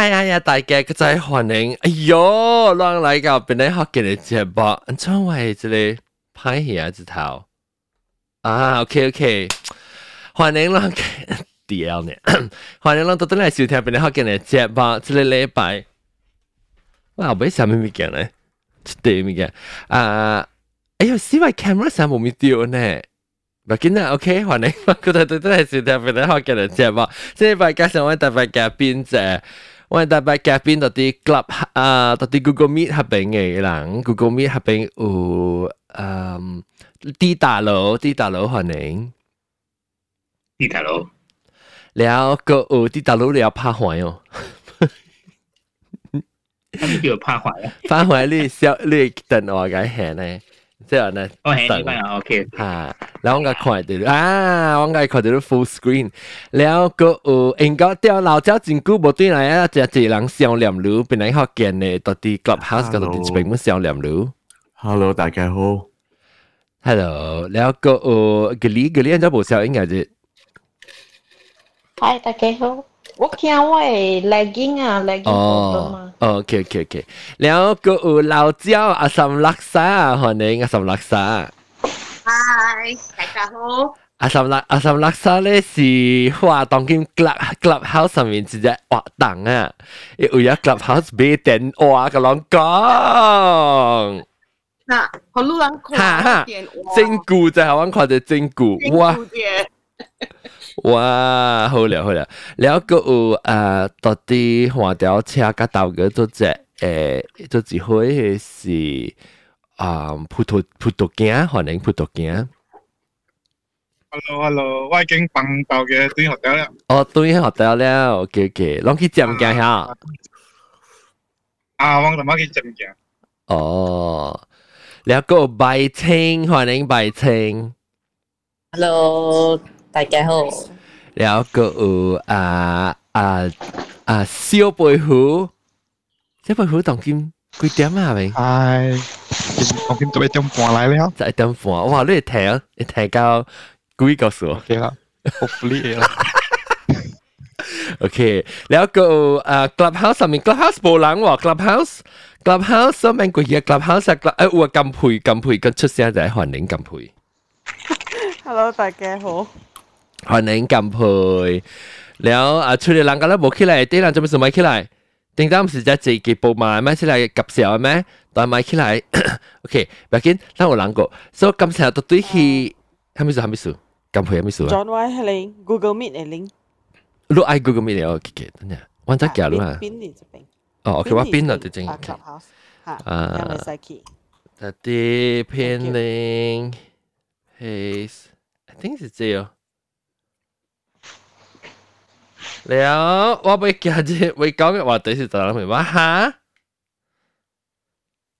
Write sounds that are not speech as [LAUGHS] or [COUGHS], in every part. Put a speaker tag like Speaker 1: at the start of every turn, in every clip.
Speaker 1: 哎呀呀，大家佢真系欢迎，哎哟，让嚟到边啲学嘅节目，因为这里拍戏啊，这头啊，OK OK，欢迎让 DL 呢，欢迎让到嚟收听边啲学嘅节目，这里礼拜，我后尾啥物物件咧？对物件啊，哎呦，视为 camera 上冇咪掉呢？唔紧要，OK，欢迎，佢哋都系收听边啲学嘅节目，即系大家想揾特别嘉宾啫。 我哋拜嘉賓特啲 club 啊，特啲 Google Meet 合併嘅人，Google Meet 合併有嗯啲大佬，啲大佬可能
Speaker 2: 啲大佬，
Speaker 1: 了個有啲大佬你要拍環哦。
Speaker 2: 咁叫拍環啊？
Speaker 1: 拍環你小你等我嘅係呢？之後咧，
Speaker 2: 我係呢班啊，OK，
Speaker 1: 嚇，然後我看到啊，我看到 full screen，然後個有應該掉老早真久無對嚟啊，只只人上念路，本來好見咧，到啲 clubhouse 嗰度啲全部上念路。
Speaker 3: Hello，大家好。
Speaker 1: Hello，然後個有個呢個呢，應該無少應該係。
Speaker 4: Hi，大家好。我惊我的 legging 啊，legging
Speaker 1: 哦，OK OK OK，然后佮有老椒阿三拉沙啊，欢迎阿三拉沙。
Speaker 5: Hi，大家好。
Speaker 1: 阿三拉阿三拉沙咧是哇，当今 club club house 上面直接活动啊，有呀 club house 俾电话个人讲。
Speaker 5: 那好多人
Speaker 1: 看，真古在台湾看着真古哇。哇，好了好了，了个有呃，到底换条车甲豆哥做只诶，做几回是啊？葡萄葡萄干，欢迎葡萄干。
Speaker 6: Hello hello，我已经帮豆哥对学掉了。
Speaker 1: 哦，对学掉了，OK OK，拢去浙江下。
Speaker 6: 啊，我他妈去浙江。
Speaker 1: 哦，了个白青，欢迎白青。
Speaker 7: Hello。大家好，
Speaker 1: แล้วก็有啊啊啊小背虎，小背虎当今几点啊？咪？
Speaker 6: 系，当今做一点半嚟了。
Speaker 1: 就一点半，哇！你听，你听到几个数？
Speaker 6: OK 啦，hopefully 啦。
Speaker 1: OK，แล้วก็อ่า clubhouse 上面 clubhouse 冇人喎，clubhouse clubhouse 上面个嘢 clubhouse 啊，诶我金培金培跟出声就系欢迎金培。
Speaker 8: Hello，大家好。
Speaker 1: 欢迎金培，แล้ว啊，出嚟人家都冇起来，啲人做咩事咪起来？点解唔是只自己报埋咩？起来及时候咩？但咪起来，OK，唔要紧，咱有人过，所以今次都对起，系咪数系咪数？金培系咪数啊
Speaker 8: John Y 系零 Google Meet 系零。
Speaker 1: 录 I Google Meet 哦，OK，等下，我再加录啊。
Speaker 8: 边呢只边？
Speaker 1: 哦，OK，我边度就正。
Speaker 8: Clubhouse 吓，
Speaker 1: 啊，
Speaker 8: 有咪使去？
Speaker 1: 特啲 pinning paste，I think 是这 了，我被叫住会讲嘅话题是怎样明白哈？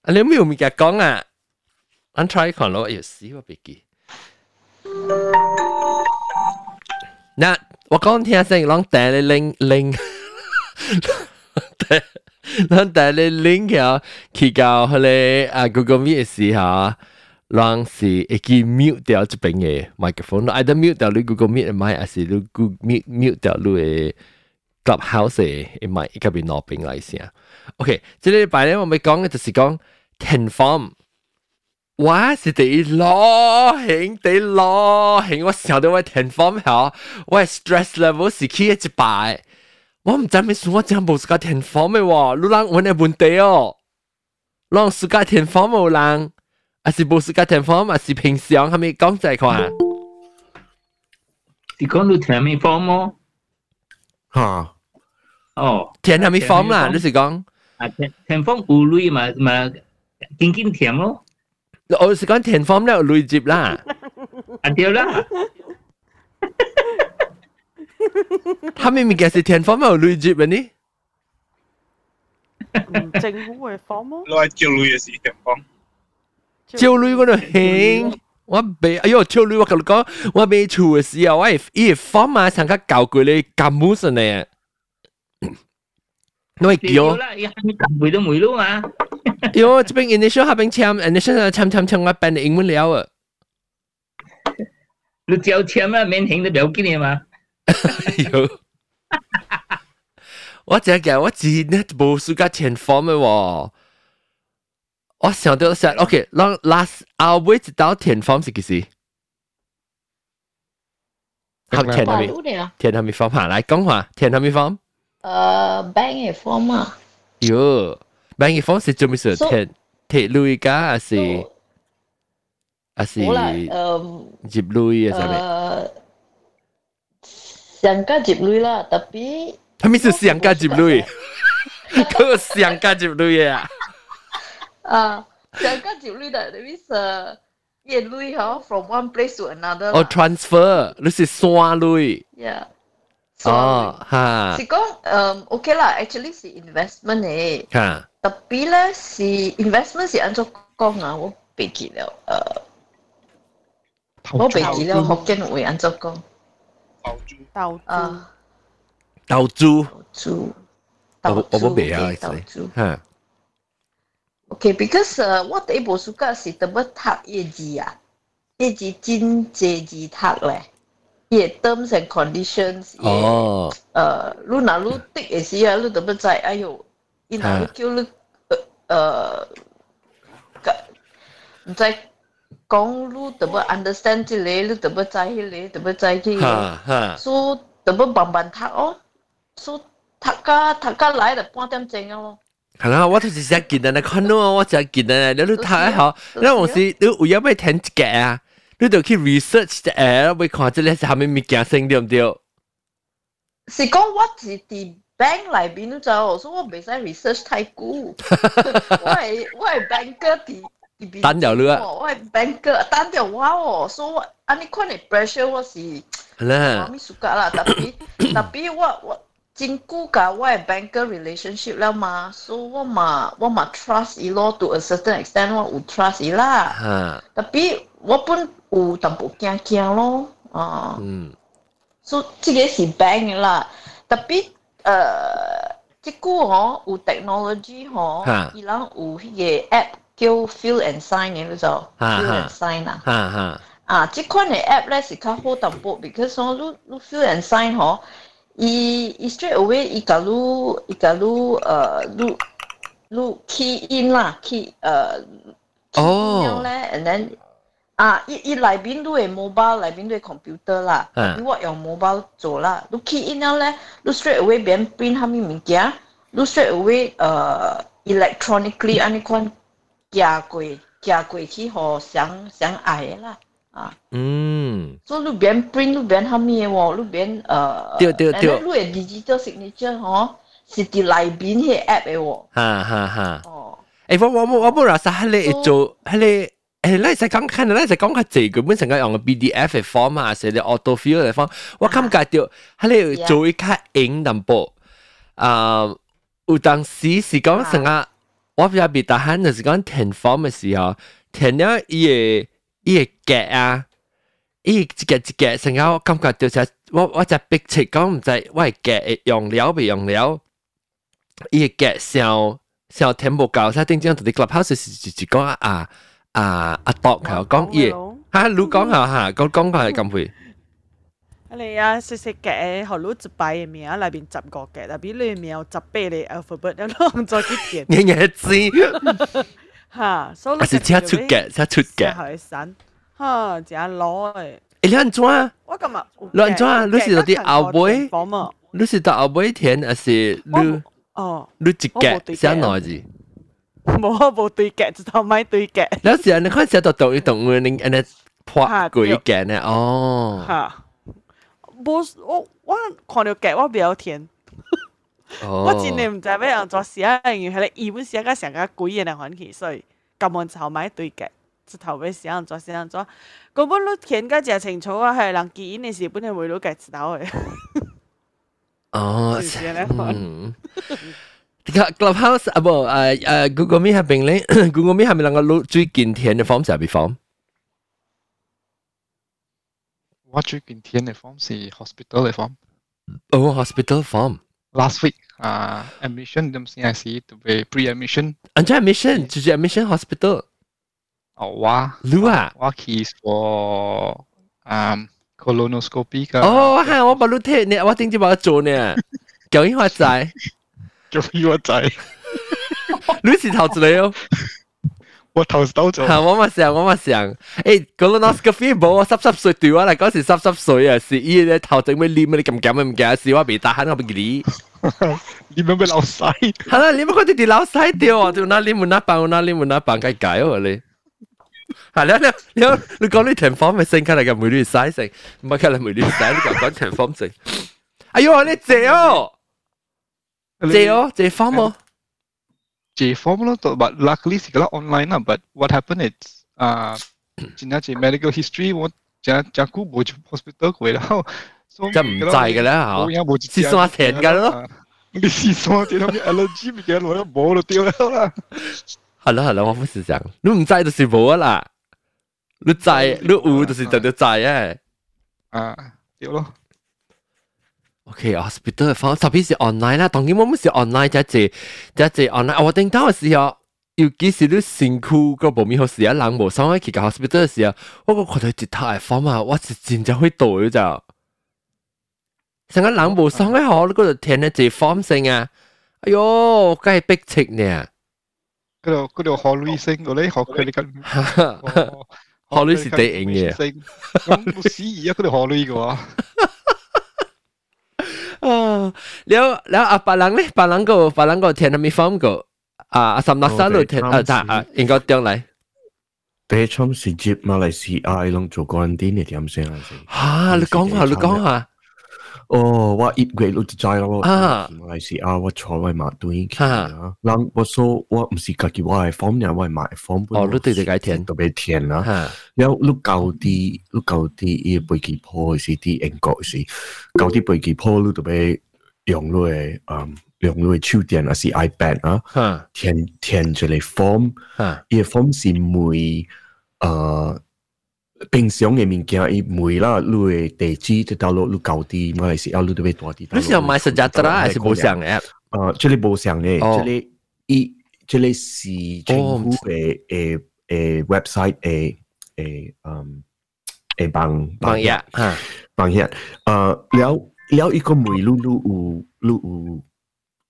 Speaker 1: 你有冇有咪嘅讲啊？我 try 看咯，要死我别记。嗱，我讲听声，啷带你拎拎，啷带你拎嘅，去到佢哋啊 Google Meet 嘅时候。 让是会记 mute 掉这边嘅 microphone，你 either mute 掉你 Google Meet 嘅麦，还是你 Google mute mute 掉你嘅 Clubhouse 嘅麦，依家边攞边嚟先。OK，这礼拜咧我咪讲嘅就是讲 Tenform，我是第一攞兴第一攞兴，我想到我 Tenform 后，我 stress level 是起一百，我唔知咩事，我真冇自家 Tenform 嘅喎，你人揾嘅问题哦，让自家 Tenform 冇人。 还是冇时间听风，还是平常系咪讲就系看？
Speaker 2: 你讲到听咩风么？
Speaker 3: 吓！
Speaker 2: 哦，
Speaker 1: 听系咪风啦？你是讲？
Speaker 2: 啊，听听风有泪嘛嘛，紧紧听咯。
Speaker 1: 我是讲听风咧有泪接啦。
Speaker 2: 啊对啦。
Speaker 1: 他明明嘅是听风有泪接嘅呢？
Speaker 8: 政府嘅风么？
Speaker 6: 攞嚟照泪嘅是听风。
Speaker 1: 照女嗰度兴，我未，哎呦，照女我同你讲，我未处嘅时候，我系伊方嘛上个教过你咁冇神嘅，我系叫。
Speaker 2: 啦，伊还没教会都没咯嘛。
Speaker 1: 哟，这边 initial 下边签，initial 签签签我变英文了啊。
Speaker 2: 你只要签啦，免停都了紧嘅嘛。
Speaker 1: 哟。 我只嘅我自呢无暑假填 form 嘅喎。 我想到想，OK，让 last hour 直到填 form 是几时？好填系咪？
Speaker 7: 大陆嚟啊，
Speaker 1: 填系咪 form 下来讲话？填系咪 form？
Speaker 7: 诶 bank 嘅 form 啊，
Speaker 1: 哟，bank 嘅 form 是做咩事？
Speaker 7: So-
Speaker 1: 填铁路噶，还是
Speaker 7: So-
Speaker 1: 还是
Speaker 7: 好啦，诶
Speaker 1: 接路嘅系咪？
Speaker 7: 诶，上家接女啦，特别
Speaker 1: 他们是上架接路，佢上架接路嘅啊！
Speaker 7: 啊，上家接女的，特别是夜女嗬，from one place to another
Speaker 1: 哦
Speaker 7: 啦，
Speaker 1: transfer，你是山路，
Speaker 7: yeah，
Speaker 1: 哦，吓
Speaker 7: 是讲诶 OK 啦，actually 是 investment 嚟。
Speaker 1: 吓。
Speaker 7: 特别咧是 investment 是按照讲啊，我背记了，诶、我背记了福建会按照讲
Speaker 6: 投注
Speaker 8: 投资
Speaker 7: 啊，
Speaker 1: 投资
Speaker 7: 投资，
Speaker 1: 我我
Speaker 7: 投
Speaker 1: 冇背啊
Speaker 7: 资投，
Speaker 1: actually
Speaker 7: 资。
Speaker 1: 吓
Speaker 7: OK，because、uh, 我第一部暑假是特别读业绩啊，业绩真济字读咧，伊嘅 terms and conditions，伊嘅
Speaker 1: 哦，
Speaker 7: 诶，你若你读嘅时啊，你特别知，哎呦，伊若你叫你诶诶，唔知讲你特别 understand 即个，你特别知迄个，特别知迄个，
Speaker 1: 吓吓，
Speaker 7: 所以特别慢慢读哦，所以读甲读甲来就半点钟咯。
Speaker 1: 系啦，我就是想见人哋看到我就见人哋，你都睇下，你往时你有有咩听嘅啊？你就去 research 诶，会看即系系咪物件性对唔对？
Speaker 7: 是讲我是伫 bank 内边就，所以我袂使 research 太久。我系我系 banker 伫伫边。
Speaker 1: 等咗你啊
Speaker 7: 我系 banker 等咗我哦，所以我安尼款嘅 pressure 我是
Speaker 1: 系
Speaker 7: 我
Speaker 1: 啦，
Speaker 7: 咪暑假啦，特别特别我我 真久甲我系 banker relationship 了嘛，所以我嘛我嘛 trust 伊咯，to a certain extent 我有 trust 伊啦，
Speaker 1: 吓，
Speaker 7: 特别我本有淡薄惊惊咯，啊。
Speaker 1: 嗯，
Speaker 7: 所以即个是 bank 嘅啦，特别诶，即个吼有 technology 吼
Speaker 1: 哈，
Speaker 7: 伊人有迄个 app 叫 Feel and Sign 嘅，你就
Speaker 1: 哈
Speaker 7: Feel
Speaker 1: 哈
Speaker 7: and Sign 啊。
Speaker 1: 吓吓，
Speaker 7: 啊，即款嘅 app 咧是较好淡薄，because 吼你你 Feel and Sign 吼， 伊伊 straight away 伊甲你伊甲你诶你你 key in 啦，key 诶 key
Speaker 1: 哦
Speaker 7: in 了咧，and then 啊，伊伊内边都系 mobile，内边都系 computer 啦。
Speaker 1: 嗯
Speaker 7: 你我用 mobile 做啦，你 key in 了咧，你 straight away 别人 print 下物物件，你 straight away 诶 electronically 安尼款寄过寄过去互想想爱嘅啦。 啊，
Speaker 1: 嗯，
Speaker 7: 所以你别人 print 你别人下物嘅喎，你别人诶，
Speaker 1: 对对对
Speaker 7: 你系 digital signature 吼，是伫内边迄 app 嘅喎。
Speaker 1: 吓吓吓。
Speaker 7: 哦，
Speaker 1: 诶，我我我我冇话晒喺你做喺你。诶，你使讲看，你使讲较济，佢本身个用个 PDF 嘅 form 啊，写啲 auto fill 嘅 form，我感觉到喺你做一较硬淡薄。啊，有当时是讲成个，我比较别大汉就是讲填 form 嘅时候，填了伊个 伊个格啊，伊个一格一格，成个我感觉到就我我就逼切讲唔知我系格会用了未用了，伊个格上上填无够，所以顶阵同啲 clubhouse 是是是讲啊啊啊度佢讲伊吓，你讲下吓，讲讲下系咁会。
Speaker 8: 你啊，细细嘅，学攞一排嘅名，内边十个嘅，特别你名有十八个 alphabet，有两再去填。
Speaker 1: 日日知，
Speaker 8: 吓，所以
Speaker 1: 还是车出嘅，车出嘅。
Speaker 8: 系散，吓，真攞嘅。
Speaker 1: 诶，你安怎？
Speaker 8: 我感觉有
Speaker 1: 你安怎？
Speaker 8: 嘅
Speaker 1: 你是到啲后尾，
Speaker 8: 讲嘛？
Speaker 1: 你是到后尾填，还是你
Speaker 8: 哦，
Speaker 1: 你一格写哪字？
Speaker 8: 冇冇对嘅，就头咪对嘅。
Speaker 1: 有时你看写到动一动，你你安尼破鬼嘅呢？哦，
Speaker 8: 吓，冇我我看到嘅，我比较甜。 我真系唔知咩样做写，因为系你本写个成个鬼嘅嚟揾起，所以根本就买对嘅。就头尾写样做写样做，根本你填个真清楚啊，系人记忆嘅时本系会到嘅知道嘅。
Speaker 1: 哦，
Speaker 8: 是不是呢
Speaker 1: 嗯。Clubhouse 啊，不，诶诶，Google Meet 下边咧，Google Meet 下面两个录最近填嘅 form 系边 form？
Speaker 9: 我最近填嘅 form 是 hospital 嘅 form。
Speaker 1: 哦，hospital form。
Speaker 9: Last week 啊，admission 咁先系是to be pre-admission。
Speaker 1: 安怎 admission？就是 admission hospital。
Speaker 9: 哦，我
Speaker 1: 你啊？
Speaker 9: 我去 for 啊 colonoscopy 嘅。
Speaker 1: 哦，系我把你睇呢，我顶住把做呢。 究竟我仔，
Speaker 9: 叫依我仔，
Speaker 1: 你是头一个哦。 [LAUGHS] [LAUGHS]
Speaker 9: 我头收咗。
Speaker 1: 吓！我嘛想，我嘛想，诶，colonoscopy 冇我湿湿碎对我嚟嗰时湿湿碎啊，是伊咧头整咩黏啊，你咁减唔减？是我未打喊我唔记你。
Speaker 9: 你咪咪老细。
Speaker 1: 系啦，你咪嗰啲啲老细掉啊，就那你冇那办，那你冇那办计解哦你。系啦，你你你讲你田方咪升开嚟嘅每日晒成，唔系开嚟每日晒，你讲讲田方成。哎呦，你借哦，借哦，借方冇。
Speaker 9: J form lo to but luckily sigala online na but what happened is uh [COUGHS] chính chỉ medical history mo cha cha ku bo hospital ko la [LAUGHS] [LAUGHS] so
Speaker 1: 真唔制嘅啦
Speaker 9: 我有冇
Speaker 1: 试算下田㗎咯。
Speaker 9: 你试算下田，有 allergy 咪嘅攞一冇就掉啦。
Speaker 1: 系啦系啦，我不是讲，你唔制就是冇啦，你制你有就是就要制诶。
Speaker 9: 啊，掉咯。
Speaker 1: OK hospital 嘅方特别是 online 啦，当然我们是 online 即系即系 online。我顶到嘅时候，尤其是你辛苦个部面好时啊，人无爽去个 hospital 嘅时候，我个觉得一套嘅方啊，我是真正会倒就。成个人无爽嘅好，你嗰度填嘅字 form 性啊，哎哟，梗系逼切呢。
Speaker 9: 嗰度嗰度学女性嗰啲学佢哋紧。
Speaker 1: 学女是地影嘅。
Speaker 9: 咁冇死而家嗰度学女嘅话。
Speaker 1: 啊，แล้วแล้วอ่ะปาลัง咧ปาลังก็ปาลังก็填咪 form 个啊สำนักสรุป填啊咋啊应该点嚟？
Speaker 3: 第一场是接马来西亚拢做 quarantine 嘅点先系先。
Speaker 1: 吓！你讲下，你讲下。
Speaker 3: 哦，我一月都知咯。
Speaker 1: 啊，
Speaker 3: 马来西亚我坐位马对去啊，人我说我唔是家己我系 form 呢，我系买 form。
Speaker 1: 哦，你对对解填，
Speaker 3: 特别填啦。然后你旧啲，你旧啲伊飞机铺是啲英国是，旧啲飞机铺你特别用你嘅嗯。用你嘅手电还是 iPad 啊，填填一个 form，伊个 form 是每诶 平常嘅物件，伊每啦，你嘅地址就到落你高啲馬來西亞，你都要大啲。
Speaker 1: 你是要買實價得啦，還是無上 app？
Speaker 3: 誒，這裡無上嘅，這裡伊這裡是政府嘅誒誒 website 誒誒嗯誒幫
Speaker 1: 幫嘢嚇
Speaker 3: 幫嘢誒了了一個每路路有路有。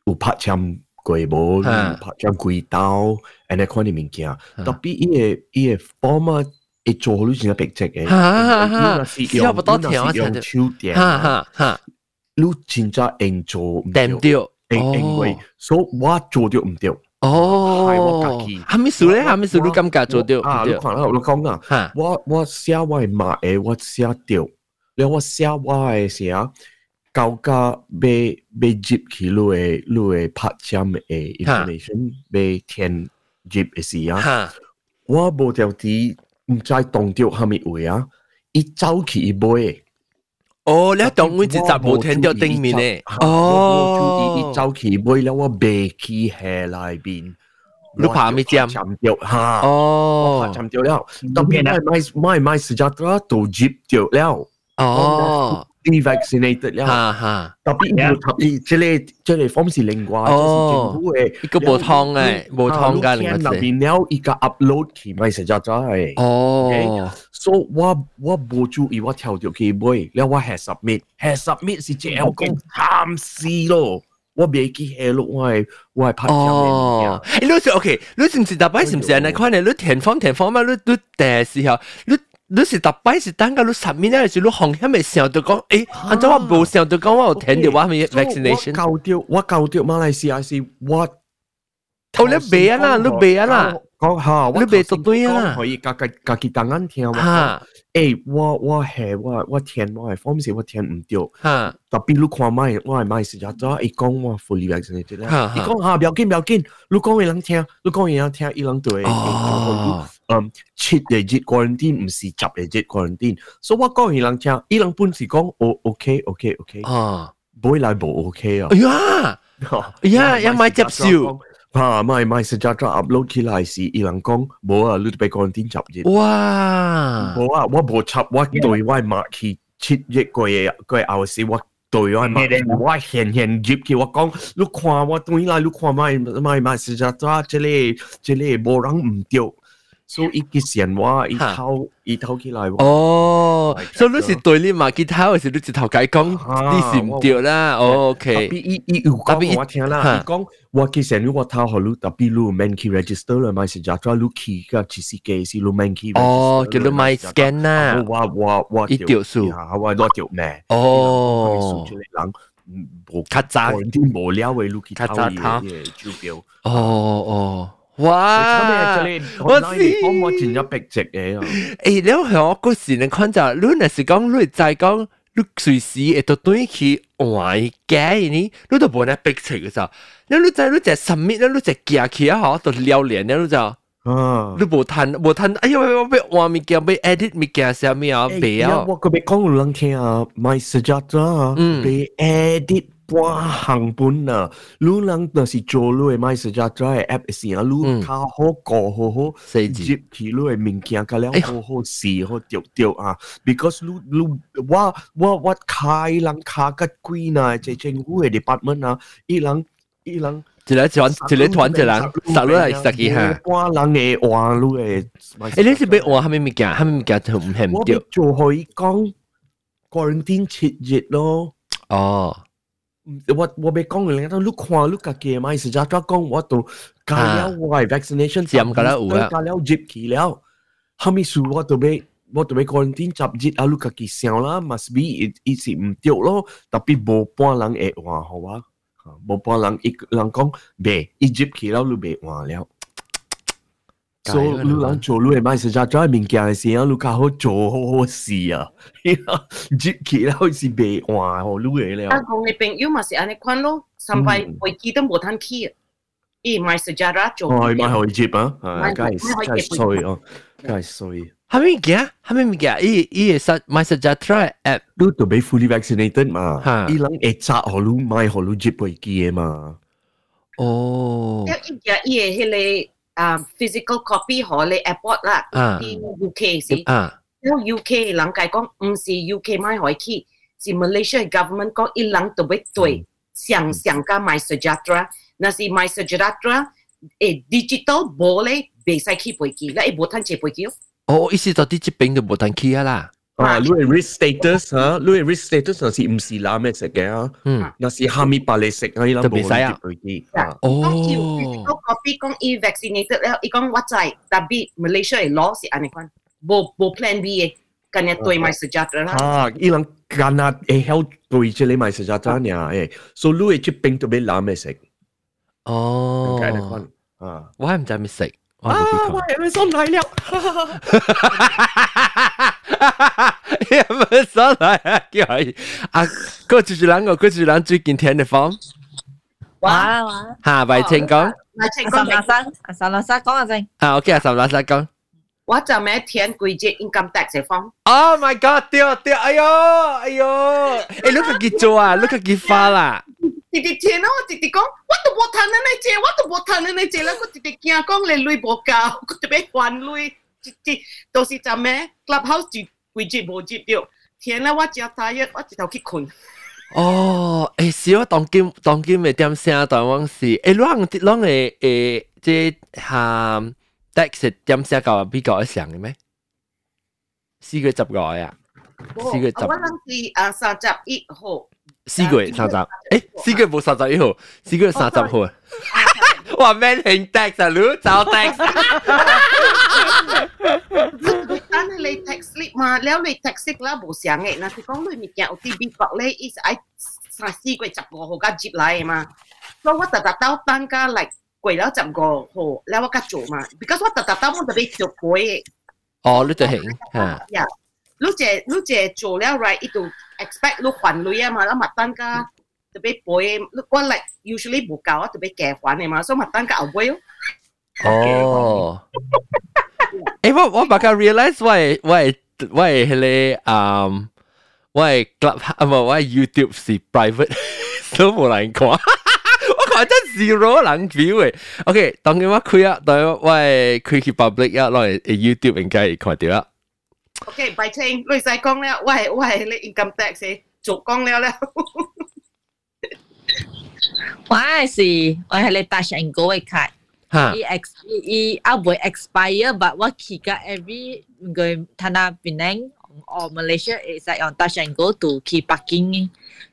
Speaker 3: 有拍簽過無，拍簽幾刀，安尼款啲物件。特別伊個伊個 form 啊，會做你真係白隻嘅。
Speaker 1: 哈哈哈！不到條啊，
Speaker 3: 用手點。
Speaker 1: 哈哈哈！
Speaker 3: 你真正應做唔
Speaker 1: 掂掉，
Speaker 3: 因因為所以我做掉唔掉。
Speaker 1: 哦，係咪數咧？係咪數你感覺做掉？
Speaker 3: 啊，你看啦，我講啊，我我寫我嘅，我寫掉，然後我寫我係寫。高價被被接起路嘅路嘅拍針嘅 information 被填接嘅時啊，我冇條啲唔知动掉系咪位啊，一走起一杯。
Speaker 1: 哦，你当我只集冇听到顶面咧。
Speaker 3: 哦，一走起一杯了，我背起下来边。
Speaker 1: 你拍咪针？
Speaker 3: 针掉吓。
Speaker 1: 哦，
Speaker 3: 拍针掉了，特别买买买买时间啦，都接掉了。
Speaker 1: 哦。
Speaker 3: devaccinated 了，特別要即係即係方式另外，政府嘅
Speaker 1: 一個無通嘅無通嘅
Speaker 3: 另外邊了一個 upload 去咪實在在係
Speaker 1: 哦，
Speaker 3: 所以我我冇注意我跳咗去買，了我 has submit，has submit 是 JL 講貪死咯。我袂记下咯，我系我系拍照
Speaker 1: 哦，你是 OK，你是唔是大摆是唔是安尼款咧？你填方填方嘛，你你第时候你。你是特摆是等个你十面咧，是你红起咪想到讲，诶，按照我冇想到讲，我有填到我咪 vaccination。
Speaker 3: 我搞掉，我搞掉马来西亚是我。
Speaker 1: 哦，你背啊啦，你背啊啦，
Speaker 3: 讲下，
Speaker 1: 你背绝对啊，
Speaker 3: 可以家家家己当眼听
Speaker 1: 嘛。
Speaker 3: 诶，我我系我我填我系方式我填唔掉。
Speaker 1: 吓，
Speaker 3: 特别你看买，我系买时就咗，伊讲我 fully vaccinated 咧。伊讲吓，唔要紧唔要紧，你讲伊人听，你讲伊人听，伊人对。
Speaker 1: 哦。
Speaker 3: 嗯，七日日 quarantine 唔是十日日 quarantine，所以我讲伊人听，伊人本是讲哦 OK OK OK，
Speaker 1: 啊，
Speaker 3: 唔会来冇 OK 啊。
Speaker 1: 哎呀，哎呀，要买接受。
Speaker 3: 吓，买买实在咗 upload 起来是伊人讲冇啊，你被 quarantine 十日。
Speaker 1: 哇！
Speaker 3: 冇啊，我冇插，我对我买去七日个嘢个后时我。对我买，我现现入去我讲，你看我对来，你看买买买实在咗，这里这里冇人唔掉。 所以伊嘅线话伊
Speaker 1: 哈
Speaker 3: 偷伊偷起来喎。
Speaker 1: 哦，
Speaker 3: 系
Speaker 1: 所以你是对你嘛吉他，还是你直头解讲
Speaker 3: 啊
Speaker 1: 你是唔对啦？哦
Speaker 3: 特别，
Speaker 1: OK，
Speaker 3: 伊伊有
Speaker 1: 特别
Speaker 3: 讲我听啦，
Speaker 1: 哈
Speaker 3: 伊讲我其实如果偷好你特别你免去 register 啦，咪是就咗你去个只是机是你免去 register 啦。
Speaker 1: 哦，叫你买 scan 啦，
Speaker 3: 我我我
Speaker 1: 一条数
Speaker 3: 啊，我攞条咩？
Speaker 1: 哦
Speaker 3: 数出嚟人无
Speaker 1: 较早，
Speaker 3: 啲无聊嘅你去偷
Speaker 1: 较早偷
Speaker 3: 嘢招标。
Speaker 1: 哦哦， 哇！
Speaker 3: 我
Speaker 1: 我
Speaker 3: 知，
Speaker 1: 知
Speaker 3: 帮我转咗壁直嘅啊！
Speaker 1: 诶，你向我嗰时你看就，你若是讲你再讲，你随时会到对去换嘅呢，你都冇得逼出嘅就，你你就你就 submit 你就寄去啊，嗬，就撩连你就。
Speaker 3: 啊
Speaker 1: 你无趁无趁，哎呀，我要换物件，要 edit 物件，啥物啊？袂啊！
Speaker 3: 我个别讲有人听啊，买实质啊，
Speaker 1: 嗯
Speaker 3: 被 edit 半行本啊，你人就是做你嘅买实质嘅 app 时啊，你卡好个好好，
Speaker 1: 四字
Speaker 3: 接起你嘅物件个了好好试好掉掉啊，because 你你我我我开人卡个贵呢，即政府嘅 department 啊，伊人伊人。
Speaker 1: 一个团一个团一人，十落来十几下。
Speaker 3: 半人嘅话，你嘅
Speaker 1: 诶，你是要换虾米物件？虾米物件就唔系唔
Speaker 3: 我
Speaker 1: 对
Speaker 3: 俾。做可以讲 quarantine 七日咯。
Speaker 1: 哦，
Speaker 3: 我我俾讲嘅，你看你家己买实在讲我都加了我系 vaccination，
Speaker 1: 占加了有啊
Speaker 3: 加了接期了，后面数我都俾我都俾 quarantine 十日啊，你家己想啦，must be 伊伊是唔对咯，特别无半人会换好啊，无半人一人讲未，伊接期了你未换了。 所以你人做你嘅买实在做物件嘅时候，你较好做好好事啊！接期了是未换好你嘅了。
Speaker 5: 香港嘅朋友嘛是安尼款咯，三摆飞机都冇通去啊，伊买 sejarah 做。
Speaker 3: 哦，买可以接啊，系，
Speaker 5: 买
Speaker 3: 梗系
Speaker 5: 买可以
Speaker 3: 梗系
Speaker 5: 接
Speaker 3: 衰哦，梗系衰。
Speaker 1: 虾米物件？虾米物件？伊伊会实买实只 try app。
Speaker 3: 你都俾 fully vaccinated 嘛
Speaker 1: 吓，
Speaker 3: 伊人会扎互你买互你接飞机嘅嘛。
Speaker 1: 哦
Speaker 5: 一一日伊嘅迄个 啊 physical copy 互你 airport 啦，
Speaker 1: 啊
Speaker 5: 啲 UK 是。
Speaker 1: 啊，
Speaker 5: 因为 UK 嘅人讲讲唔是 UK 买可以去，是 Malaysia 嘅 government 讲伊人特别对上上加买 sejahtera，那是买 sejahtera 诶 digital 冇咧袂使去飞机，咧伊无通坐飞机。
Speaker 1: 哦，意思就啲疾病就冇得去啊啦。
Speaker 3: 啊，你嘅 risk status 吓，你嘅 risk status 那是唔是揽咩食嘅啊？
Speaker 1: 嗯，
Speaker 3: 那是虾米白你食啊？伊人
Speaker 1: 就袂使啊
Speaker 3: 冇接飞机啊。
Speaker 5: 讲伊有 physical copy 讲伊 vaccinated 了，伊讲我知，但系 Malaysia 嘅 law 是安尼款，无无 plan B 嘅，今日对买 sejahtera 啦。
Speaker 3: 啊，伊人间啊会晓对住你买实在真呀，诶，所以你嘅接病都俾揽咩食？
Speaker 1: 哦，
Speaker 3: 解得款啊。
Speaker 1: 我系唔知咩食。 我
Speaker 3: 啊，
Speaker 1: 冇
Speaker 3: 我系咪心嚟了？
Speaker 1: 有冇所谓啊？叫佢啊，嗰住住两个，嗰住两最近听嘅风
Speaker 7: 哇哇，
Speaker 1: 吓，为情讲
Speaker 5: 来请
Speaker 7: 阿三
Speaker 5: 讲
Speaker 7: 阿三，阿三阿三讲下先。
Speaker 1: 啊，OK 啊，十拉萨讲。
Speaker 5: 我就咩填几只 income tax 嘅方。
Speaker 1: Oh my god！掉掉，哎呦哎呦！诶，你佢几做啊？你佢几花啦？
Speaker 5: 直直填咯，我直直讲，我都冇谈你借，我都冇谈你借啦，我直直惊讲你累无够，我特别还累，直直到时就咩 clubhouse 接会接无接掉，填啦我只大一，我直头去困。
Speaker 1: 哦，诶，是我当今当今嘅点声台湾是，诶，啷啷嘅诶，即下 tax 点声够比较一上嘅咩？四个十个啊，四个十
Speaker 5: 我谂是啊三十一号。
Speaker 1: 四个月三十，诶，四个月冇三十一号，四个月三十号啊！哇，man 兴 tax 啊，你找 tax。
Speaker 5: 但系你 tax slip 嘛，แล้ว你 tax slip 啦冇上嘅，嗱是讲你物件有啲美国咧，伊是爱三四个十五号甲接来嘅嘛，所以我特特兜单家嚟过咗十五号，แล้ว我甲做嘛，because 我特特兜我特别做过嘅。
Speaker 1: 哦，你就兴
Speaker 5: 吓。 你姐你姐做了 right，伊就 expect 你還你啊嘛，你咪等噶特別背，我 like usually 唔夠啊，特別夾還你嘛，所以咪等噶後背咯。
Speaker 1: 哦，誒我我把佢 realize why why why hể um why club 啊唔係我係 YouTube 是 private [LAUGHS] 都冇人講。我真 [LAUGHS] zero 人 view 誒，OK，當佢我開啊，當我開去 public 啊，攞嚟 YouTube 應該係看到啊。
Speaker 5: OK，拜清，你使讲了，我系我系你 income tax 嘅做讲了了。
Speaker 7: 我系是我系你 touch and go 嘅卡，
Speaker 1: 哈
Speaker 10: 伊 ex 伊啊袂 expire but 我去甲 every 个 Tanah Penang or Malaysia is like on touch and go to 去 parking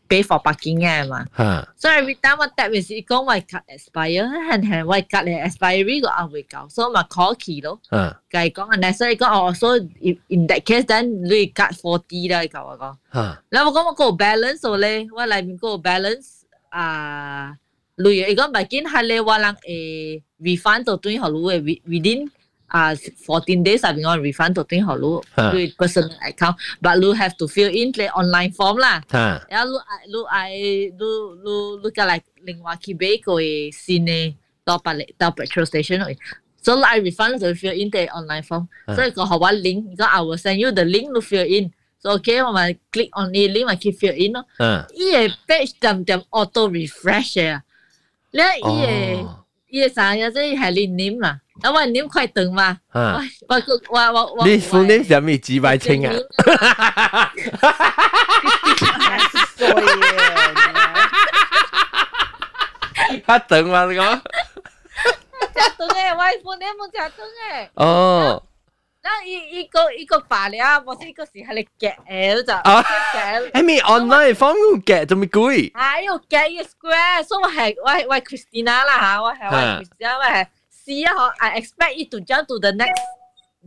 Speaker 10: pay for parking 嘅嘛。
Speaker 1: 哈
Speaker 10: So every time 我 tap 嘅时讲我卡 expire，系系我卡咧 expiry 个啊会搞，所以咪 call 佢咯。
Speaker 1: 哈
Speaker 10: 计讲啊，所以讲哦，所以 in in that case then 你卡 forty 啦，讲我讲。
Speaker 1: 哈
Speaker 10: 然后我讲我个 balance 咧，我里面个 balance 啊，类如果唔系见系你话人诶 refund 到对学路嘅 within 啊 fourteen days 入边我 refund 到对学路
Speaker 1: 哈
Speaker 10: 对 personal account，but you have to fill in 你 online form 啦。
Speaker 1: 哈
Speaker 10: 然后你你爱你你你个嚟另外去买个新嘅到百到 petrol station 去。So I refund to fill in the online form.
Speaker 1: 啊
Speaker 10: 所以个学话 link，个 I will send you the link to fill in. So OK，我咪 click on 呢 link 咪去 fill in 咯。
Speaker 1: 哈
Speaker 10: 伊个 page 点点 auto refresh 嘅，你伊个
Speaker 1: 哦
Speaker 10: 伊个啥嘢即系你 name 啦，因为 name 快等嘛。
Speaker 1: 哈
Speaker 10: 我我我我我。
Speaker 1: 你 full name 系咩？几百清啊？
Speaker 8: 衰啊！
Speaker 1: 他等嘛？你讲
Speaker 10: 食等嘅，我 full name 冇食等嘅。
Speaker 1: 哦
Speaker 10: 那一一个一个罢了，我是一个是系你夹诶就
Speaker 1: 啊
Speaker 10: 夹。
Speaker 1: 系咪 online 方面嘅做咩贵？
Speaker 10: 还有夹一 square，所以我系我系我系 Christina 啦吓，我系我系
Speaker 1: 啊
Speaker 10: Christina，我系试啊嗬，I expect it to jump to the next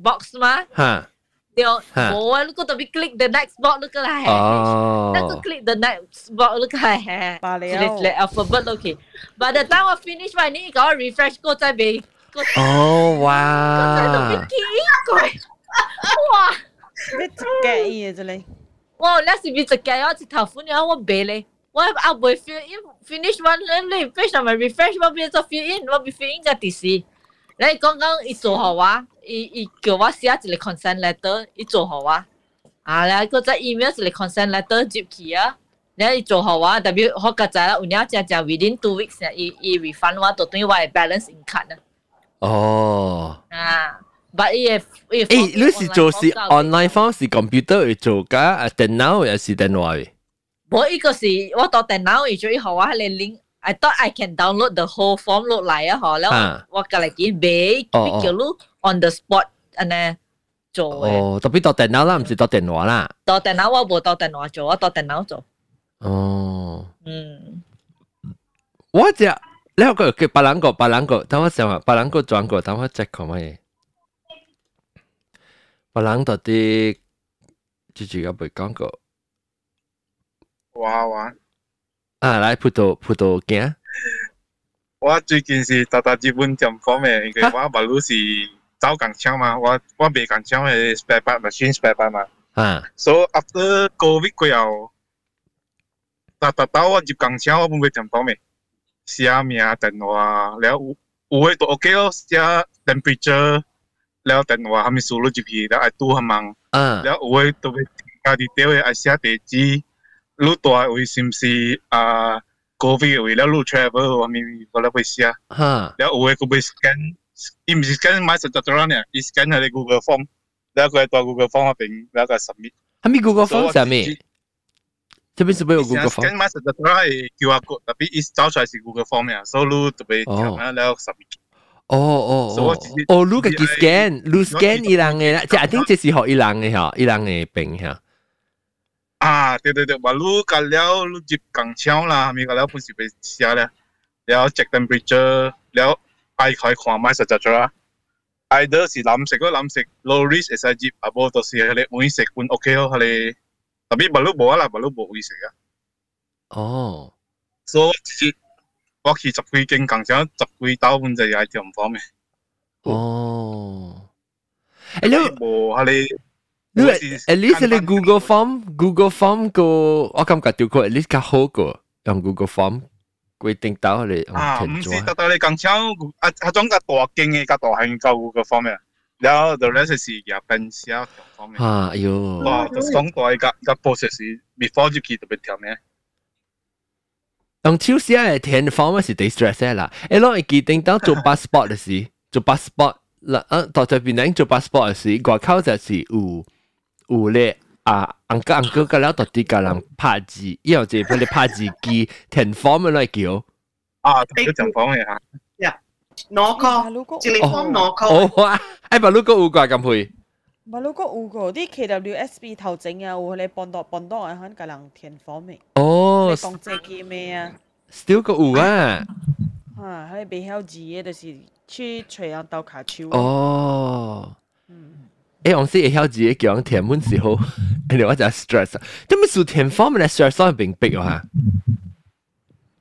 Speaker 10: box 嘛，
Speaker 1: 哈
Speaker 10: 对，
Speaker 1: 啊
Speaker 10: 冇啊，你个特别 click the next box，你个系。
Speaker 1: 哦
Speaker 10: 那个 click the next box，你个系。
Speaker 8: 罢了
Speaker 10: 你 alphabet 都 OK。But the time 我 finish 完，你搞 refresh 过再俾， 过
Speaker 1: 哦
Speaker 10: 再特别
Speaker 1: 哇！
Speaker 10: 几贵，哇！
Speaker 8: 你嘅嘢啫你。
Speaker 10: 哇！你是咪直计我直头款嘅我俾你，我阿未 fill in finish one 你你 refresh 同埋 refresh 我变咗 fill in，我变 fill in 嘅电视。你讲讲伊做好啊，伊伊叫我写一个 consent letter，伊做好啊。啊，你个只 email 一个 consent letter 接去啊。你伊做好啊，特别我个仔啦，有鸟只只 within two weeks 啊，伊伊 refund 我到等于我系 balance in card 啊。
Speaker 1: 哦，
Speaker 10: 啊，but 伊嘅伊
Speaker 1: 诶，你是做是 online 方是 computer 去做㗎，啊电脑又是电话嘅。
Speaker 10: 我一个是我到电脑而做以后，我系你 link。I thought I can download the whole form 落嚟啊，嗬，แล้ว
Speaker 1: 啊
Speaker 10: 我隔嚟见俾
Speaker 1: 哦
Speaker 10: 俾叫你 on the spot 安尼做嘅。
Speaker 1: 哦，特别到电脑啦，唔是到电话啦。
Speaker 10: 到电脑我冇到电话做，我到电脑做。
Speaker 1: 哦，
Speaker 10: 嗯，
Speaker 1: 我只 你有个嘅别人个别人个，等我想下，别人个转个，等我 check 个乜嘢。别人到底自己个未讲过
Speaker 6: 哇哇！
Speaker 1: 啊，来葡萄葡萄镜
Speaker 6: 我最近是搭搭日本店方面，因为我马路是走港枪嘛，我我卖港枪系 spare part machine spare part 嘛。
Speaker 1: 啊
Speaker 6: So after COVID 过后，搭搭到我入港枪，我本卖店方面 写名电话，แล้ว有嘅都 OK 咯，写 temperature，แล้ว电话系咪输入入去，แล้วไอ้ตู้系มั่ง
Speaker 1: 啊
Speaker 6: แล้ว有嘅都会加 detail 嘅，ไอ้写地址，路大位是唔是啊？COVID 嘅位，แล้ว路 travel 我咪我咧会写。
Speaker 1: 哈
Speaker 6: แล้วโอ้ยกูไปสแกนอีมสแกนมาสัจจราเนี่ยอีสแกน喺 Google Form แล้วก็ตัว Google Form มาเป็นแล้วก็ submit
Speaker 1: 系咪 Google Form 上 tapi sebab Google Form.
Speaker 6: Scan masa dah try QR code tapi is tahu try si Google Form ya. So lu tapi kena lewat submit. Oh oh
Speaker 1: oh oh lu cái scan lu scan 伊人嘅啦，即係 I think 即係學伊人嘅嚇，伊人嘅病嚇。
Speaker 6: 啊，對對對，話 lu 隔了 lu 接近槍啦，咪隔了不是被寫咧，了 check temperature，了係可以看埋實質咗啦。Either 是藍色嗰藍色 low risk 係接，啊，冇到時佢哋每食半 OK 咯，佢哋。特别马路无啊啦，马路无会食啊。
Speaker 1: 哦，
Speaker 6: 所以我直接我去十几间工厂，十几刀本就系条唔方便。
Speaker 1: 哦，诶你
Speaker 6: 无系你，
Speaker 1: 你
Speaker 6: 我是
Speaker 1: at least 你
Speaker 6: 简单
Speaker 1: Google Form，Google Form 个我感觉条个 at least 较好个，用 Google Form 规定到你用
Speaker 6: 啊，唔
Speaker 1: 填咗。
Speaker 6: 是得到你工厂啊啊种个大间嘅个大型够个方 面，然后 the rest 是入边小条方面。
Speaker 1: 啊，哎呦，
Speaker 6: 哇，就讲大个个 process before 入去特别条咩？
Speaker 1: 用手写嘅填 form 是 distress 嘅啦。诶，攞会记定到做 passport 嘅时，做 passport 啦，啊，到这边嚟做 passport 嘅时，外口就是有有咧啊，安哥安哥个了到底个人拍字，以后就俾你拍字机填 form 嚟叫。
Speaker 6: 啊，特别条方面吓。
Speaker 5: 攞
Speaker 8: 马
Speaker 5: call，
Speaker 8: 路个
Speaker 5: 一个 form 攞
Speaker 1: 哦
Speaker 5: call，
Speaker 1: 哇！哎，把路个有挂咁配，
Speaker 8: 马路个有个啲 KWSB 头整啊，有你帮到帮到啊，可能个人填 form 嘅，
Speaker 1: 哦
Speaker 8: 你讲这个咩啊？
Speaker 1: ，still 个有啊，
Speaker 8: 啊，佢未晓字嘅，就是去吹人斗卡手。
Speaker 1: 哦。
Speaker 8: 嗯，
Speaker 1: 诶，我先会晓自己叫人填满时候，诶，我就 stress 啊，点解数填 form 咧 stress 系并逼啊吓？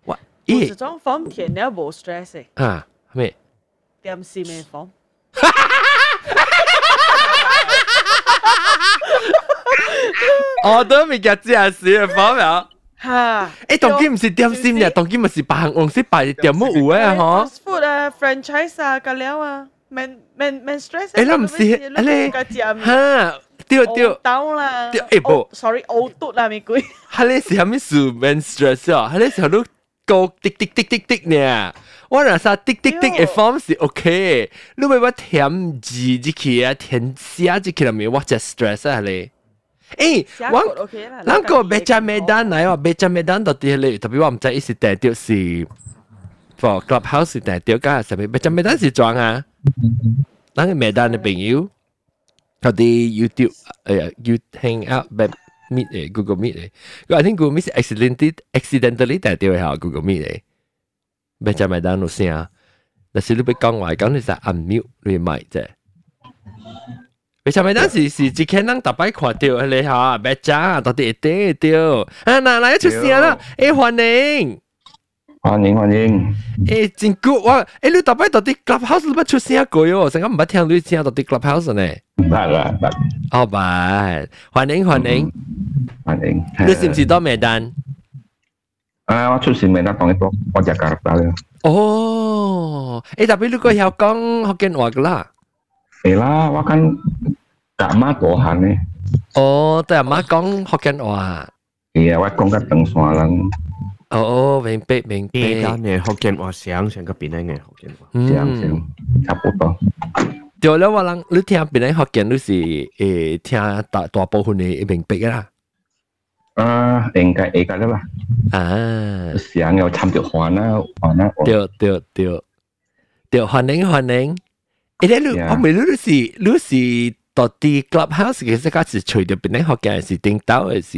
Speaker 1: 哇，
Speaker 8: 有
Speaker 1: 咦
Speaker 8: 一种 form 填了无 stress 嘅，
Speaker 1: 啊 咩？
Speaker 8: 点是咩 form？
Speaker 1: 我都未夹知啊，事嘅 form 啊！
Speaker 8: 吓！
Speaker 1: 诶，当机唔是点心嘅，当机咪是白红色白点乜有嘅嗬？
Speaker 8: fast food 啊，franchise 啊，个了啊，免免免 stress。
Speaker 1: 诶，你唔是，诶你
Speaker 8: 个字啊，
Speaker 1: 吓，对对。
Speaker 8: 到啦。
Speaker 1: 对诶不，
Speaker 8: sorry，呕吐啦，咪鬼。
Speaker 1: 佢咧是虾米事 menstress 啊？佢咧时候都高滴滴滴滴滴呢。 我若啥滴滴滴嘅 form 是 OK，你咪我填字入去啊，填写入去入面，我就 stress 啊你。诶，我
Speaker 8: OK 啦。
Speaker 1: 咱个别只名单嚟话，别只名单到底系特别我唔知意思定掉是，for clubhouse 定掉加系咩？别只名单是装啊？咱个名单嘅朋友，嗰啲 YouTube 诶 You Hangout 别 Meet 诶 Google Meet 诶，我 I think Google Meet 是 accidentally accidentally 定掉系 Google Meet 诶， 别只名单有声，但是你俾讲话讲你就 unmute 你咪啫。为什么当时是只看人特别看到你吓，别讲到底一定会到啊！嗱，嚟出声啦！诶，欢迎，
Speaker 11: 欢迎欢迎，
Speaker 1: 诶，真 good 哇！诶，你特别到底 clubhouse 你不出声过哟？成日唔捌听你声到底 clubhouse 呢？
Speaker 11: 唔系啦，唔系，
Speaker 1: 哦，唔欢迎欢迎，
Speaker 11: 欢迎。
Speaker 1: 你是唔是多名单？
Speaker 11: 啊，我出线未得当一个，我就加入到啦。
Speaker 1: 哦，诶，特别你个晓讲福建话噶啦？
Speaker 11: 系啦，我跟阿妈大汉呢。
Speaker 1: 哦，对阿妈讲福建话。
Speaker 11: 系啊，我讲紧长沙人。
Speaker 1: 哦，明白明白。
Speaker 3: 简单嘅福建话想成个边嘅福建话，
Speaker 11: 这样这样，差不多。
Speaker 1: 对了，我人你听边个福建，你是诶听大大部分嘅明白啦。
Speaker 11: 啊，应该应该啦。
Speaker 1: 啊，
Speaker 11: 想要参照换啦，换啦。
Speaker 1: 对对对对，欢迎欢迎。诶，你我未你是你是到啲 clubhouse 其实家是除咗边个福建是顶到嘅是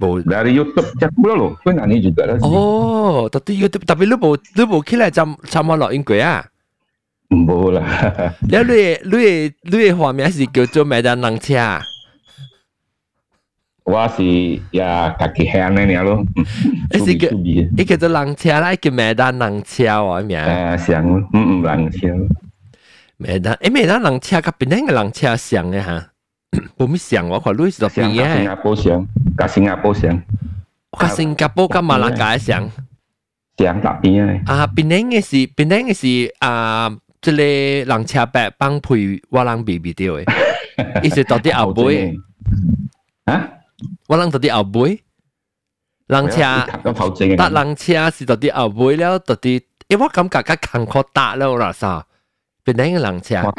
Speaker 1: 冇。
Speaker 11: Dari YouTube chat pula loh, pun ni juga lah.
Speaker 1: Oh, tapi YouTube tapi lu mau lu mau kira jam sama lo in 啊？
Speaker 11: 冇啦。
Speaker 1: 你你你你嘅画面是叫做咩单能车？
Speaker 11: 我是呀kaki hand ni lo.
Speaker 1: 你是叫你叫做能车啦，叫咩单能车喎名？
Speaker 11: 诶，上嗯嗯能车。
Speaker 1: 咩单？诶咩单能车甲边啲嘅能车上嘅吓？冇咩上我看你是到边嘅？
Speaker 11: 新加坡上，甲新加坡上。
Speaker 1: 甲新加坡甲马来加上。
Speaker 11: 上搭边嘅。
Speaker 1: 啊，边啲嘅是边啲嘅是啊，即系能车白帮配我人 B B 掉嘅，意思到啲后背。
Speaker 11: 啊？
Speaker 1: 我人到啲后背。人车，搭人车是到啲后背了，到啲，因为我感觉较艰苦搭了啦，啥？边啲嘅人车？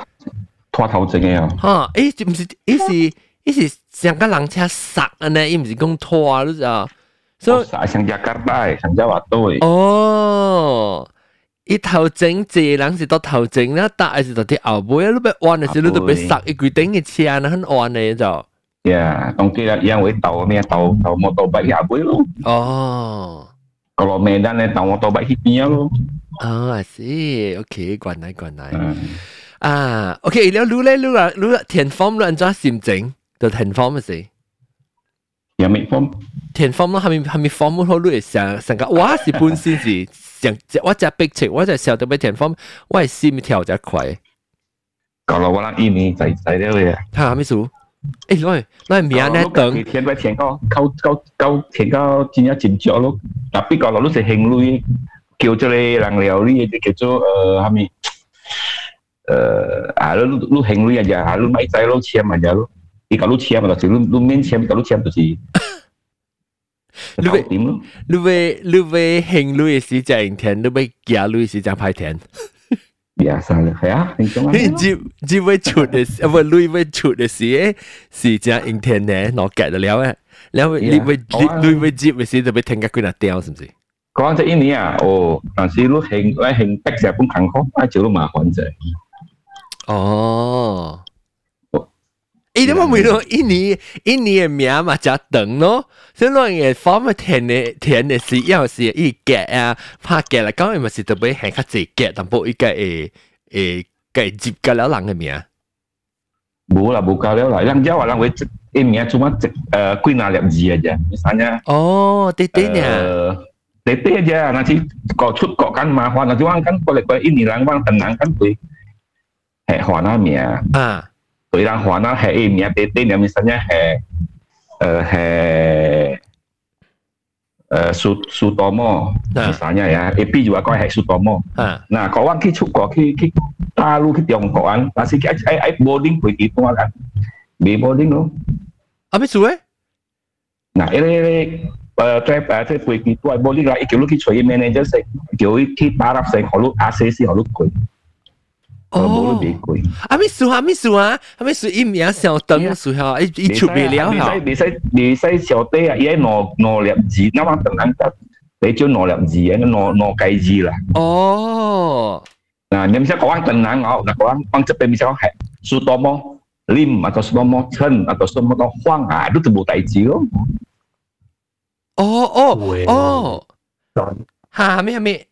Speaker 11: 拖头整嘅啊！
Speaker 1: 哈，诶，唔是，伊是，伊是成个人车塞啊呢，伊唔是讲拖啊，你知道？
Speaker 11: 所以上 Jakarta，上 Jawa 都会。
Speaker 1: 哦，伊头整字人是到头整啦，搭系是到啲后背，你别弯嘅时，你都别塞一句顶嘅车，那很弯嘅就。
Speaker 11: Ya, tongki yang wei tahu ni tahu tahu motorbike apa lo.
Speaker 1: Oh.
Speaker 11: Kalau Medan ni tahu motorbike hippie lo.
Speaker 1: Oh, I see. Okay，原来原来。啊，OK，แล้วรู้เลยรู้ละรู้ละ填 form 了，安怎心情？就填 form 是。
Speaker 11: 有咩 form？
Speaker 1: 填 form 咯，系咪系咪 form 好？你系成成个，我是本身是成，我只逼切，我就想到俾填 form，我系心跳就快。
Speaker 11: Kalau orang ini saya saya dia ya.
Speaker 1: 吓咩事？ 诶，攞攞名咧等。
Speaker 11: 填咪填到够够够填到真系真少咯。Tapi kalau lu sehing lu 叫咗你人料呢就叫做诶系咪？诶啊！lu lu heng lu aja, lu mai sai lu 签咪就咯。你kalau lu 签咪就是 lu lu 面签，kalau lu 签就是。
Speaker 1: 你会你会你会兴你时就用填，你会假你时就派填。
Speaker 11: 边样事呀？
Speaker 1: 呢件呢位出的事，唔系呢位出的事，系真系应天呢，我改得了啊。两位呢位呢位，唔系听架鬼人屌，是不是？
Speaker 11: 讲真一年啊，哦，但是你行喂行得上咁坎坷，嗌住都麻烦仔。
Speaker 1: 哦。诶，你冇咪咯？印尼印尼嘅名嘛就长咯，所以攞嘅 form 填嘅填嘅是要是一格啊，拍格啦，讲嘅咪是特别系较济格，但不一个诶诶计接嘅了人嘅名。
Speaker 11: 冇啦，冇教了啦，人家话人会一名做乜诶几哪粒字嘅啫，misalnya。
Speaker 1: 哦，对对呢。
Speaker 11: Tete aja nanti kau cut kau kan mahwan nanti orang kan boleh boleh ini lang bang tenang kan boleh hek hwana mia
Speaker 1: ah
Speaker 11: boleh Lang hwana hek ini mia tete ni misalnya hek uh, hek uh, su sutomo.
Speaker 1: Ah.
Speaker 11: misalnya ya EP juga kau hek sutomo.
Speaker 1: Ah
Speaker 11: nah kau orang ki cut kau ki ki talu ki Tiongkok kan masih ki ai ai boarding boleh gitu kan di boarding lo
Speaker 1: apa suwe
Speaker 11: Nah, ini uh, trap uh, trap quay kỳ tuổi boli là kiểu lúc khi chơi manager sẽ kiểu khi taraf sẽ họ lúc ACC họ lúc quay. Ờ, bố lúc bị quay.
Speaker 1: 阿咪数啊咪数啊，阿咪数一名小灯数下，一一出未了吓。
Speaker 11: 你使你使小弟啊，伊攞攞粒字，啱啱等等得，你就攞粒字啊，攞攞计字啦。
Speaker 1: 哦，
Speaker 11: Nah, dia misalnya orang tenang, oh, nah orang orang cepat misalnya kayak Sutomo Lim atau Sutomo Chen atau Sutomo Huang, ah, itu tebu tai chi loh.
Speaker 1: 哦哦
Speaker 12: 会
Speaker 1: 哦，
Speaker 12: 讲
Speaker 1: 吓咩咩？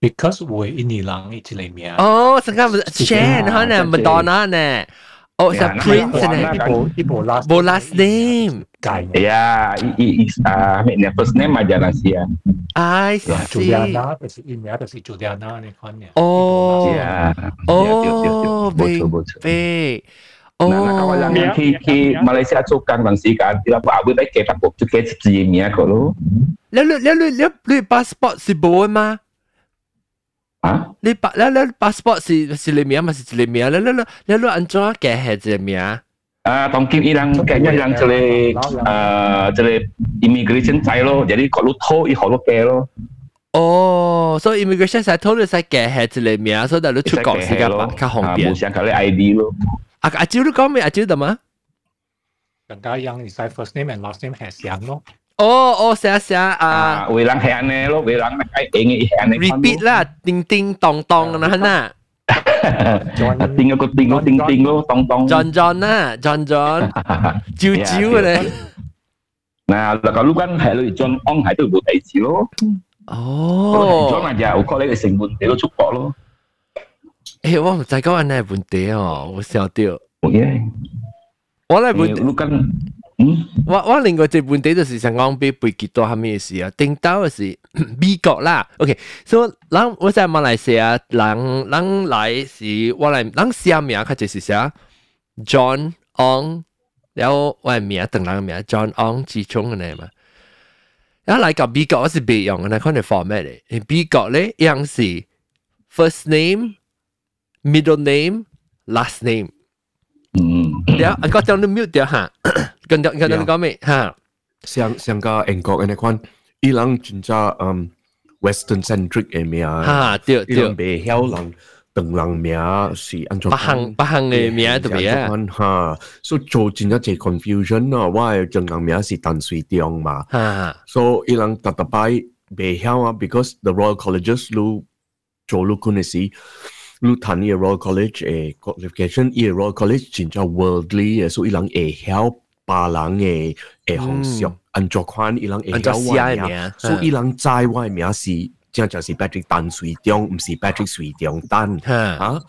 Speaker 12: Because we ini Ilang it
Speaker 1: lay me. Oh, Sangha Shen, Hana, Madonna, ne.
Speaker 11: Oh, the
Speaker 1: prince,
Speaker 12: ne. Bo last
Speaker 1: name.
Speaker 12: Guy.
Speaker 11: Yeah, I I uh, I mean, the first name, my Jana Sia.
Speaker 1: I
Speaker 12: ya,
Speaker 1: see.
Speaker 12: Juliana, it's in the other Juliana, ne. Kan oh.
Speaker 1: oh,
Speaker 11: yeah.
Speaker 1: Oh, big,
Speaker 11: big.
Speaker 1: Oh.
Speaker 11: Nah, kalau yang yeah, Malaysia cukang kan, kita pun abu baik kita pun cukai sejimnya lah kalau. Lalu,
Speaker 1: lalu, lalu, lalu, lalu, lalu, lalu, lalu, lalu, lalu, lalu,
Speaker 11: 啊？
Speaker 1: 你把你你 passport 是是你名嘛是你名？你你你你你安怎嘅系你名？
Speaker 11: Ah, tongkin hilang kayaknya hilang cele uh, cele immigration saya lo. Jadi kok lu tahu i lo ke lo.
Speaker 1: 哦，所以 immigration 使讨论使嘅系你名，所以你出国时间较方便
Speaker 11: Ah,。Bukan kali ID lo.
Speaker 1: 阿阿蕉你讲咩？阿蕉得嘛？
Speaker 12: 更加 young，你使 first name and last name 系像咯。
Speaker 1: 哦哦，写写啊
Speaker 11: Ah, wilang hane lo, wilang kai ingi hane.
Speaker 1: ，repeat 啦，叮叮当当那那。
Speaker 11: Ting ko ting lo, ting ting lo, tong tong.
Speaker 1: John John 啊，John John，招招嘅你。
Speaker 11: Nah, kalau lu kan hai lu John Ong hai tu buat tai chi lo. Kalau John
Speaker 1: 哦，
Speaker 11: aja, aku lagi sing bun lo cukup lo.
Speaker 1: 诶，我唔知讲安尼问题哦，我笑到。
Speaker 11: Okay.
Speaker 1: 我嚟问
Speaker 11: Eh, lu kan hmm?
Speaker 1: 我我另外一问题就是想讲俾飞机多系咩事啊？顶到嘅是美国啦。OK，所以咱我在马来西亚，人人来是我嚟，咱写名佢就是写 John On，然后我嘅名等人嘅名 John On 之中嘅呢嘛。然后嚟到美国我是别用嘅，可能 format 嚟。美国咧一样是 first name、middle name、last name。
Speaker 11: Hmm.
Speaker 1: 然后我将你 mute 掉下， 跟住跟住你讲咩吓？
Speaker 3: 像像个英国嘅那款，伊朗真正嗯 Western centric 嘅名，
Speaker 1: 吓对
Speaker 3: 伊朗
Speaker 1: 对。
Speaker 3: 袂晓人等人名是安怎
Speaker 1: 北行北行嘅名特别啊，
Speaker 3: 哈，所以做真一只 confusion 啊，我嘅正人名是淡水中嘛，
Speaker 1: 吓
Speaker 3: 所以伊朗特特摆袂晓啊，because the Royal Colleges lu 做 lu 嗰阵时。lu 谈呢个 Royal College 诶 qualification，呢个 Royal College 真正 worldly 嘅，所以伊人会晓 別人嘅誒方式，按照款伊人會
Speaker 1: 按照
Speaker 3: 曉
Speaker 1: CI
Speaker 3: 我
Speaker 1: 嘅名
Speaker 3: 所以伊人知我嘅名是正正是 Patrick 淡水中，唔是 Patrick 水中丹
Speaker 1: 嚇
Speaker 3: 啊。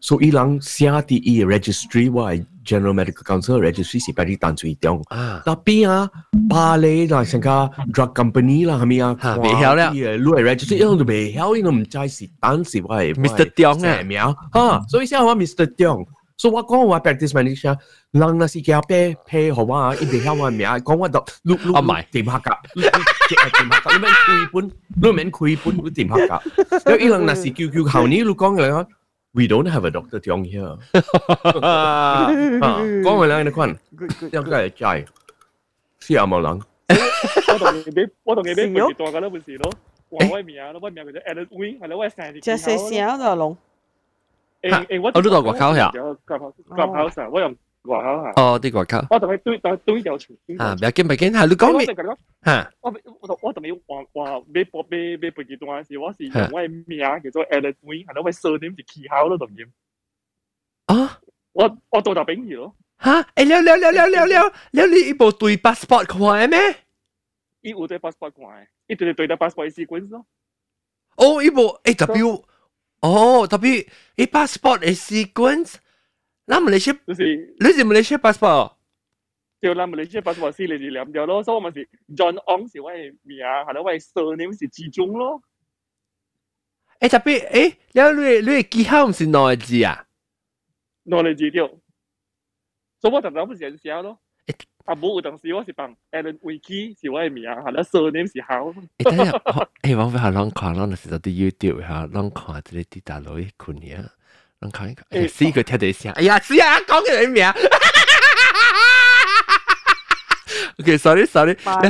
Speaker 3: 所以伊人寫啲伊個 registry，我係 General Medical Council registry 是 Patrick 淡水中。
Speaker 1: 啊
Speaker 3: ，Tapi ah, bale lah sangka drug company lah kami ah.
Speaker 1: 嚇未曉了
Speaker 3: lu register 因為未曉，因為唔知是單是我係
Speaker 1: Mr. Tiong 啊
Speaker 3: 名啊，所以先我 Mr. Tiong。所以我講我 practice manager，人那是叫配配合我啊，伊未晓我名，讲我就录录
Speaker 1: 哦唔系
Speaker 3: 点合格，录录点合格，你免开本，你免开本，你点合格。因为伊人那是叫叫后年，你讲嘅嚟讲。We don't have a Doctor Tiong here 啊。讲嘅嚟你看，有个系斋，是有冇人？
Speaker 13: 我同你俾我同你俾
Speaker 8: 是咯
Speaker 13: 背住当紧嗰本事咯。话我名啊，我名叫做 Alan Wing，系咯，我成日
Speaker 8: 即系写咗龙。
Speaker 13: 诶诶，我
Speaker 1: 我都到外口呀
Speaker 13: Clubhouse，Clubhouse 啊，我用 外口啊，
Speaker 1: 哦，啲外口
Speaker 13: 我同佢对对对条船。
Speaker 1: 啊，唔要紧唔要紧，系你讲咩
Speaker 13: 我？同佢讲，
Speaker 1: 吓
Speaker 13: 我我我同你话话俾播俾俾背几段时，我是用我嘅名叫做 Alan Wing，系咯，我 surname 是 Key 考咯，同样。
Speaker 1: 啊
Speaker 13: 我我到就炳儿咯，
Speaker 1: 吓，诶了了了了了了了，你呢部对 passport 看咩？
Speaker 13: 伊有对 passport 关，伊对对对 passport sequence 咯。
Speaker 1: 哦，呢部 A W，哦 W，呢 passport 系 sequence， 嗱唔你识，
Speaker 13: 就是
Speaker 1: 你是唔你识 passport？
Speaker 13: 就咱们你些 passport 是嚟是两条咯，所以我咪是 John Ong 是我嘅名，系咯，我嘅 surname 是志忠咯。
Speaker 1: 诶 W，诶，了你你嘅记号唔是哪个字啊？
Speaker 13: 攞嚟字条，所以我特登不是写咯。啊，冇有当时我是帮 Alan Wiki 是我嘅名，系咯，surname 是好。
Speaker 1: 诶，等下，诶，我俾下啷看，啷是到啲 YouTube 下啷看，即系啲大佬啲群嘢， 咱看一看，哎，是一个听得声，哎呀，是啊，讲个人名。OK，sorry sorry，
Speaker 2: 我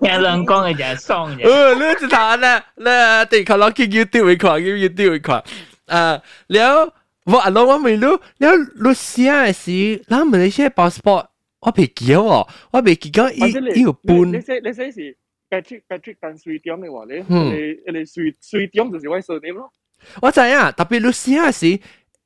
Speaker 2: 听人讲嘅就爽嘅。
Speaker 1: 哦，你知道啦，那对看落去 YouTube 一看，YouTube 一看，啊，了我阿老我咪 lu，了 Lucia 是，咱们那些 passport，我未叫哦，我未叫一
Speaker 13: 一半。你
Speaker 1: 说
Speaker 13: 你说是 Patrick Patrick 但水中嘅话咧，你你水水中就是我 surname 咯。
Speaker 1: 我知影，特别你死啊时，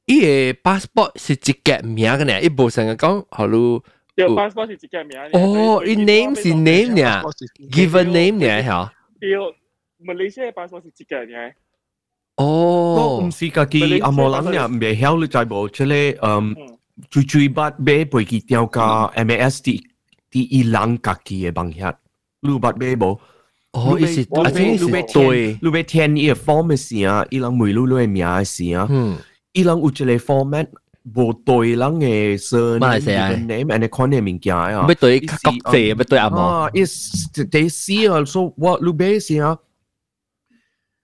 Speaker 1: 伊个 passport 是一个名个呢，伊无成日讲，好如。
Speaker 13: 有 passport 是一个名。
Speaker 1: 哦，伊 name 是 name 呢，given name 呢，
Speaker 13: 吓。有 Malaysia 嘅 passport 是一个名。
Speaker 1: 哦，
Speaker 3: 唔是家己阿摩人呢，唔係曉你在無，即係嗯，最最八買背記掉架 MAS 第第一人家己嘅方向，你八買無？
Speaker 1: 哦，伊是
Speaker 3: 我
Speaker 1: 啊，真是对，
Speaker 3: 你要填伊嘅 form 嘅时啊，伊人每路路嘅名嘅时啊，
Speaker 1: 嗯，
Speaker 3: 伊人有一个 format 无对人嘅 surname
Speaker 1: 马来西亚
Speaker 3: name and 款嘅物件啊。
Speaker 1: 要对国际，要对阿毛，
Speaker 3: 啊，is they see also what 你买时啊。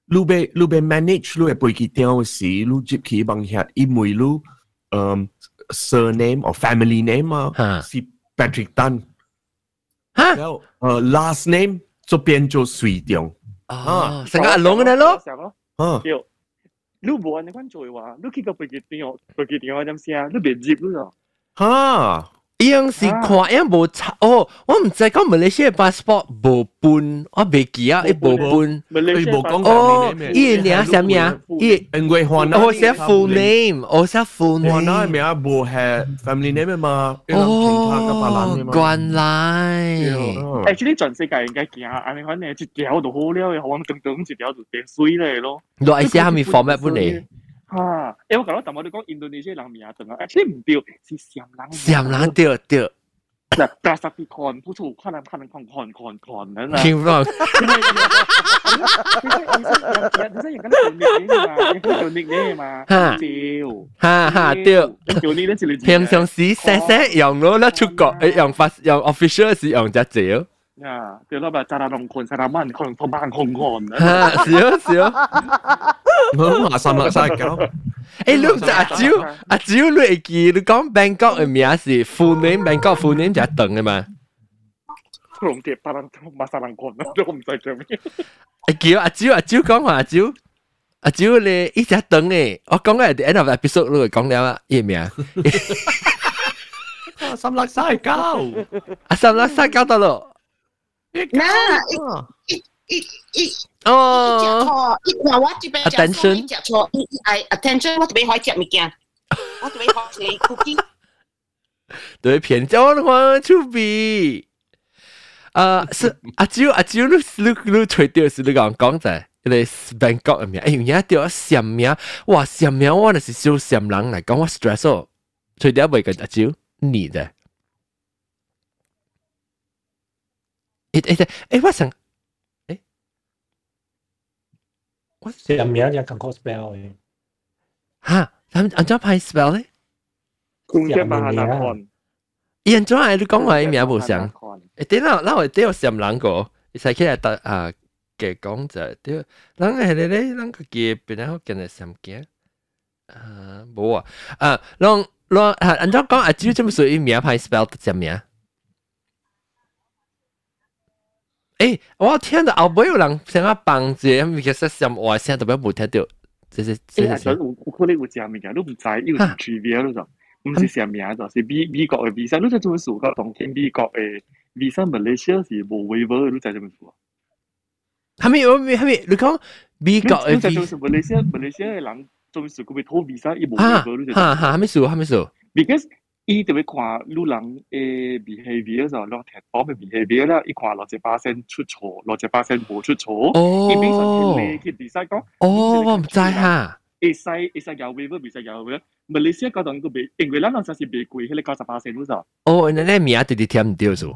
Speaker 3: 你要你要 manage 你嘅飞机掉时，你接起帮遐，因为你嗯 surname or family name 啊，是 Patrick Tan，
Speaker 1: 吓，
Speaker 3: 然后呃 last name 就變做水中，
Speaker 1: 啊，成個阿龍嘅咯，
Speaker 3: 啊，
Speaker 13: 對，你冇安尼款做你去個飛機場，飛機場點寫？你別接咯。
Speaker 3: 哈。
Speaker 1: 伊样是看，伊样无差哦，我唔知讲马来西亚 passport 无搬，我未记啊，伊无搬。
Speaker 3: 伊无讲
Speaker 1: 哦，伊嘅名啥名？伊
Speaker 3: 因为华南
Speaker 1: 我写 full name，我写 full
Speaker 3: 华南嘅
Speaker 1: name。
Speaker 3: 名无系 family name 嘛，伊人其他嘅白人嘅嘛。
Speaker 1: 原来。
Speaker 13: actually 全世界应该行，安尼款嘅一条就好了，我等等一条就变水咧咯。
Speaker 1: 你系写下面 format 本嚟？
Speaker 13: 啊！诶，我讲到，但我哋讲印度尼西亚人名啊，等啊，actually 唔对，是闪人。
Speaker 1: 闪人对对。
Speaker 13: 嗱，但系别看不出，看人看人看看看看人啊！
Speaker 1: 听讲。
Speaker 13: 你真系人家做逆嘢嘛？人家做逆嘢嘛？
Speaker 1: 哈
Speaker 13: 屌！
Speaker 1: 哈哈对。
Speaker 13: 做呢啲是你
Speaker 1: 平常时写写用咯，咧出国诶用发用 official 是用只 字。
Speaker 13: 啊，对啦，咪扎拉龙困，扎拉蚊困，同班困困
Speaker 1: 啊！少少。
Speaker 3: 我话三六三九。
Speaker 1: 诶，你唔知阿蕉阿蕉，你会记你讲 Bangkok 嘅名是 full name，Bangkok full name 就系等嘅嘛。
Speaker 13: 龙蝶巴人马沙人困，我唔使讲咩。
Speaker 1: 诶，叫阿蕉阿蕉讲话阿蕉。阿蕉你一只等诶，我讲嘅系 the end of episode 你讲了啊，咩名？
Speaker 3: 三六三九。
Speaker 1: 啊，三六三九到咯。
Speaker 5: 嗱，一一一
Speaker 1: 哦，
Speaker 5: 一只错，一话我这边
Speaker 1: Attention
Speaker 5: 一只错，一系 attention，我特别开只物件，我特别开你 cookie。
Speaker 1: 对偏交的话出比。啊，是阿蕉阿蕉，你你你吹掉是你讲讲在，你 Bangkok 嘅名，哎呀，而家掉闪名，哇闪名我那是小闪人嚟讲，我 stress 哦，吹掉未跟阿蕉你的。 诶诶诶，诶我想，诶，
Speaker 12: 我写名有咁 cosplay 嘅。
Speaker 1: 吓，咁按照派 spell 咧？
Speaker 13: 公爵马下南汉。
Speaker 1: 伊安怎会你讲话名无相？诶，点啦，咱会点有闪人个？你使起来得啊嘅讲就对，咱系咧咧，咱个嘅本来好见系闪嘅。啊，冇啊，啊，让让啊，按照讲阿蕉这么属于名派 spell 得只名。 誒，我听到后尾有人想要幫住，因為其實閃話聲特別冇听到，即係即
Speaker 13: 誒，
Speaker 1: 係。
Speaker 13: 有有可能有食物件，你唔知，有唔區別咯就。唔是啥名就是美美國嘅 visa，你知做咩事㗎？當天美國嘅 visa Malaysia 是冇 waiver，你知做咩事啊？
Speaker 1: 係咪？係咪？係咪？你講美國嘅
Speaker 13: 你知做
Speaker 1: visa
Speaker 13: 咩？Malaysia Malaysia 嘅人做咩事？佢咪拖 visa，伊冇
Speaker 1: 啊
Speaker 13: waiver，你知
Speaker 1: 哈哈，係咪數？係咪數
Speaker 13: ？because 伊特别看路人嘅 behavior 就落铁方嘅 behavior 啦，伊看落只巴声出错，落只巴声冇出错，
Speaker 1: 哦
Speaker 13: 伊变成你去 decide 讲。
Speaker 1: 哦，我唔知哈。
Speaker 13: 会使会使有 waiver，唔使有 waiver。Malaysia 嗰度个未，因为咱嗰阵时未贵，迄个九十八线嗰阵。
Speaker 1: 哦，你你名直直填唔掉数。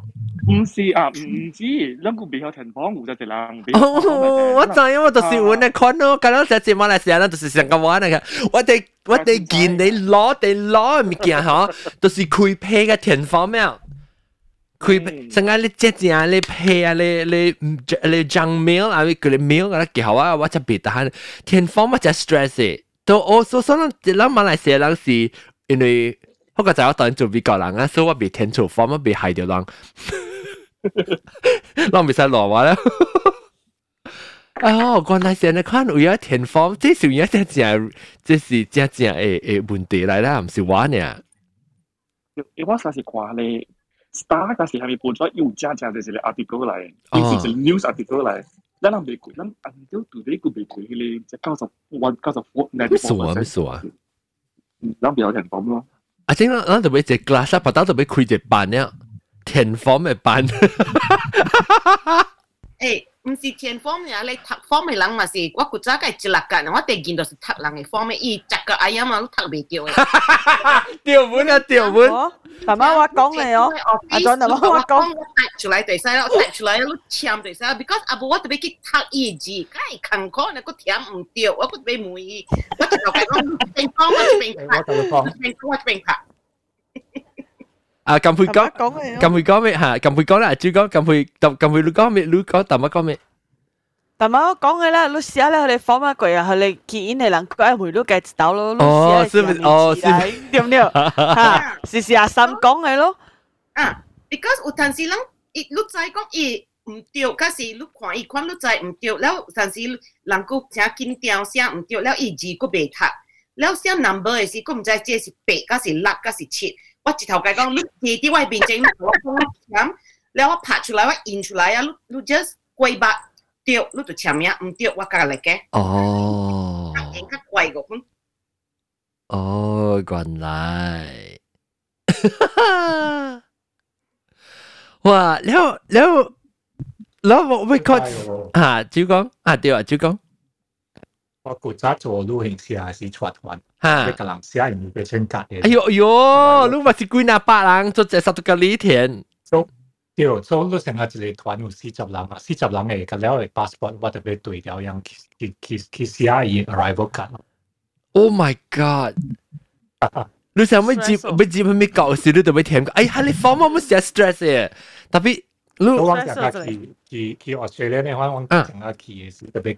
Speaker 13: 唔是啊，唔唔知，咱个未有情况，有就一人。
Speaker 1: 哦，我知，我就是揾你看咯，咁样只马来西亚人就是成个玩嚟嘅。我哋我哋见你攞地攞物件嗬，都是开批嘅田方咩？开批，成日你即正你批啊，你你你酱料啊，佢哋料嗰啲叫啊，我就别得田方乜就 stress 嘅。都我所所谂，咱马来西亚人是因为我个仔我当做美国人啊，所以我别填错方，我别害掉人。 我唔使落话啦。哦，原来是你看有一填方，这是有一只正，这是正正诶诶问题嚟啦，唔是话呢。
Speaker 13: 因为我嗰时看咧，Star 嗰时系咪搬咗要加加就是个 article 嚟，呢是 news article 嚟。咱人未贵，咱 until today 个未贵，佢只九十万、九十五、ninety
Speaker 1: 咩数啊？咩数啊？
Speaker 13: 咱比较情况咯。
Speaker 1: 啊，正啦，咱特别只 glass 把刀特别开只班咧， 填方嘅班。
Speaker 5: 诶，唔是填方嘅，你读方嘅人嘛是，我古早嘅一六间，我哋见到是读人嘅方嘅，伊十个哎呀嘛，都读未到嘅。
Speaker 1: 调本啊，调本。
Speaker 8: 爸妈我讲你哦，阿 John 爸妈我讲。
Speaker 5: 我读出来对晒啦，我读出来我签对晒，because 阿伯我特别去读意字，梗系坎坷，你个填唔掉，我个特别满意，我就头讲边方我边读，边我边读。
Speaker 1: 啊，咁会讲，咁会讲咩吓？咁会讲啦，主讲，咁会，咁咁会你讲咩？你讲，但乜讲咩？
Speaker 8: 但系我讲嘅啦，你试下咧，佢哋访乜鬼啊？佢哋见因嘅人，佢系回到计到咯。
Speaker 1: 哦，是咪？哦，是咪？
Speaker 8: 对唔对？吓，是是阿三讲嘅咯。
Speaker 5: 啊，because 有阵时人，伊你知讲伊唔对，可是你看伊看你知唔对，了阵时人个正紧张写唔对，了伊字个未读，了写 number 嘅时，佢唔知这是八，还是六，还是七。 我直头计讲，你地啲外边整，我讲咁，แล้ว我拍出来，我印出来啊，你你 just 跪白对，你就签名，唔对，我隔嚟嘅。
Speaker 1: 哦。
Speaker 5: 应该贵个咁。
Speaker 1: 哦，原来。哇！แล้วแล้วแล้วไม่ค่อยอ่าจิ๋ว讲啊对啊，จิ๋ว讲。
Speaker 12: 我古早做旅行社是出团，
Speaker 1: 哈，
Speaker 12: 你个人写唔俾钱格嘅。
Speaker 1: 哎呦哎呦，你咪是几廿百人做这十个里田。
Speaker 12: so 对，so 你成日一个团有四十人啊，四十人嘅，咁了嘅 passport 我特别对了样，去去去写伊 arrival card。
Speaker 1: Oh my god！你想要接要接佢咩搞事，你就要填个，哎呀，你方我冇写 stress 嘅，特别你
Speaker 12: 我成日去去去 Australia 咧，我我成日去嘅是特别。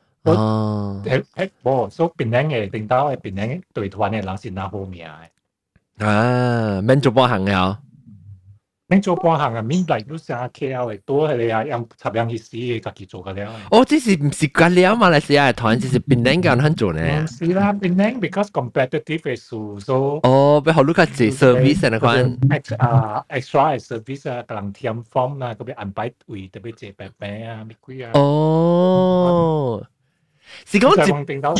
Speaker 12: 哦，诶诶，冇，所以边领嘅领导嘅边领对团嘅人是拿好命嘅。
Speaker 1: 啊，免做半行嘅，
Speaker 12: 免做半行啊，免嚟都成 KL 嘅多系你啊，用插样去死嘅自己做嘅了。
Speaker 1: 哦，这是唔是隔了马来西亚嘅团，这是边领嘅人肯做呢？
Speaker 12: 唔是啦，边领 because competitive 嘅数所。
Speaker 1: 哦，俾好多个做 service 那款。
Speaker 12: ex 啊 extra service 啊，可能填 form 啊，特别安排位特别谢白白啊，咩鬼啊。
Speaker 1: 哦。 是讲
Speaker 12: 接定到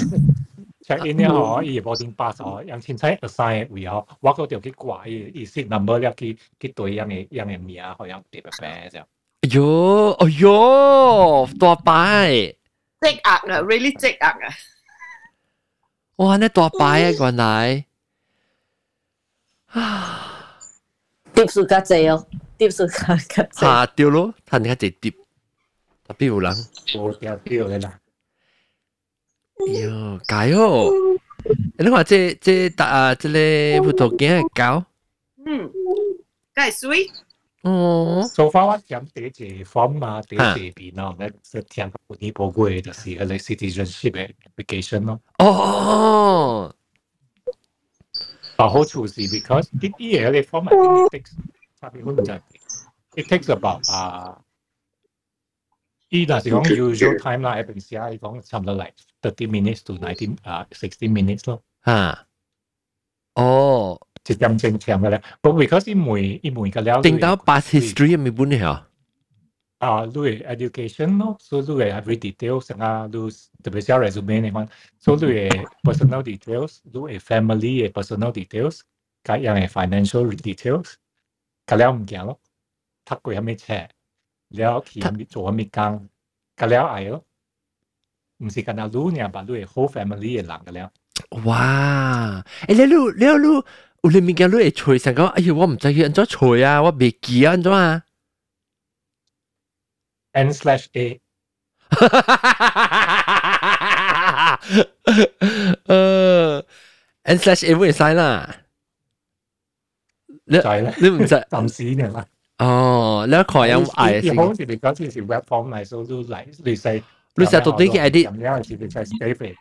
Speaker 12: check in 咧，嗬，伊无定 pass 哦，样凊彩 assign 位哦，我嗰条去挂伊伊 seat number 了去去对样嘅样嘅名，好像特别白啫。
Speaker 1: 哎呦，哎呦，大摆！
Speaker 5: 积压啊，really 积压啊！
Speaker 1: 哇，你大摆啊，原来
Speaker 7: 啊，碟数较济哦，碟数较较济。
Speaker 1: 吓掉咯，睇下只碟，特别有人。
Speaker 12: 冇掉掉嘅啦。
Speaker 1: 哟，解哦！你话即即搭啊，即个葡萄镜系搞，
Speaker 5: 嗯， 梗系水。
Speaker 1: 哦，
Speaker 12: so far 我点第一 form 啊，第一边咯，咧是听过啲报告嘅，就是嗰啲 citizenship 嘅 application 咯。
Speaker 1: 哦，
Speaker 12: 啊，好处是 because 呢啲嘢你 form 系 takes 差别好唔就 it takes about 啊， 依嗱是讲 usual time 啦，喺平时啊，讲差唔多 like thirty minutes to nineteen 啊 sixteen minutes 咯。
Speaker 1: 吓，哦，
Speaker 12: 一点正长嘅咧，不过 because 依枚依枚嘅了，
Speaker 1: 定到 past history 咪本嚟啊？
Speaker 12: 啊，你系 education 咯，所以你系 every details 成啊，你特别是 resume 嚟讲，所以你系 personal details，你系 family 嘅 personal details，加样系 financial details，加了唔惊咯，读过系咩车， 了去系咩做系咩工，加了系咯，唔是干那你呢，把你系 whole family 嘅人嘅了。
Speaker 1: 哇！诶，你你你你，有你物件你会吹成讲，哎呀，我唔知佢安怎吹啊，我未记啊，安怎啊？
Speaker 12: N slash A，
Speaker 1: 诶，N slash A 会使啦。你
Speaker 12: 就系咧，
Speaker 1: 你唔知
Speaker 12: 暂时嘅啦。
Speaker 1: 哦，你看有嗌
Speaker 12: 先。好似你讲似是 web form 嚟，所以都嚟你细。
Speaker 1: 你成日到底嘅 edit？
Speaker 12: 咁样是你细 save。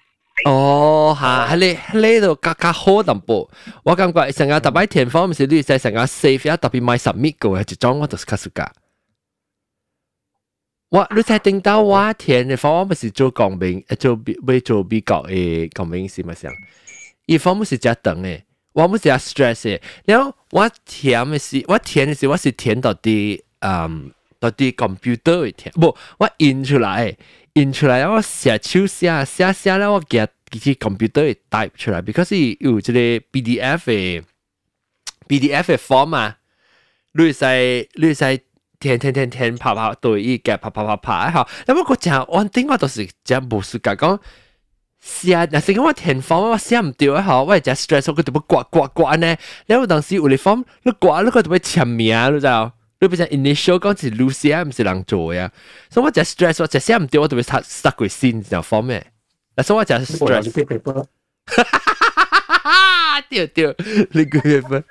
Speaker 1: 哦，吓！喺你喺度较较好淡薄，我感觉成日特别填方面是你使成日 save 一特别买 submit 嘅，一种我都是较暑假。我你才听到我填嘅方唔是做讲明，做要做美国嘅讲明是咪先？伊方唔是只等嘅，我唔是只 stress 嘅。然后 我填嘅是，我填嘅是我是填到啲嗯到啲 computer 嘅填，不我印出來。印出來，我寫手寫寫寫咧，我寄去 computer type 出来，because 有即個 PDF 嘅 PDF 嘅 form 啊，你使你使填填填填啪啪对伊嘅拍拍拍拍好，咁我講我頂我都是真無事㗎，講写，若是讲我填 form 我写唔到啊，好，我系真 stress，我佢特别刮刮刮呢，然后当时有啲 form 你刮你佢特别签名，你知道？你变成 initial 嗰时 Lucia 唔是人做嘅，所以我就 stress，我就写唔到，我特别塞塞佢先就方面，所以我就 stress。掉掉，你个月份，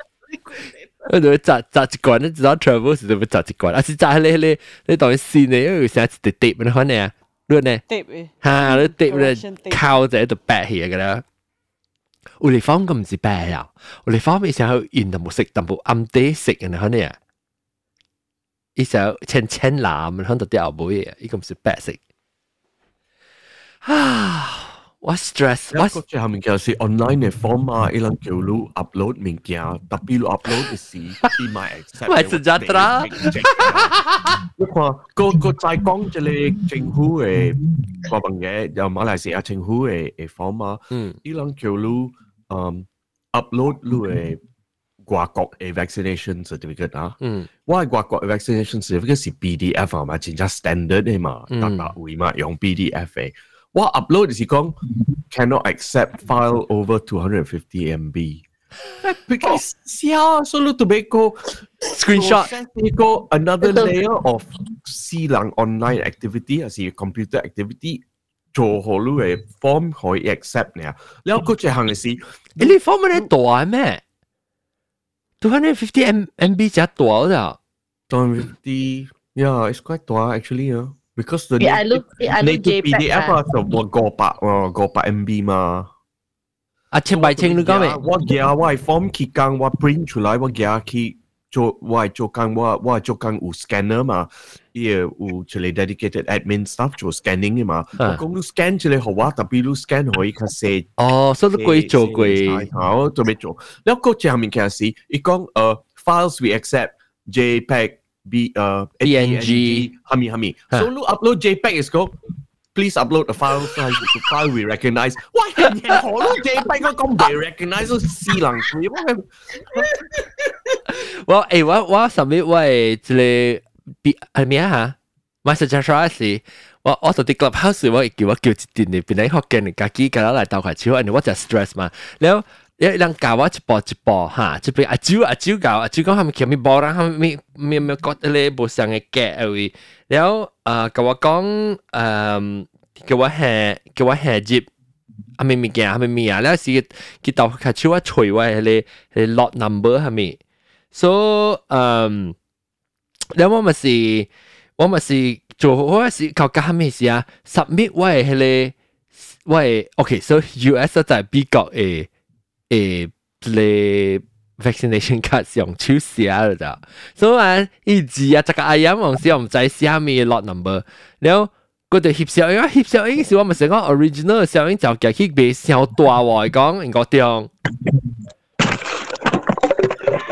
Speaker 1: 我就扎扎一罐，你知道 travel 时就会扎一罐，啊是扎你你你当线嘅，因为成日直跌 你可能啊，你呢？
Speaker 8: 跌嘅，
Speaker 1: 吓你跌咧靠在度白起嘅啦。有地方咁唔是白啊，有地方咪成日现就冇食，但冇暗地食嘅可能啊。一首千千男，响度啲后妹嘅，呢个唔是白色。啊， 我 stress，
Speaker 3: 我个最后面就是 online 嘅 form 啊，一撚叫你 upload 物件，特别你 upload 嘅时，你咪 accept。
Speaker 1: 咪是真啦。
Speaker 3: 你看，个个再讲即系政府嘅国民嘅，又马来西亚政府嘅嘅 form 啊，
Speaker 1: 嗯，
Speaker 3: 一撚叫你嗯 upload 你嘅。外国嘅 vaccination certificate 啊，
Speaker 1: 嗯，
Speaker 3: 我系外国 vaccination certificate 是 PDF 啊嘛，真正 standard 嘅嘛，特特会嘛用 PDF 嘅。 我 upload 就是讲 cannot accept file over two hundred and fifty MB。Because 笑，所以都俾个
Speaker 1: screenshot，
Speaker 3: 呢个 another layer of 私人 online activity 还是 computer activity。做好你嘅 form 可以 accept 呢？然后嗰只行嘅是，
Speaker 1: 你 form 咧大咩？Two hundred fifty M MB 只大的。
Speaker 3: Two hundred fifty, yeah, it's quite 大 actually 啊。 Because the
Speaker 7: yeah, native, I look,
Speaker 3: native PDF là sổ go gò bạc, go bạc MB
Speaker 1: mà. À, chênh bài chênh nữa có
Speaker 3: mẹ. Wa gà, wa form kỳ càng, wa print 出来, wa gà kỳ cho wa cho càng, wa wa cho càng u scanner mà. Ia u chỉ là dedicated admin stuff cho scanning mà. Wa công lu scan chỉ là hồ wa, tapi lu scan
Speaker 1: hồi khá xe. Oh, sao lu quay
Speaker 3: cho quay. Hảo, cho mẹ cho. Nếu cô chàng mình kia sĩ, ý con, uh, files we accept JPEG, B 呃
Speaker 1: PNG
Speaker 3: 哈密哈密，so you upload JPEG is go please upload the file size the file we recognize 喂人哋何都 JPEG 我讲未 recognize 都私人佢
Speaker 1: 我诶我我上面我系即系 B 系咩啊吓？My suggestion 是我我到啲 clubhouse 我叫我叫一段嚟边啲学嘅人家己㗎啦嚟斗下超，人哋我就 stress 嘛，然后。 因為人教我一步一步哈，即邊阿舅阿舅教阿舅講，他們前面無人，他們咪咪咪覺得咧無上嘅格位，然後啊，甲我講，嗯，叫我下叫我下接，阿咪咪件阿咪咪啊，然後是佢到開始我吹我迄個迄 lot number 係咪？so 嗯，然後我咪是我咪是做我是搞搞咩事啊？submit 我係迄個我係 OK，so US 就係比較誒。诶咧 vaccination card 用手写了咋，所以啊，一字啊，这个 I M 王时我唔知写咩 lot number，然后嗰条翕小影，翕小影是我咪成个 original 小影就夹去俾小大喎，讲应该点？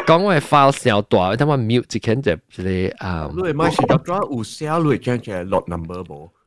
Speaker 1: 讲我系 file 小大，等我 mute 一间就系啊，
Speaker 3: 你买是得咗有写你将嘅 lot number 冇，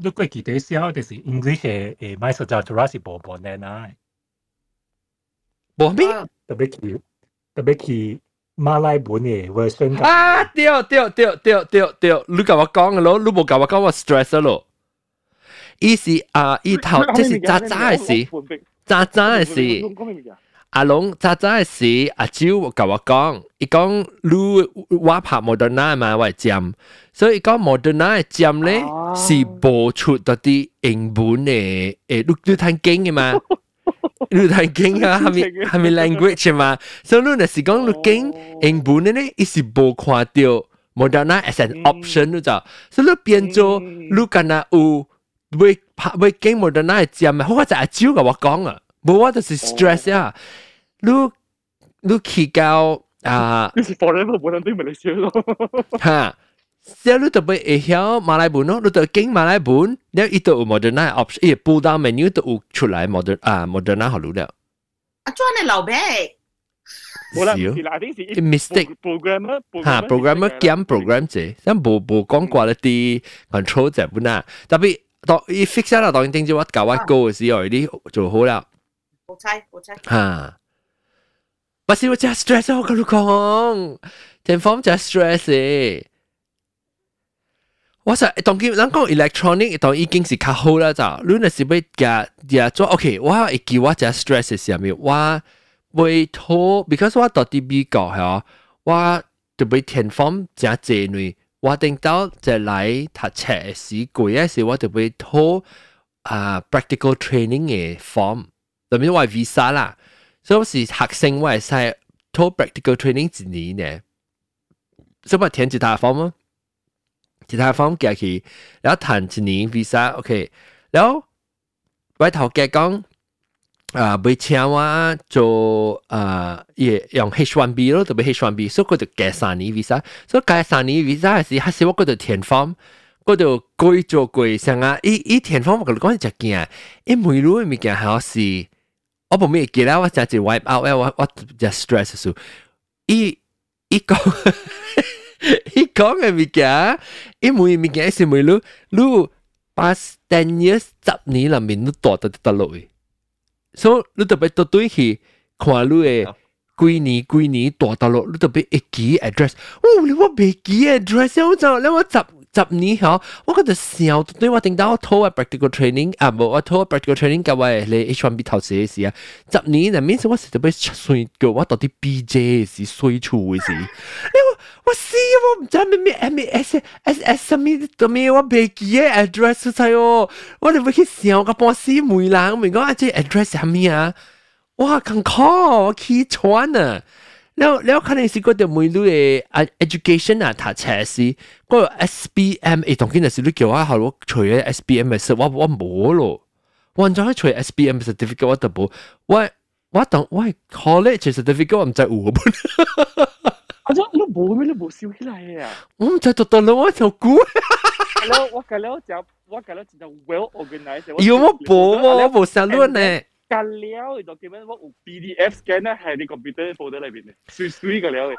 Speaker 12: 你佢佢哋写就是 English 嘅诶，买实在 Jurassic 部部呢啦，
Speaker 1: 部咩？
Speaker 12: 特别佢特别佢马来文嘅 version
Speaker 1: 啊！对对对对对对，你甲我讲嘅咯，你冇甲我讲我 stress 咯。伊是啊，伊头即是渣渣嘅事，渣渣嘅事。 阿龙渣渣嘅事，阿蕉甲我讲，伊讲你我拍 Moderna 嘛，我系针，所以讲 Moderna 嘅针咧是播出到啲英文嘅，诶，你你睇经嘅嘛？你睇经啊，系咪系咪 language 嘛？所以你若是讲你经英文嘅咧，伊是冇看到 Moderna as an option 你就，所以你变做你敢若有会拍会经 Moderna 嘅针啊，好我就阿蕉甲我讲啊。 冇我就是 stress 啊！你你去到啊，
Speaker 13: 你是 forever 冇人对马来西亚咯。
Speaker 1: 吓，之后你就会会晓马来文咯，你就经马来文，然后伊都有 Moderna [LAUGHS] option，伊 pull down menu 都有出来 Moder 啊 Moderna 好了。
Speaker 5: 阿 John 你留俾。
Speaker 13: 冇啦，是啦，啲是
Speaker 1: mistake
Speaker 13: programmer
Speaker 1: 吓 programmer 兼 program 啫，但冇冇讲过一啲 control 就本啦，特别当伊 fix 啦，当然定咗我教我高嘅时候，啲做好啦。
Speaker 5: 冇猜冇猜。
Speaker 1: 吓！不是我真系 stress 我跟你讲，前方真系 stress 诶。我实当佢咱讲 electronic 当已经是较好啦，就你若是要夹夹做 OK，我会记我真系 stress 嘅时候咪我会拖，because 我到啲美国系我特别前方真济呢，我定到就嚟读册嘅时攰嘅时，我特别拖啊 practical training 嘅 form， 特別我係 visa 啦。所以是學生，我係使拖 practical training 一年嘅，所以我填一他 form 咯，一他 form 寄去，然後談一年 visa，OK，然後我頭家講啊，要請我做啊，也用 H1B 咯，特別 H1B，所以佢就寄三年 visa，所以寄三年 visa 係時，還是我嗰度填 form。嗰度改做改上啊！伊伊填 form 我講講只件，伊每路嘅物件係是。我冇咩记啦，我真系 wipe out 我我就 stress 数。伊伊讲伊讲嘅物件，伊每物件是每路路 past ten years 十年里面都大得得落去，所以你特别到对去看你嘅几年几年大得落，你特别会记 address。哦，你我未记 address，我就你我十。 十年后，我觉得笑，对我定到我拖啊 practical training 啊，冇我拖 practical training 教我你 H1B 头时嘅事啊，十年入面我实在俾出水叫我到啲 BJ 嘅事水处嘅事，你话我死我唔知咩咩 M S S S 咩做咩我未记嘅 address 出哦，我哋会去笑个半死梅啦，我咪讲啊，即 address 系咩啊？哇，咁 call 我起穿啊！ แล้วแล้วคันนี้สิก็เดี๋ยวไม่รู้เอ education อ่ะถ้าแชร์สิก็ SBM เอตรงนี้น่ะสิรู้เกี่ยวว่าเขาว่า除咗 SBM 嘅事我我冇咯我就系除 SBM certificate 我都冇我我当我 college certificate 我唔知有本
Speaker 13: 我咗你冇咩你冇笑起来啊
Speaker 1: 我唔知读到啦我就估
Speaker 13: แล้ว我计了就我计了就 well organized
Speaker 1: 要我冇喎我冇上论呢
Speaker 13: 隔了就叫咩？我有 PDF scan 咧，喺你 computer folder 里边嘅，水水嘅了嘅。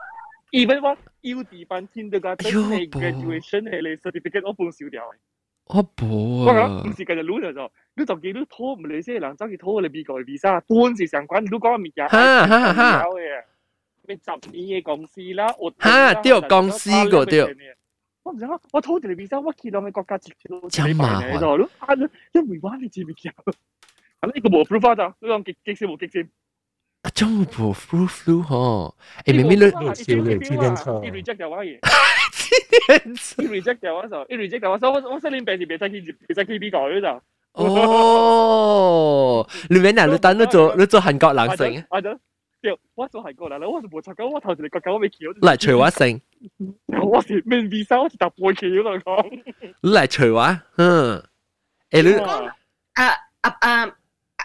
Speaker 13: even 我 U 地班天到个真系 graduation 系你 certificate 我半少掉嘅。
Speaker 1: 我冇
Speaker 13: 我讲唔是继续攞就就，你就记得拖唔嚟先，人走去拖你美国嘅 visa，半时相关，你讲物件
Speaker 1: 哈哈哈，
Speaker 13: 咩十年嘅公司啦，
Speaker 1: 哈，对公司个对。
Speaker 13: 我唔知啊，我拖住你 visa，我见到嘅国家直接都
Speaker 1: 真麻烦
Speaker 13: 就咯，啊，因为话你知唔知啊？ 系呢个冇 proof 咋？呢个极极少冇极先。
Speaker 1: 啊，中部 flu flu 嗬，诶，明明你
Speaker 12: 六七年纪念册
Speaker 13: 一 reject 掉话嘢，
Speaker 1: 纪
Speaker 13: 一 reject 掉话就，一 reject 掉话，所以我我新年病是别使去别使去美国嘅就。
Speaker 1: 哦，你明啊？你等你做你做韩国人性，
Speaker 13: 我就掉，我做韩国人啦，我是冇察觉，我头先你国家我未桥。
Speaker 1: 嚟除话性，
Speaker 13: 我是面 visa，我是搭背桥啦讲。
Speaker 1: 你嚟除话，嗯，诶你
Speaker 5: 啊啊啊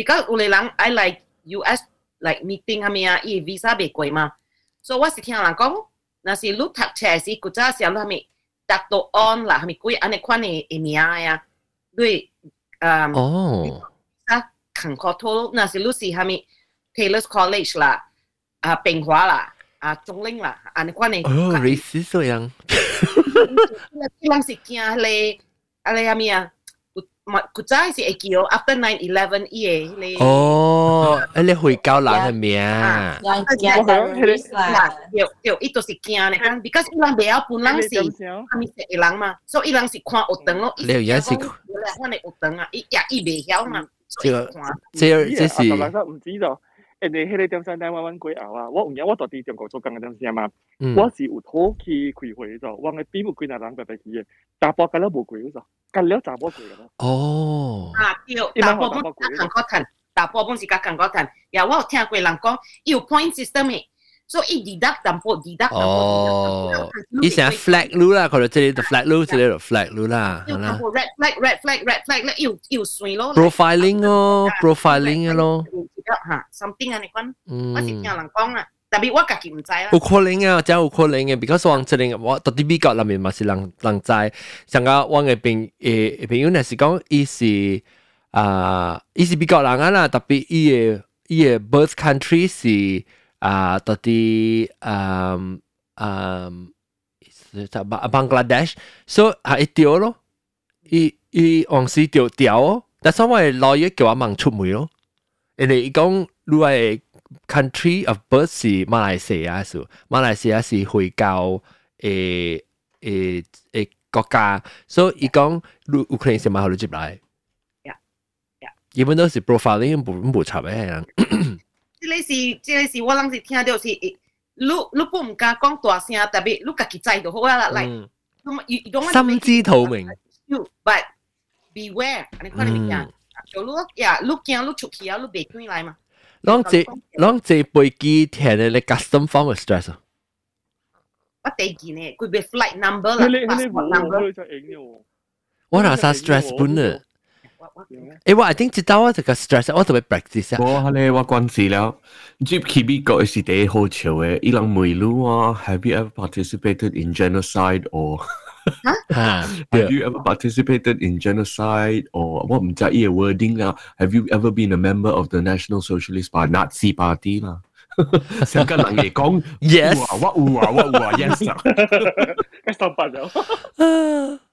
Speaker 5: because ulelang I like US like meeting hami hamia i visa be koi ma. So what si tiang lang kong na si lu tak che si ku cha si lu hami tak to on la hami kui ane kwan e emia ya. Dui um oh. sa kan ko to
Speaker 1: na
Speaker 5: si lu si hami Taylor's College la à Bình Hóa là à Trung Linh là ane kwan e oh racist so yang [LAUGHS] ที่ลัง
Speaker 1: สิกี้อะ
Speaker 5: ไรอะไรอะมีอะ 古早是会叫 after nine eleven 伊个咧。
Speaker 1: 哦，诶你会教人嘅名，
Speaker 4: yang yang terrorist lah.
Speaker 5: 对对，伊都是惊咧，because 伊人袂晓本人是阿咪食人嘛，所以伊人是看学堂咯。
Speaker 1: 你有影是
Speaker 5: 我哋学堂啊，伊也伊袂晓嘛。
Speaker 1: 这个这这是
Speaker 13: 人哋迄個點三單彎彎鬼後啊，我有影我到底中國做工嘅點先嘛，
Speaker 1: 嗯
Speaker 13: 我是有土去開會咗，我嘅邊冇幾廿人白白去嘅，查甫緊了冇貴咗，緊了查某貴咯。
Speaker 1: 哦，
Speaker 5: 啊，對，大部分甲韓國談，大部分是甲韓國談。呀，我有聽過人講，伊有 point system 嘅，所以伊 deduct 淡薄，deduct 淡薄。
Speaker 1: 哦，以前 flag 路啦，佢哋这里就 flag 路，这里就 flag 路啦，系啦
Speaker 5: 有淡薄 red flag，red flag，red flag 咧，有有算咯。
Speaker 1: ，profiling 咯，profiling 嘅咯，
Speaker 5: 吓，something 安尼讲，
Speaker 1: 嗯
Speaker 5: 我是听人讲啦，特别我家己唔知啦
Speaker 1: 有。可能啊，真有可能嘅，because 往这里我到啲美国里面嘛是人人知，像个我嘅朋诶朋友呢是讲，伊是啊，伊是美国人啊啦，特别伊嘅伊嘅 birth country 是 啊，到啲嗯嗯。在巴 Bangladesh，所以系掉咯，伊伊往时掉掉哦，但系我系老爷叫我忙出门咯，因为伊讲你系 country of birth 是马来西亚数，马来西亚是回教诶诶诶国家，所以伊讲你有可能是马后你接来，基本都是 profiling 唔唔插嘅人，
Speaker 5: 即个是即个是我人是听到是，你你不唔敢讲大声，特别你家己知就好啦，嚟，
Speaker 1: 嗯
Speaker 5: 咁啊，you you don't want to
Speaker 1: 心
Speaker 5: make
Speaker 1: 知肚明，
Speaker 5: you but beware，安尼款嘅物件，就你呀，你惊你出去啊，你袂转来嘛。
Speaker 1: 啷这啷这飞机听咧你 custom form 嘅 stress 啊，
Speaker 5: 我第二呢，佢俾 flight number 啦
Speaker 13: 你你你，
Speaker 5: passport
Speaker 13: 冇
Speaker 5: number。
Speaker 13: 佢就影嘅喎。
Speaker 1: 我哪啥 stress 本呢？ 诶，我 I think 知道我这个 stress，我特别 practice 啊。
Speaker 3: 我咧我关事了，接去美国是第一好笑嘅，伊人问你啊，Have you ever participated in genocide or
Speaker 1: 吓
Speaker 3: Have you ever participated in genocide or [LAUGHS] 我唔知伊个 wording 啦，Have you ever been a member of the National Socialist Party Nazi Party [LAUGHS] 啦？香港人嚟讲
Speaker 1: Yes
Speaker 3: 有啊我有啊，我有啊，yes 啊。
Speaker 13: 一十八咗。 [LAUGHS]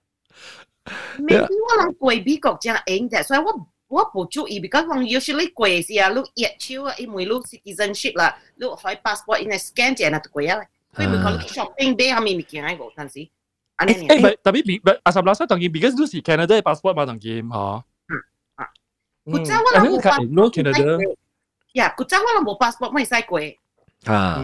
Speaker 5: maybe 我人过美国真应嘅，所以我我冇注意，because 我 usually 过时啊，你热手啊，因为你 citizenship 啦，你开 passport 因为 scan 只那就过啊，所以咪讲你 shopping day 系咪物件喺个，但是，安尼
Speaker 13: 诶，咪特别比阿十拉沙当然，because 都是 Canada 嘅 passport 嘛，当然吓。
Speaker 5: 古早我人冇
Speaker 13: passport Canada。
Speaker 5: 呀，古早我人冇 passport 咪使过
Speaker 1: 啊！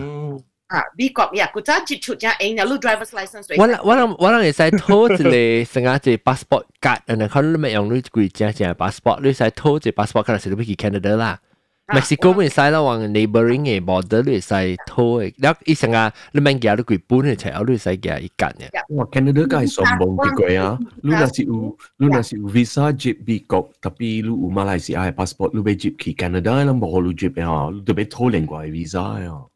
Speaker 5: Ah, B Corp. Ya aku tak cik cut yang ingin lu driver's license
Speaker 1: tu. Walang walang walang yang saya tahu tu le passport card. Dan kan lu macam lu kui jah jah passport lu saya tahu tu passport card. Sebab pergi Canada lah. Ah, Mexico pun saya lah wang neighboring eh border lu eh, saya tahu eh dah i sengah lu main gear lu kui pun ni cakap lu saya gear ikat ni
Speaker 3: wah Canada kan sombong tiga ya. Lu nasi u lu ya. nasi u visa jeep B Corp tapi lu u Malaysia passport lu bejip ke Canada lah bawa lu jeep ya. Lu tu betul lengkau visa ya.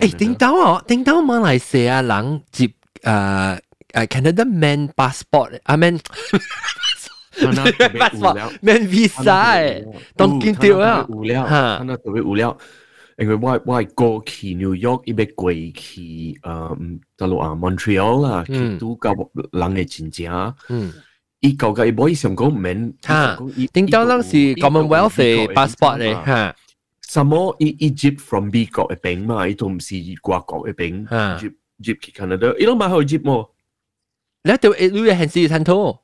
Speaker 1: 诶，顶到哦，顶到马来西亚人接 诶诶 Canada man passport 啊 man
Speaker 3: 他[LAUGHS] 那特别无
Speaker 1: passport
Speaker 3: 聊，
Speaker 1: man visa 诶，当见到啊
Speaker 3: 无聊，
Speaker 1: 吓
Speaker 3: 他那特别无聊。因为我我过去 New York，伊要过去诶，大陆啊 Montreal 啦，去
Speaker 1: 嗯
Speaker 3: 拄到人嘅真正。
Speaker 1: 嗯。
Speaker 3: 伊旧嘅伊冇伊想讲唔免，
Speaker 1: 吓，点解当时 Commonwealth 嘅 passport 嚟吓？
Speaker 3: 什么伊伊接 from 美国嘅饼嘛，伊都唔是外国嘅饼，
Speaker 1: 吓
Speaker 3: 接接去 Canada，伊都买好接么？
Speaker 1: 你一定要你嘅限时餐套，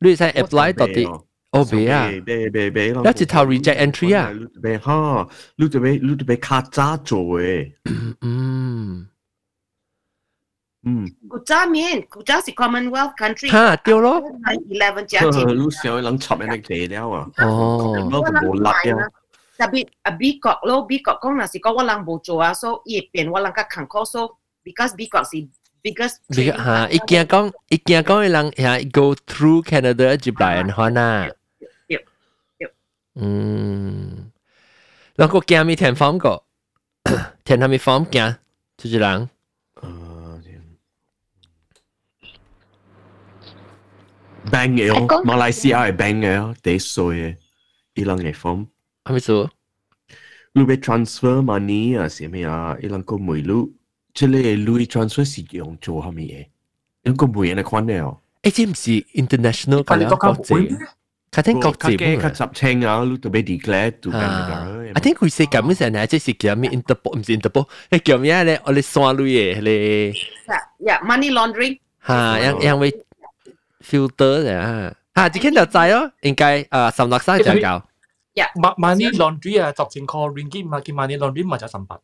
Speaker 1: 你使 apply 到啲。哦，别啊，
Speaker 3: 别别别咯，
Speaker 1: 一直头 reject entry 啊，
Speaker 3: 你特别哈，你特别你特别卡渣做嘅，
Speaker 1: 嗯
Speaker 3: 嗯，
Speaker 5: 古早面，古早是 Commonwealth country。
Speaker 1: 吓对咯。
Speaker 5: eleven 加几？
Speaker 3: 你想人插人哋地了啊？
Speaker 1: 哦，
Speaker 3: 我都冇辣啊。
Speaker 5: 特别啊，美国咯，美国讲若是讲我人冇做啊，所以变我人甲坎坷，so because 美国是 biggest。
Speaker 1: 你吓，一见讲一见讲嘅人吓 go through Canada 接来嘅话呐，嗯，然后惊咪填 form 个，填下咪 form 惊，出住人。
Speaker 3: bank 嘅哦，马来西亚系 bank 嘅哦，第岁嘅，伊人嘅 form。
Speaker 1: 系咪数？
Speaker 3: 你要 transfer money 啊，是咩啊？伊人个梅路，即系你 transfer 是用做系咩嘢？一个梅人嘅款嘅哦。
Speaker 1: 诶，即唔是 international 咁样国际，佢听国际
Speaker 3: 嘅，
Speaker 1: 本
Speaker 3: 佢十清啊，你特别 declare 做紧嘅。
Speaker 1: I think 佢写咁嘅时候呢，即系叫咩 Interpol 唔是 Interpol，系叫咩咧？我哋刷类嘅咧，
Speaker 5: Yeah, money laundering。
Speaker 1: 吓，因因为 filter 嘅啊，吓，只见就制咯，应该诶十六三就教。
Speaker 12: Ma- money laundry 啊，十千块 ringgit 嘛，叫 money laundry 嘛就十八。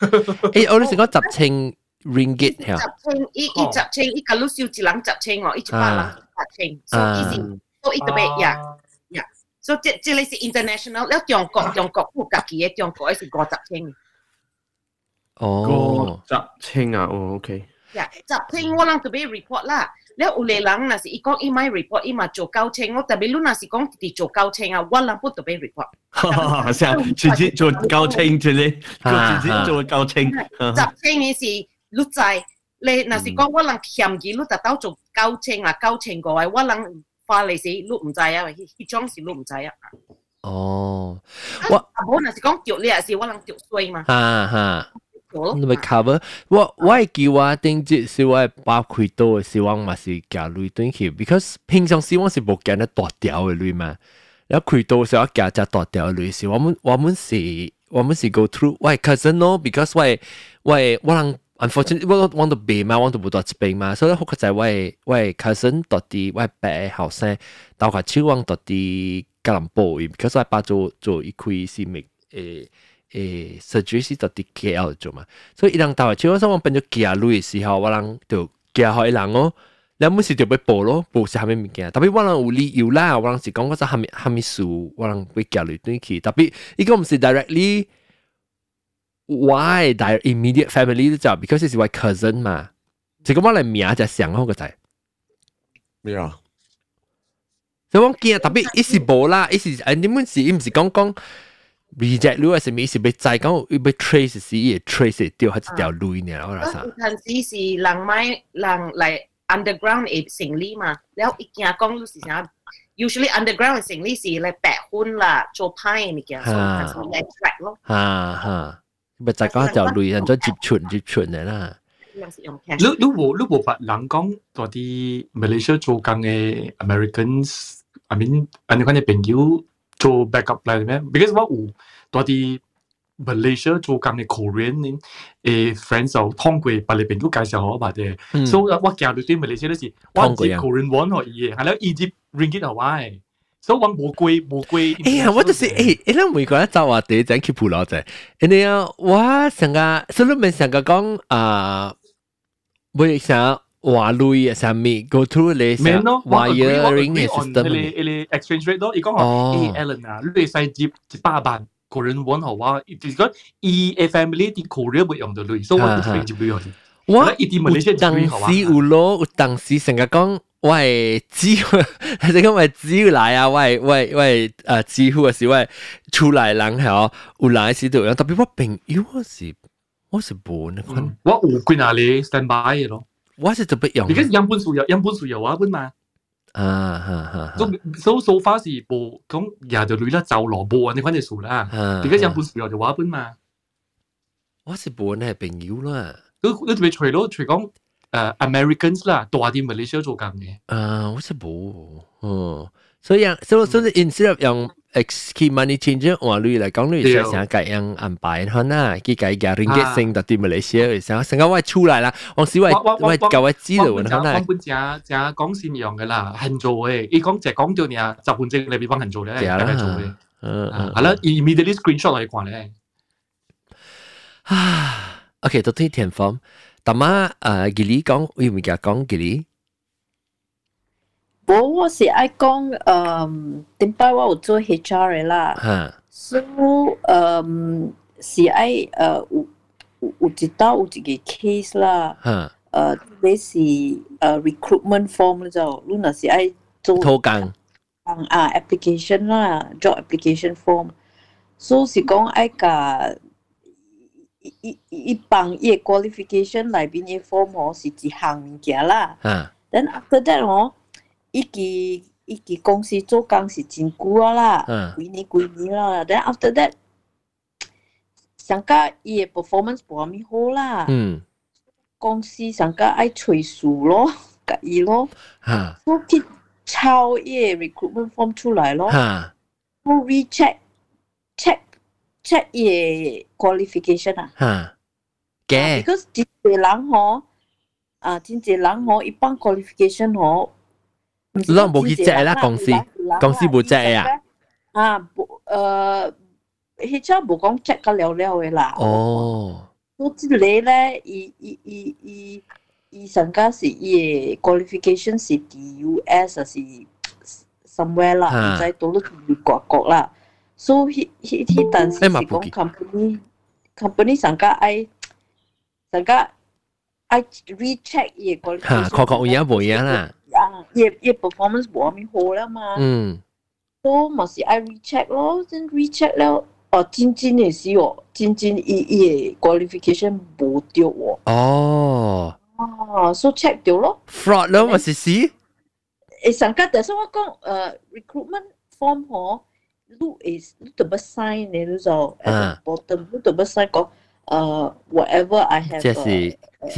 Speaker 1: 诶，我哋成个十清 ringgit 系
Speaker 5: 十清，伊伊十清，伊假如少一人十清哦，伊一百人十清，所以伊是，所以特别呀呀，所以即即你是 international，了中国中国有家己嘅中国系是五十清。
Speaker 1: 哦，
Speaker 3: 十清啊，哦，OK。
Speaker 5: 呀，十清我人特别 report 啦。 le ule lang na si ikong imai report ima cho cao cheng ngok tabi lu na si kong ti cho cao cheng a wa lang put to be report. [LAUGHS] Ha ha chỉ chỉ cho cao cheng chứ chỉ chỉ cho cao cheng. Tập cheng ni si lu zai le si kong wa lang khiam gi lu ta tao cho cao cheng là cao cheng go ai wa lang fa le si lu 唔 zai um a hi chong si lu 唔 zai um a. Oh.
Speaker 1: 哦，
Speaker 5: 我阿婆那是讲掉了，是我人掉衰嘛。
Speaker 1: 哈哈。你咪 cover，我我係叫我頂節是我係包開多嘅，希望嘛是夾類短期，because 平常希望是冇夾得大條嘅類嘛，然後開多時候夾只大條嘅類是，我們我們是我們是 go through，我係 cousin 咯，because 我係我係我人 unfortunately 我我到病嘛，我到冇到疾病嘛，所以好在就係我係我係 cousin 到啲我係白嘅後生，但係超往到啲吉隆坡，because 我係把做做一塊是咪誒。诶 surgery 是特啲 KL 做嘛，所以伊人台湾超我想我变咗寄女嘅时候，我人就寄开人哦，你每时就要报咯，报是虾米物件，特别我人有理由啦，我人是讲我只虾米虾米事，我人会寄女转去，特别伊个唔是 directly why direct immediate family 都就 because 是我 cousin 嘛，就咁我嚟名就上好个仔。
Speaker 3: 咩啊？
Speaker 1: 所以我见特别伊是无啦，伊是诶你们是伊唔是讲讲。 reject 你話什麼意思？被再講被 trace 死嘢，trace 死掉，係一條路呢？我諗。
Speaker 5: 有陣時是人買人嚟 underground 嘅成立嘛，然後一件講就是啥，usually underground 嘅成立是嚟白婚啦，做派嘅物件，所以嚟 track 咯。
Speaker 1: 嚇嚇，咪再講一條路，人再接觸接觸嘅啦。
Speaker 5: 如
Speaker 12: 如果如果白人講嗰啲 Malaysia 做緊嘅 Americans，I mean，我哋講嘅朋友。做 backup 嚟咩？because 我有多啲 Malaysia 做紧嘅 Korean 诶 friends 就通过把你朋友介绍我吧嘅，所以我行到啲 Malaysia 都是我接 Korean one 可以嘅，系啦，一接 ringgit 系咪？所以我冇贵冇贵。
Speaker 1: 哎呀，我就是诶，你谂每个人走话第一阵去葡萄仔，你啊，我成个所以咪成个讲啊，会想。 话类啊，上面 go through 你
Speaker 12: 成
Speaker 1: wiring 嘅
Speaker 12: system，你你 exchange rate 咯，伊讲话，诶 Alan 啊，你使接一百万个人揾好啊，如果伊嘅 family 啲 Korea 会用到类，所以我唔使接佢用。
Speaker 1: 我
Speaker 12: 一啲 Malaysia
Speaker 1: 当时有咯，有当时成日讲，我系只系讲我系只来啊，我系我系我系诶几乎系是我系出来人系有来时度，特别我朋友是。 我是冇那款，
Speaker 13: 我有几哪里 stand by 嘅咯。
Speaker 1: 我是特別用。
Speaker 13: 而家樣本數有樣本數有啊本嘛。
Speaker 1: 啊哈哈。
Speaker 13: so so so far 是冇講廿條女啦就羅布啊，你款嘅數啦。而家樣本數有就話本嘛。
Speaker 1: 我是冇呢係朋友啦。
Speaker 13: 都你特別除咗除講誒 Americans 啦，大啲 Malaysia 做緊嘅。
Speaker 1: 啊，我是冇，哦，所以所以所以 instead 用 X key money changer 话你嚟讲，你想想改样安排可能，佢改嘅 ringgit 升到啲 Malaysia，想成个我出来啦，我小为我教我知道可能。
Speaker 13: 我本正正讲善用嘅啦，肯做嘅，伊讲就讲到你啊，集换证你俾帮人做咧，大家做嘅。嗯嗯，系啦，immediately screenshot 嚟讲咧。
Speaker 1: 啊，OK，到啲填 form。但嘛诶，吉利讲，有冇讲讲吉利？
Speaker 7: 我我是爱讲，嗯，点解我有做 HR 嘅啦？
Speaker 1: 吓，
Speaker 7: 所以嗯是爱诶有有有一道有一个 case 啦。
Speaker 1: 吓，
Speaker 7: 诶，你是诶 recruitment form 咧就，你若是爱做
Speaker 1: 拖工，
Speaker 7: 啊 application 啦，job application form，所以是讲爱甲。一一帮伊个 qualification 内边嘅 form 吼是一项物件啦。
Speaker 1: 啊。
Speaker 7: Then after that 吼， 伊记伊记公司做工是真久啊啦，几年几年啦。Then after that，上加伊嘅 performance 无咁好啦。
Speaker 1: 嗯。
Speaker 7: 公司上加爱催数咯，甲伊咯。
Speaker 1: 吓。
Speaker 7: 我去抄伊嘅 [LAUGHS] recruitment form 出来咯。
Speaker 1: 吓。
Speaker 7: 我 recheck check。check 伊 qualification 啊。
Speaker 1: 吓，嘅。
Speaker 7: because 真济人吼，啊，真济人吼，一般 qualification 吼，
Speaker 1: 你冇去 check 啦，公司公司冇 check 啊。
Speaker 7: 啊，冇诶，迄只冇讲 check 个了了嘅啦。
Speaker 1: 哦。
Speaker 7: 我即个咧，伊伊伊伊伊上家是伊嘅 qualification 是 US 还是 somewhere 啦，唔知到咗美国国啦。so 迄迄迄阵时是讲 company company 上家爱上家爱 recheck 伊个
Speaker 1: qualification，确确有影无影啦。
Speaker 7: 啊，伊伊 performance 无咁好啦嘛。
Speaker 1: 嗯。
Speaker 7: so 咪是爱 recheck 咯，真 recheck 了，哦，真真嘅是哦，真真伊伊嘅 qualification 无对喎。
Speaker 1: 哦。
Speaker 7: 啊，so check 掉咯。
Speaker 1: fraud 咯，咪是是。
Speaker 7: 诶，上家但系我讲诶 recruitment form 嗬。look is look the sign 你都就 at the bottom look the sign 讲 uh, whatever I have.
Speaker 1: Just uh, uh, uh,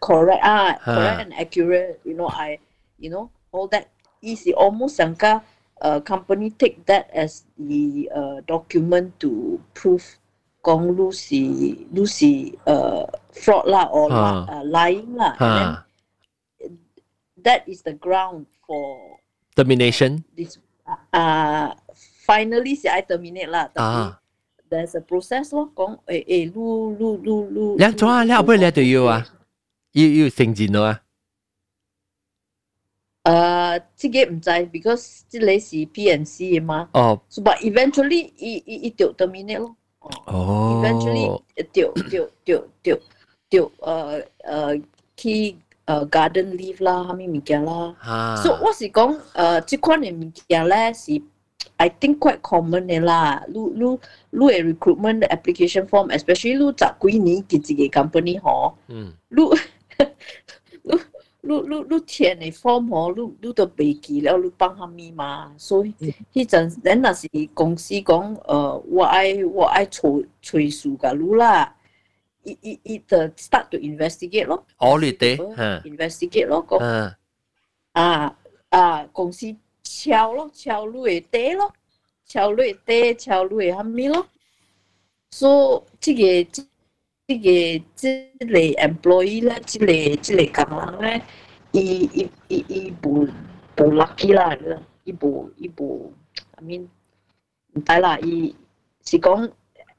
Speaker 7: correct ah, correct and accurate. You know, I, you know, all that easy. Almost sangka uh, company take that as the uh, document to prove kong Lucy Lucy uh, fraud lah or uh, lying lah. Huh. that is the ground for uh,
Speaker 1: termination.
Speaker 7: This uh, uh, finally si I terminate lah.
Speaker 1: Tapi, ah
Speaker 7: ，there's a process 咯，讲诶诶，噜噜噜噜，
Speaker 1: 你做啊，你后尾你就要啊，要要承认咯啊。
Speaker 7: 诶，这个唔知，because 这里是 PNC 嘅嘛，
Speaker 1: 哦，
Speaker 7: but eventually 伊伊伊就 terminate 咯，
Speaker 1: 哦，
Speaker 7: eventually 就就就就就诶诶去诶 garden leave 啦，虾米物件啦，所以我是讲诶，这款嘅物件咧是。 I think quite common 嘅啦，你你你嘅 recruitment application form，especially 你十几年嘅一个 company 嗬，
Speaker 1: 嗯，
Speaker 7: 你你你你你填嘅 form 嗬，你你都未记了，你帮下咪嘛，所以迄阵咱若是公司讲，诶，我爱我爱催催数噶你啦，伊伊伊就 start to investigate 咯，
Speaker 1: audit
Speaker 7: 吓，investigate 咯，讲
Speaker 1: 啊
Speaker 7: 啊啊公司。 chào lo chào lùi tế lo chào lùi tế chào lùi hàm mi lo so chỉ cái chỉ cái chỉ là employee là chỉ là chỉ là công nhân là y y y y bù bù lucky là y bù y bù I mean tại là y chỉ 講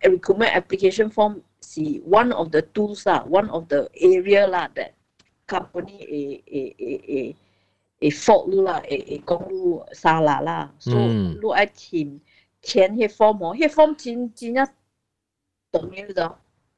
Speaker 7: recruitment application form see one of the tools lah, one of the area lah that company a a a a 会 fault 你啦，会会讲你沙拉啦，所以你爱填填迄 form 吼，迄 form 真真正长嘅，你知？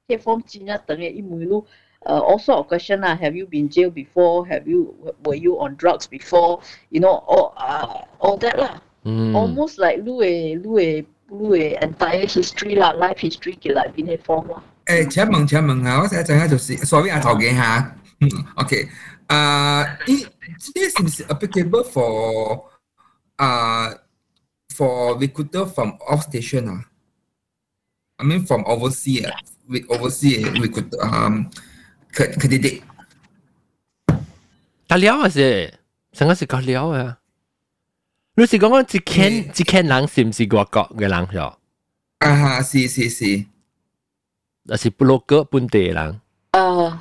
Speaker 7: 迄 form 真正长嘅，因为你诶 all sort of question 啦，Have you been jail before? Have you were you on drugs before? You know all 啊 all that 啦，almost like 你嘅你嘅你嘅 entire history 啦，life history 嘅内边迄 form 啦。
Speaker 14: 诶，请问请问啊，我想一阵间就是，sorry 啊，头嘅吓，嗯，OK， 啊，呢呢是唔是 applicable for 啊 for recruiter from off station 啊？I mean from overseas 啊，with overseas recruiter um candidate。
Speaker 1: 大了啊是，成个是个了啊。你是讲讲一间一间人是唔是外国嘅人咗？
Speaker 14: 啊，是是是。
Speaker 1: 那是布洛格本地人。
Speaker 7: 诶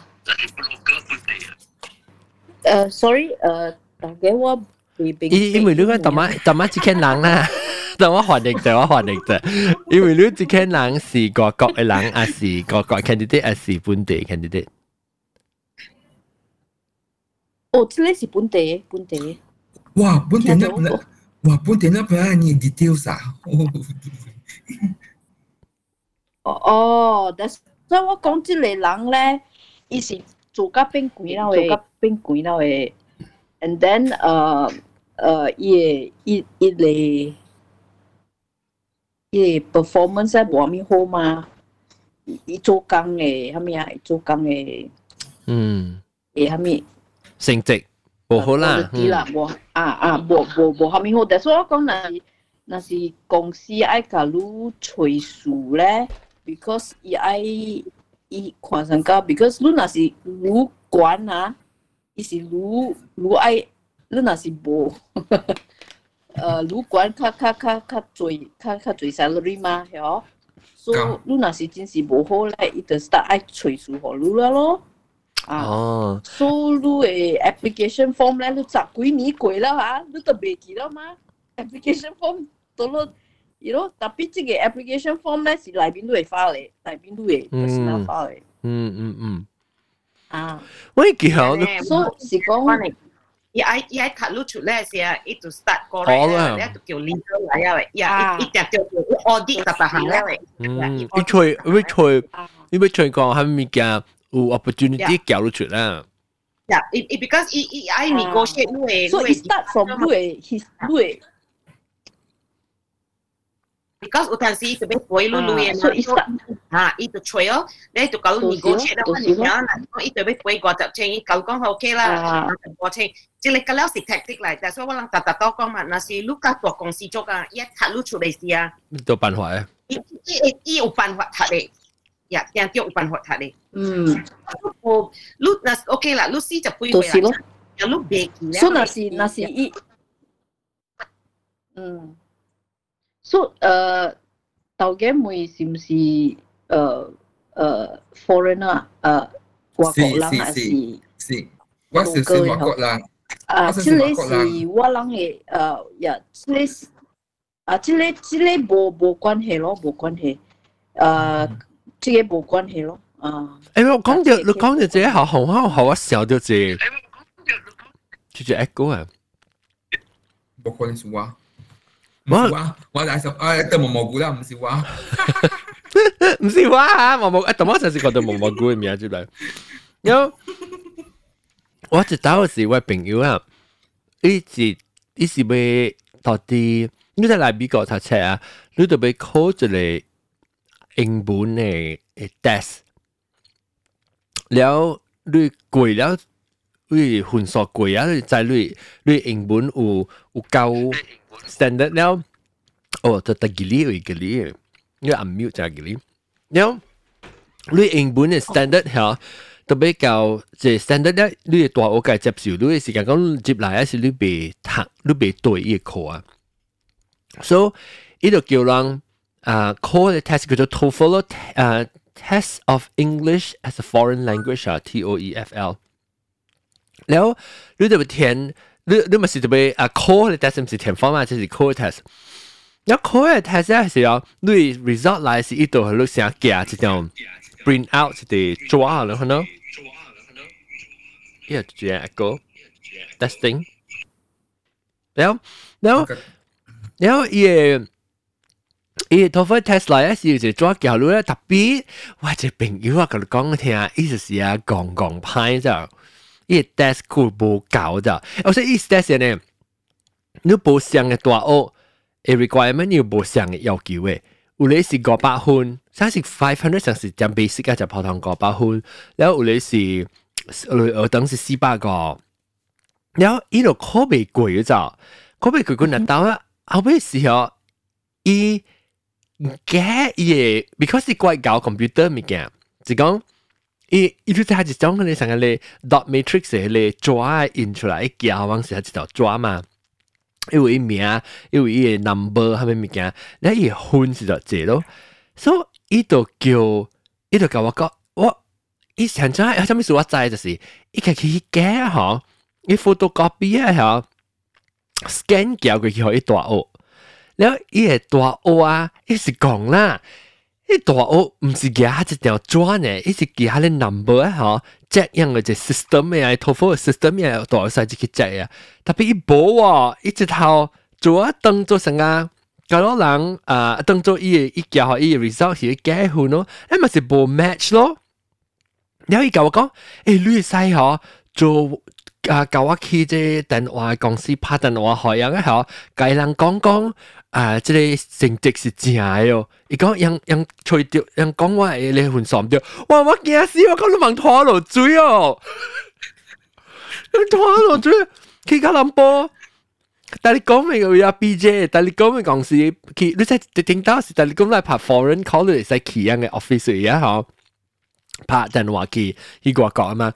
Speaker 7: 诶，sorry，诶，大家我未俾。
Speaker 1: 因因为你讲特么特么一间人啦，特么反应者，我反应者，因为你一间人是外国嘅人，还是外国 candidate，还是本地 candidate？
Speaker 7: 哦，这个是本地本地。
Speaker 14: 哇，本地那那哇，本地那边你 details 啊？
Speaker 7: 哦哦，但所以我讲即个人咧，伊是做甲变贵啦诶，做甲 变贵啦诶，and then 诶诶伊伊伊个伊个 performance 系无咪好嘛，伊做工诶，虾米啊？做工诶，
Speaker 1: 嗯，
Speaker 7: 诶虾米？
Speaker 1: 成绩无好啦，
Speaker 7: 啲啦，无啊啊，无无无虾米好，但系我讲若是若是公司爱甲你催数咧。because 伊爱伊看上高，because 你若是愈悬啊， 伊是愈愈爱，你若是无，呃愈悬较较较较济较较济 salary 嘛，系所以你若是真是无好咧，伊就 start 爱催数互你啦咯。
Speaker 1: 啊，
Speaker 7: 所以你诶 application form 咧，你十几年过啦吓，你都袂记啦嘛？application form 到咗。you know tapi 即个 application form 咧是内边都会发嚟，内边都会 personal 发嚟。
Speaker 1: 嗯嗯嗯。
Speaker 7: 啊，
Speaker 1: 我记好，
Speaker 7: 所以是讲。
Speaker 5: 伊爱伊爱卡路出来时啊，伊就 start 过来啦，你就叫 legal 来啊喂，呀，伊一定叫做 audit 特别行啦喂。
Speaker 1: 嗯，伊吹，伊吹，伊要吹讲系物件有 opportunity 交入出啦。
Speaker 5: Yeah, it, it because it, it I negotiate 你会，
Speaker 7: 所以 start from 你会 his 你会。
Speaker 5: because 有阵时伊特别背路路嘅，所以吓伊就吹哦，你就搞 negotiate 啦，你讲啦，伊特别背过十千，伊搞讲好 OK 啦，过千，即系个了是 tactic 嚟，但系所以我谂特特多讲嘛，那是你家大公司做啊，一睇路出嚟时啊，
Speaker 1: 有办法啊，
Speaker 5: 伊伊伊有办法睇嘅，呀，一定有办法睇嘅，
Speaker 7: 嗯，
Speaker 5: 我你那 OK 啦，你试就背
Speaker 7: 回来，
Speaker 5: 有你背记咧，
Speaker 7: 所以那是那是伊，嗯。 So uh, tàu ghé mùi xìm xì uh, uh, foreigner uh, Hoa Quốc si, lăng si,
Speaker 14: à xì Xì Quá xì xì Hoa
Speaker 7: Quốc lăng À chứ lấy xì Hoa lăng hệ Dạ chứ lấy À chứ lấy chứ lấy bộ bộ quan hệ lo bộ quan hệ À chứ lấy bộ quan hệ lo. À
Speaker 1: Em không có được Được có được chứ học hồng hậu hậu á xào được chứ Em không có được
Speaker 14: Chứ chứ ác cố à? Bộ quan hệ xung quanh 我我大十啊，对毛蘑菇啦，唔是话，
Speaker 1: 唔是话啊，毛蘑啊，同我上次讲到毛蘑菇嘅名出嚟，有我知道是我朋友啊，伊是伊是要到底你在嚟美国读册啊，你就要考一个英文嘅 test，了你过了。你分数过啊！你在你你英文有有够 standard 了，哦，就得几哩有几哩，你按 mute 就几哩。了，你英文嘅 standard 吓，特别够即 standard 咧，你大我该接受，你嘅时间讲接来系是你被读，你被对一课啊。所以，呢度叫人啊 call 嘅 test 叫做 TOEFL 啊 Test of English as a Foreign Language 啊，T O E F L。แล้วรู้จะไป填รู้รู้มัน 你你咪是特別啊 core 嘅 test 唔是填 form 啊，即是 core test。有 core 嘅 test 咧係要你 result 嚟是依度係錄成假，即種 print out 即係抓下啦，可能。依係做一個 testing。然後然後然後依係依係 TOEFL test 嚟咧是就抓假路咧，特別我隻朋友啊，佢講聽，意思是啊，講講派就。伊 test 佢无够的，而且伊 test 呢，你无上嘅大学，诶 requirement 你无上嘅要求诶，有 有你是五百分，三是 five hundred 像是将 basic 啊就普通五百分，然后有你是呃等是四百个，然后呢度可未贵嘅咋，可未贵个嗱到啊，后尾时候伊嘅嘢，because 是怪搞 computer 物件，就讲。 伊伊就係一種佢哋成個咧 dot matrix 嘅咧抓印出來，一夾往是一条抓嘛。因為名，因為伊個 number 係咩物件，你伊分是就這咯。所以伊就叫，伊就甲我讲，我伊想咗係啥物事我知就是，伊家去假吼，伊 photocopy 啊吼，scan 交過去互伊大學，然後伊個大學啊，伊是讲啦。一大学唔是其他一条砖诶，一是其他的 number 啊吼，这样个就 system 呀，托付 system 啊，大少赛就去借呀。特别一波啊，一直头做啊当做什啊，搞到人啊当做伊一交好伊 result 是结婚咯，诶么是不 match 咯。然后伊甲我讲，诶、欸，律师吼做啊，甲我去这电话公司拍电话好样诶吼，甲伊人讲讲。啊！即、这个成绩是正嘅哦。伊讲人人吹掉，人讲我系你换爽掉。哇！我惊死，我讲你问拖落水哦，拖落水，佢家谂波。但你讲明有 B J，但你讲明讲是佢，你真系听到是，但你讲嚟拍 foreign call 你使企样嘅 office 而家嗬，拍电话机，佢个讲啊嘛，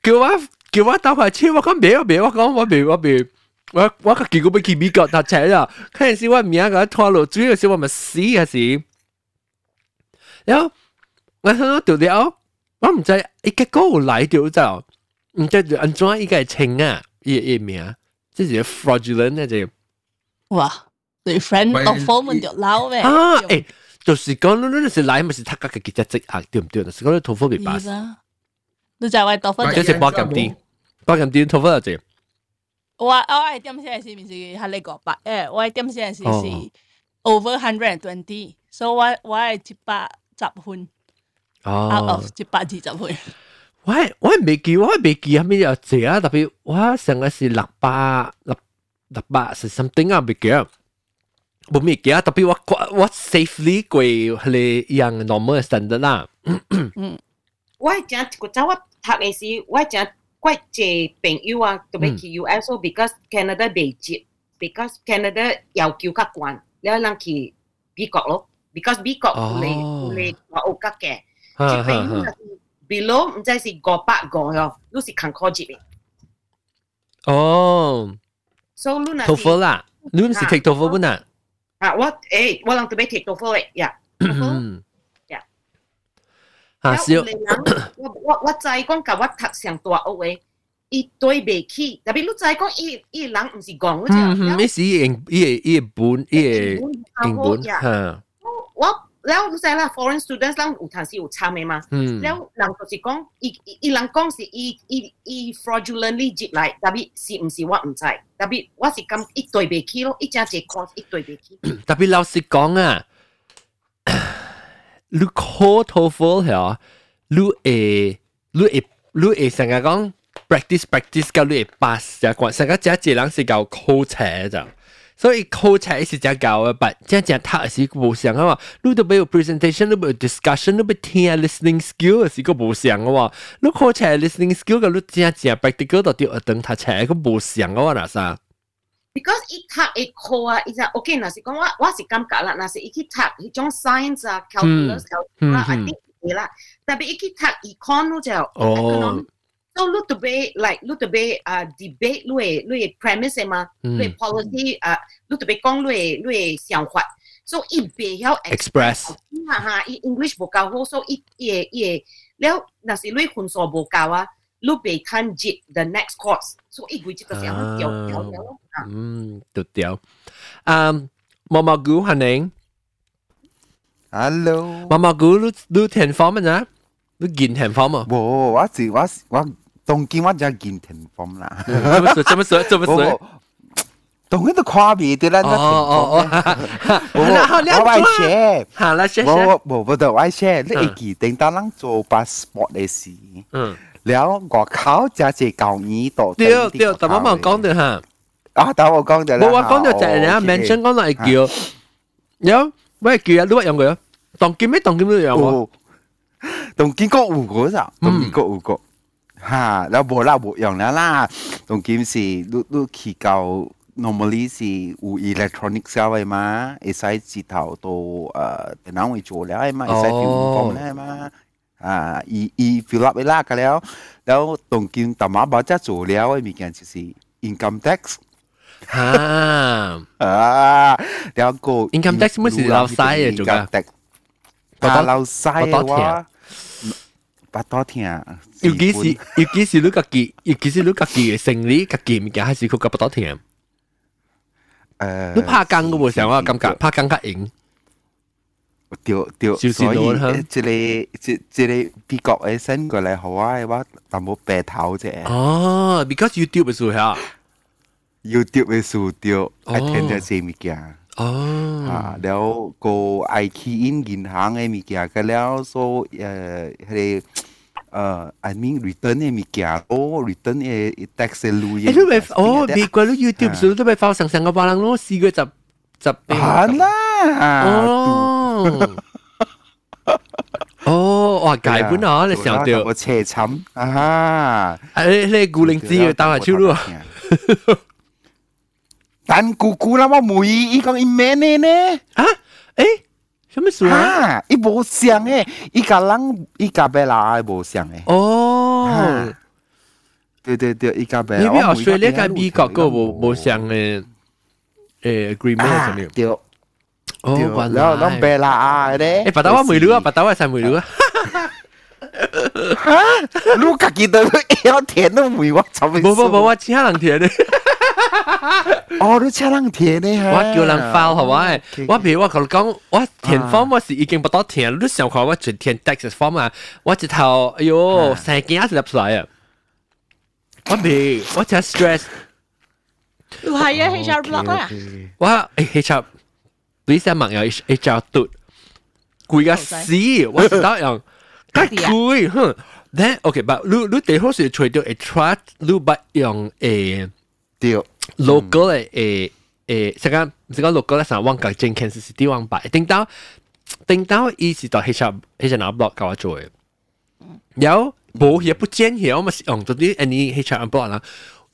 Speaker 1: 叫我叫我打块车，我讲别我别，我讲我别我别。 我我个结果俾佢美国搭车啦，嗰阵时我名个拖落主要时我咪死嘅时，然后我睇到条条，我唔知一个个嚟条就唔知就安怎一个清啊，一一名，即系 fraudulent 嗰只。
Speaker 7: 哇！对 friend 落课门就捞咩？
Speaker 1: 啊，诶，就是讲你你是来咪是他个记者职啊，对唔对？是讲你头发未白。
Speaker 7: 你就系头发。
Speaker 1: 即系八咁啲，八咁啲头发就。
Speaker 7: 我我系点先系面是系你个百诶，我系点先系是 over hundred and twenty，所以我我系一百十分，out of 一百二十分。
Speaker 1: 我我未记，我未记系咩有字啊！特别我成个是六百六六百是 something 啊，未记啊，冇咩记啊！特别我我 safely 过系样 normal standard 啦。
Speaker 5: 嗯，我系讲个早我读嘅时，我系讲。 quite a big you are to be to US because Canada bị chịu because Canada yêu cầu các quan là lăng kỳ bị cọ lo because bị cọ lệ lệ và ô các kẻ. Chỉ phải là below không phải là gò bạc gò heo lúc là khăn khó chịu.
Speaker 1: Oh
Speaker 5: so luôn là
Speaker 1: TOEFL là luôn là take TOEFL bữa nào?
Speaker 5: À what? Eh what lăng to be take TOEFL yeah. [CLEARS THROAT] 嘅，呀。啊，少。我我我知讲甲我读上大学嘅，伊对袂起，特别你知讲伊伊人毋是讲嗰只。
Speaker 1: 嗯嗯，伊是英伊伊本伊英本吓。
Speaker 5: 我แล้ว你知啦，foreign students 人有阵时有参嘅嘛。嗯。แล้ว人就是讲，伊伊人讲是伊伊伊 fraudulently 接嚟，特别是毋是我毋知，特别我是感伊对袂起咯，伊正一 course 伊对袂起。
Speaker 1: 特别老实讲啊。 你考 TOEFL 吓，你会你会你会成日讲 practice practice 到你会 pass 就关，成个只只人是教考车咋，所以考车是只教嘅，但只只读是无相啊嘛。你都要有 presentation，你要有 discussion，你要听 listening skill 是个无相嘅喎。你考车 listening skill 个你只只 practical 到啲学等读车个无相嘅喎，嗱啥
Speaker 5: ？because 伊讀伊考啊，伊就 OK，若是講我我是感覺啦，若是伊去讀迄種 science 啊，calculus 啊，I think 係啦，特別伊去讀 econ 咯就 economic，so 你特別 like 你特別啊 debate 你嘅你嘅 premise 嘛，你嘅 policy 啊，你特別講你嘅你嘅想法，so 伊袂曉
Speaker 1: express，
Speaker 5: 哈哈，伊 English 無夠好，so 伊伊嘅伊嘅，了若是你分數無夠啊。你被看接 the next course，所以佢即个时候掉掉掉咯。
Speaker 1: 嗯，掉掉。啊，毛毛菇系你？
Speaker 15: Hello，
Speaker 1: 毛毛菇，你你填 form 啊？你见填 form 啊？
Speaker 15: 冇，我是我我当今我就见填 form 啦。
Speaker 1: 怎么说？怎么说？怎么说？
Speaker 15: 当然都跨别啲啦。
Speaker 1: 哦哦哦，
Speaker 15: 我我爱 share，
Speaker 1: 好啦，share。
Speaker 15: 我我我都爱 share，你一记定当人做 passport 嘅事。嗯。 แล้วก็เขาจะเจเก่านี้ต่อ
Speaker 1: 对对，但我冇讲到吓。
Speaker 15: 啊，但我讲到啦。
Speaker 1: 冇话讲到就系人家 mention 讲嚟叫，有 喂，叫啊，你乜用佢啊？当剑咩？当剑都有喎。
Speaker 15: 当剑个有嗰咋？当剑个有个吓，แล้ว冇啦冇用啦啦。当剑是你你去到 normally 是有 electronic 消费嘛，会使指头到诶电脑会做了嘛，会使 fill form 了嘛。啊，อีอี fill up ไปละกันแล้ว แล้วตรงกินต่อมาบอกจะ做แล้วมี 啊，伊伊菲律宾拉个了，然后东京大马巴家做了的物件就是 income tax。
Speaker 1: 啊
Speaker 15: 啊，然後
Speaker 1: income tax 乜事撈曬嘅做㗎？
Speaker 15: 啊撈曬嘅話，八多聽。
Speaker 1: 要幾時？要幾時？你自己要幾時？你自己嘅勝利，自己物件還是佢嘅八多聽？
Speaker 15: 誒，
Speaker 1: 你怕講嘅喎，成日我感覺怕講較型。
Speaker 15: 对对，所以即个即即个美国嘅新过嚟好啊，我淡薄白头啫。
Speaker 1: 哦，because YouTube 嘅数吓，
Speaker 15: YouTube 嘅数对，系听咗些物件。
Speaker 1: 哦，
Speaker 15: 啊，แล้วก็ไอคีอิน银行嘅物件，个了所诶系诶，I mean return 嘅物件，哦，return 嘅 tax 嘅路嘅。
Speaker 1: 诶，你咪哦，美国啲 YouTube 数都咪发上上个巴郎咯，试过十十。
Speaker 15: 系啦。
Speaker 1: 哦。哦，哇，解本啊，你想到
Speaker 15: 我车沉啊！
Speaker 1: 诶，你古灵之嘅打下超咯。
Speaker 15: 但姑姑啦，我每一讲一咩呢呢？
Speaker 1: 啊？诶，什么事
Speaker 15: 啊？伊无像诶，伊个人伊个别啦无像诶。
Speaker 1: 哦。
Speaker 15: 对对对，伊个别。
Speaker 1: 你边 Australia 跟美国个无无像诶 诶 agreement 上面。
Speaker 15: 对。
Speaker 1: 哦，
Speaker 15: 然后拢别啦啊咧。
Speaker 1: 诶，白刀我未录啊，白刀我才未录啊。
Speaker 15: 哈？你家己都要填都未，我怎么？
Speaker 1: 冇冇冇，我请人填嘅。
Speaker 15: 哦，你请人填呢？
Speaker 1: 我叫人 file 系咪？我譬如我同你讲，我填 form 我是已经不多填，你想看我全填 text form 啊？我一头，哎呦，成件一入出来啊！我未，我真 stress。
Speaker 7: 系啊，HR block 啊！
Speaker 1: 我诶 HR，你先问有 HR 嘟，攰个死，我知道样，太攰，哼。then OK，but 你你最好是除掉 attract，你不用诶。
Speaker 15: 对
Speaker 1: local 嘅诶诶，成间唔是讲 local 咧，成日往个正 Kansas City 往摆，顶到顶到伊是到 H R H R block 教我做嘅，有冇嘢不见嘢，我咪用到啲 any H R block 啦，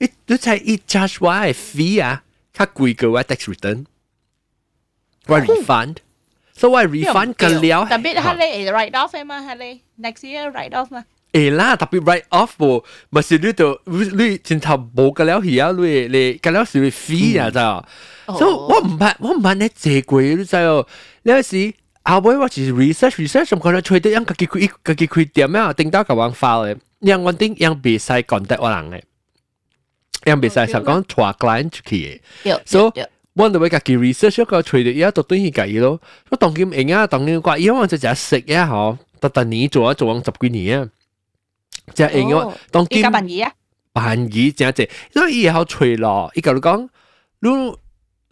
Speaker 1: 一都才一 charge 我嘅 fee 啊，较贵过我 tax return，我 refund，所以我 refund 个了，
Speaker 7: 特别系你 write off 嘛，系你 next year write off 嘛。
Speaker 1: 诶啦，特别 write off 喎，咪是你度你前头冇个了系啊，你你个了是 fee 啊，咋？所以我唔怕，我唔怕你借贵，你知哦。你有时后尾我就是 research research，唔可能吹得样，家己开家己开店啊，顶到个网发嘅，样我顶样别使 contact 我人嘅， 样别使实讲拖 client 出去嘅，所以。我哋会家己 research 一个吹得嘢，都等于计咯。我当佢唔啊，当佢怪，因为我就只食呀，嗬，特特年做啊，做咗十几年啊。就系因为当今
Speaker 7: 办仪啊，
Speaker 1: 办仪真系，因为以后除咯，伊个讲，你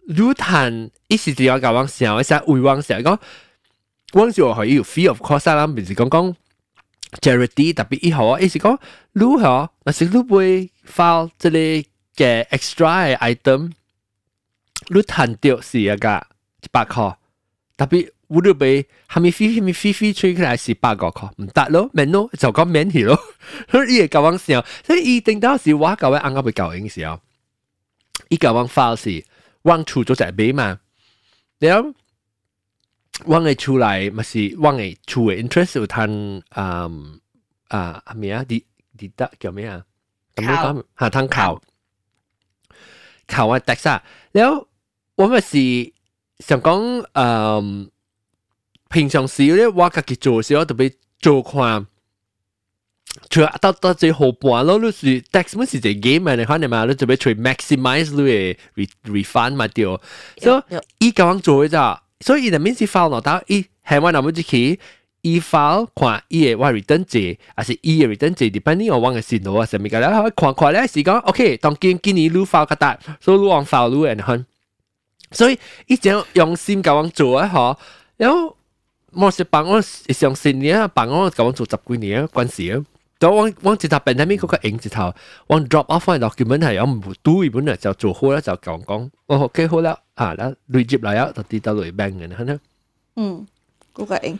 Speaker 1: 你谈一时就要教往想一下，会往想讲，往时可以有 free of cost 啦，唔是讲讲 Charity 特別以後啊，意思講，你嗬，但是你會 file 這裡嘅 extra 嘅 item，你談掉是一個一百塊，特別。烏魯貝係咪飛係咪飛飛吹起來是八個塊，唔得咯，免咯，就講免去咯。所以教往時候，所以一定到時我各位啱啱被教應時候，伊教往 file 是往出咗隻尾嘛，然後往嘅出来咪是往嘅出嘅 interest 有摊嗯啊系咪啊？啲啲得叫咩啊？咁样讲下摊考考啊 tax 然后我咪是想讲嗯。平常时咧，我家己做时，我特别做看，除到到最后半咯，你是 tax 乜是只 game 嚟，可能嘛，你特别除 maximize 你嘅 refund 嘛掉，所以伊咁样做嘅咋， 所以入面是 file 攞到伊係我諗住去，伊 file 看伊嘅我 return 字，還是伊嘅 return 字，depending 我往嘅線路啊，上面嘅咧，看看咧是講，OK，當今今年你 file 個大，所以你往 file 你 and 哼，所以伊正用心咁樣做啊，嗬，然後。我是幫我上十年啊，幫我咁樣做十幾年關係啊。咁我我直头病喺边嗰个影直头，我 drop off 翻 document 系有唔都原本啊就做好啦，就讲讲，哦 OK 好啦，啊啦累接嚟啊，就跌到嚟 bank 嘅，系咪？
Speaker 16: 嗯，嗰个应。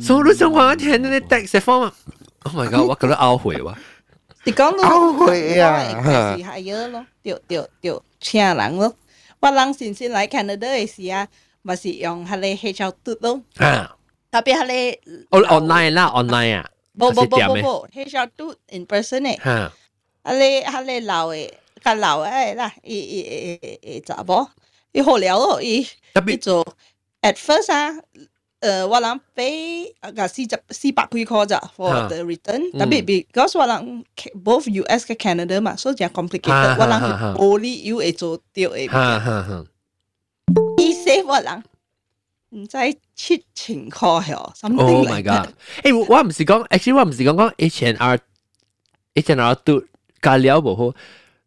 Speaker 1: 所以你想话我听你 text 方啊？Oh my god！我觉得懊悔哇！
Speaker 16: 你讲到
Speaker 15: 懊悔啊
Speaker 16: 系系嘢咯，掉掉掉请人咯。我人先先嚟 Canada 嘅时啊，咪是用系你 H L 嘟咯，
Speaker 1: 啊，
Speaker 16: 特别系你
Speaker 1: 我 online 啦，online 啊，
Speaker 16: 冇冇冇
Speaker 1: 系点嘅
Speaker 16: 冇冇 H L 嘟 in person 嘅，
Speaker 1: 吓，
Speaker 16: 系你系你老嘅，个老嘅啦，伊伊伊伊伊查某，伊好聊咯，伊伊做 at first 啊。诶，我谂俾啊四十四百几块咋 for
Speaker 1: 吓
Speaker 16: the return，
Speaker 1: 嗯
Speaker 16: 特别 because 我谂 both US 嘅 Canada 嘛，所以就 complicated，
Speaker 1: 吓
Speaker 16: 我谂
Speaker 1: 吓吓
Speaker 16: 系 only you 会做掉嘅，
Speaker 1: 吓吓吓，
Speaker 16: 伊 save 我谂 唔知出情況係
Speaker 1: Oh
Speaker 16: something
Speaker 1: my
Speaker 16: like god！that。
Speaker 1: 誒，我唔是講，actually 我唔是講講 H and R H and R 都加料無好。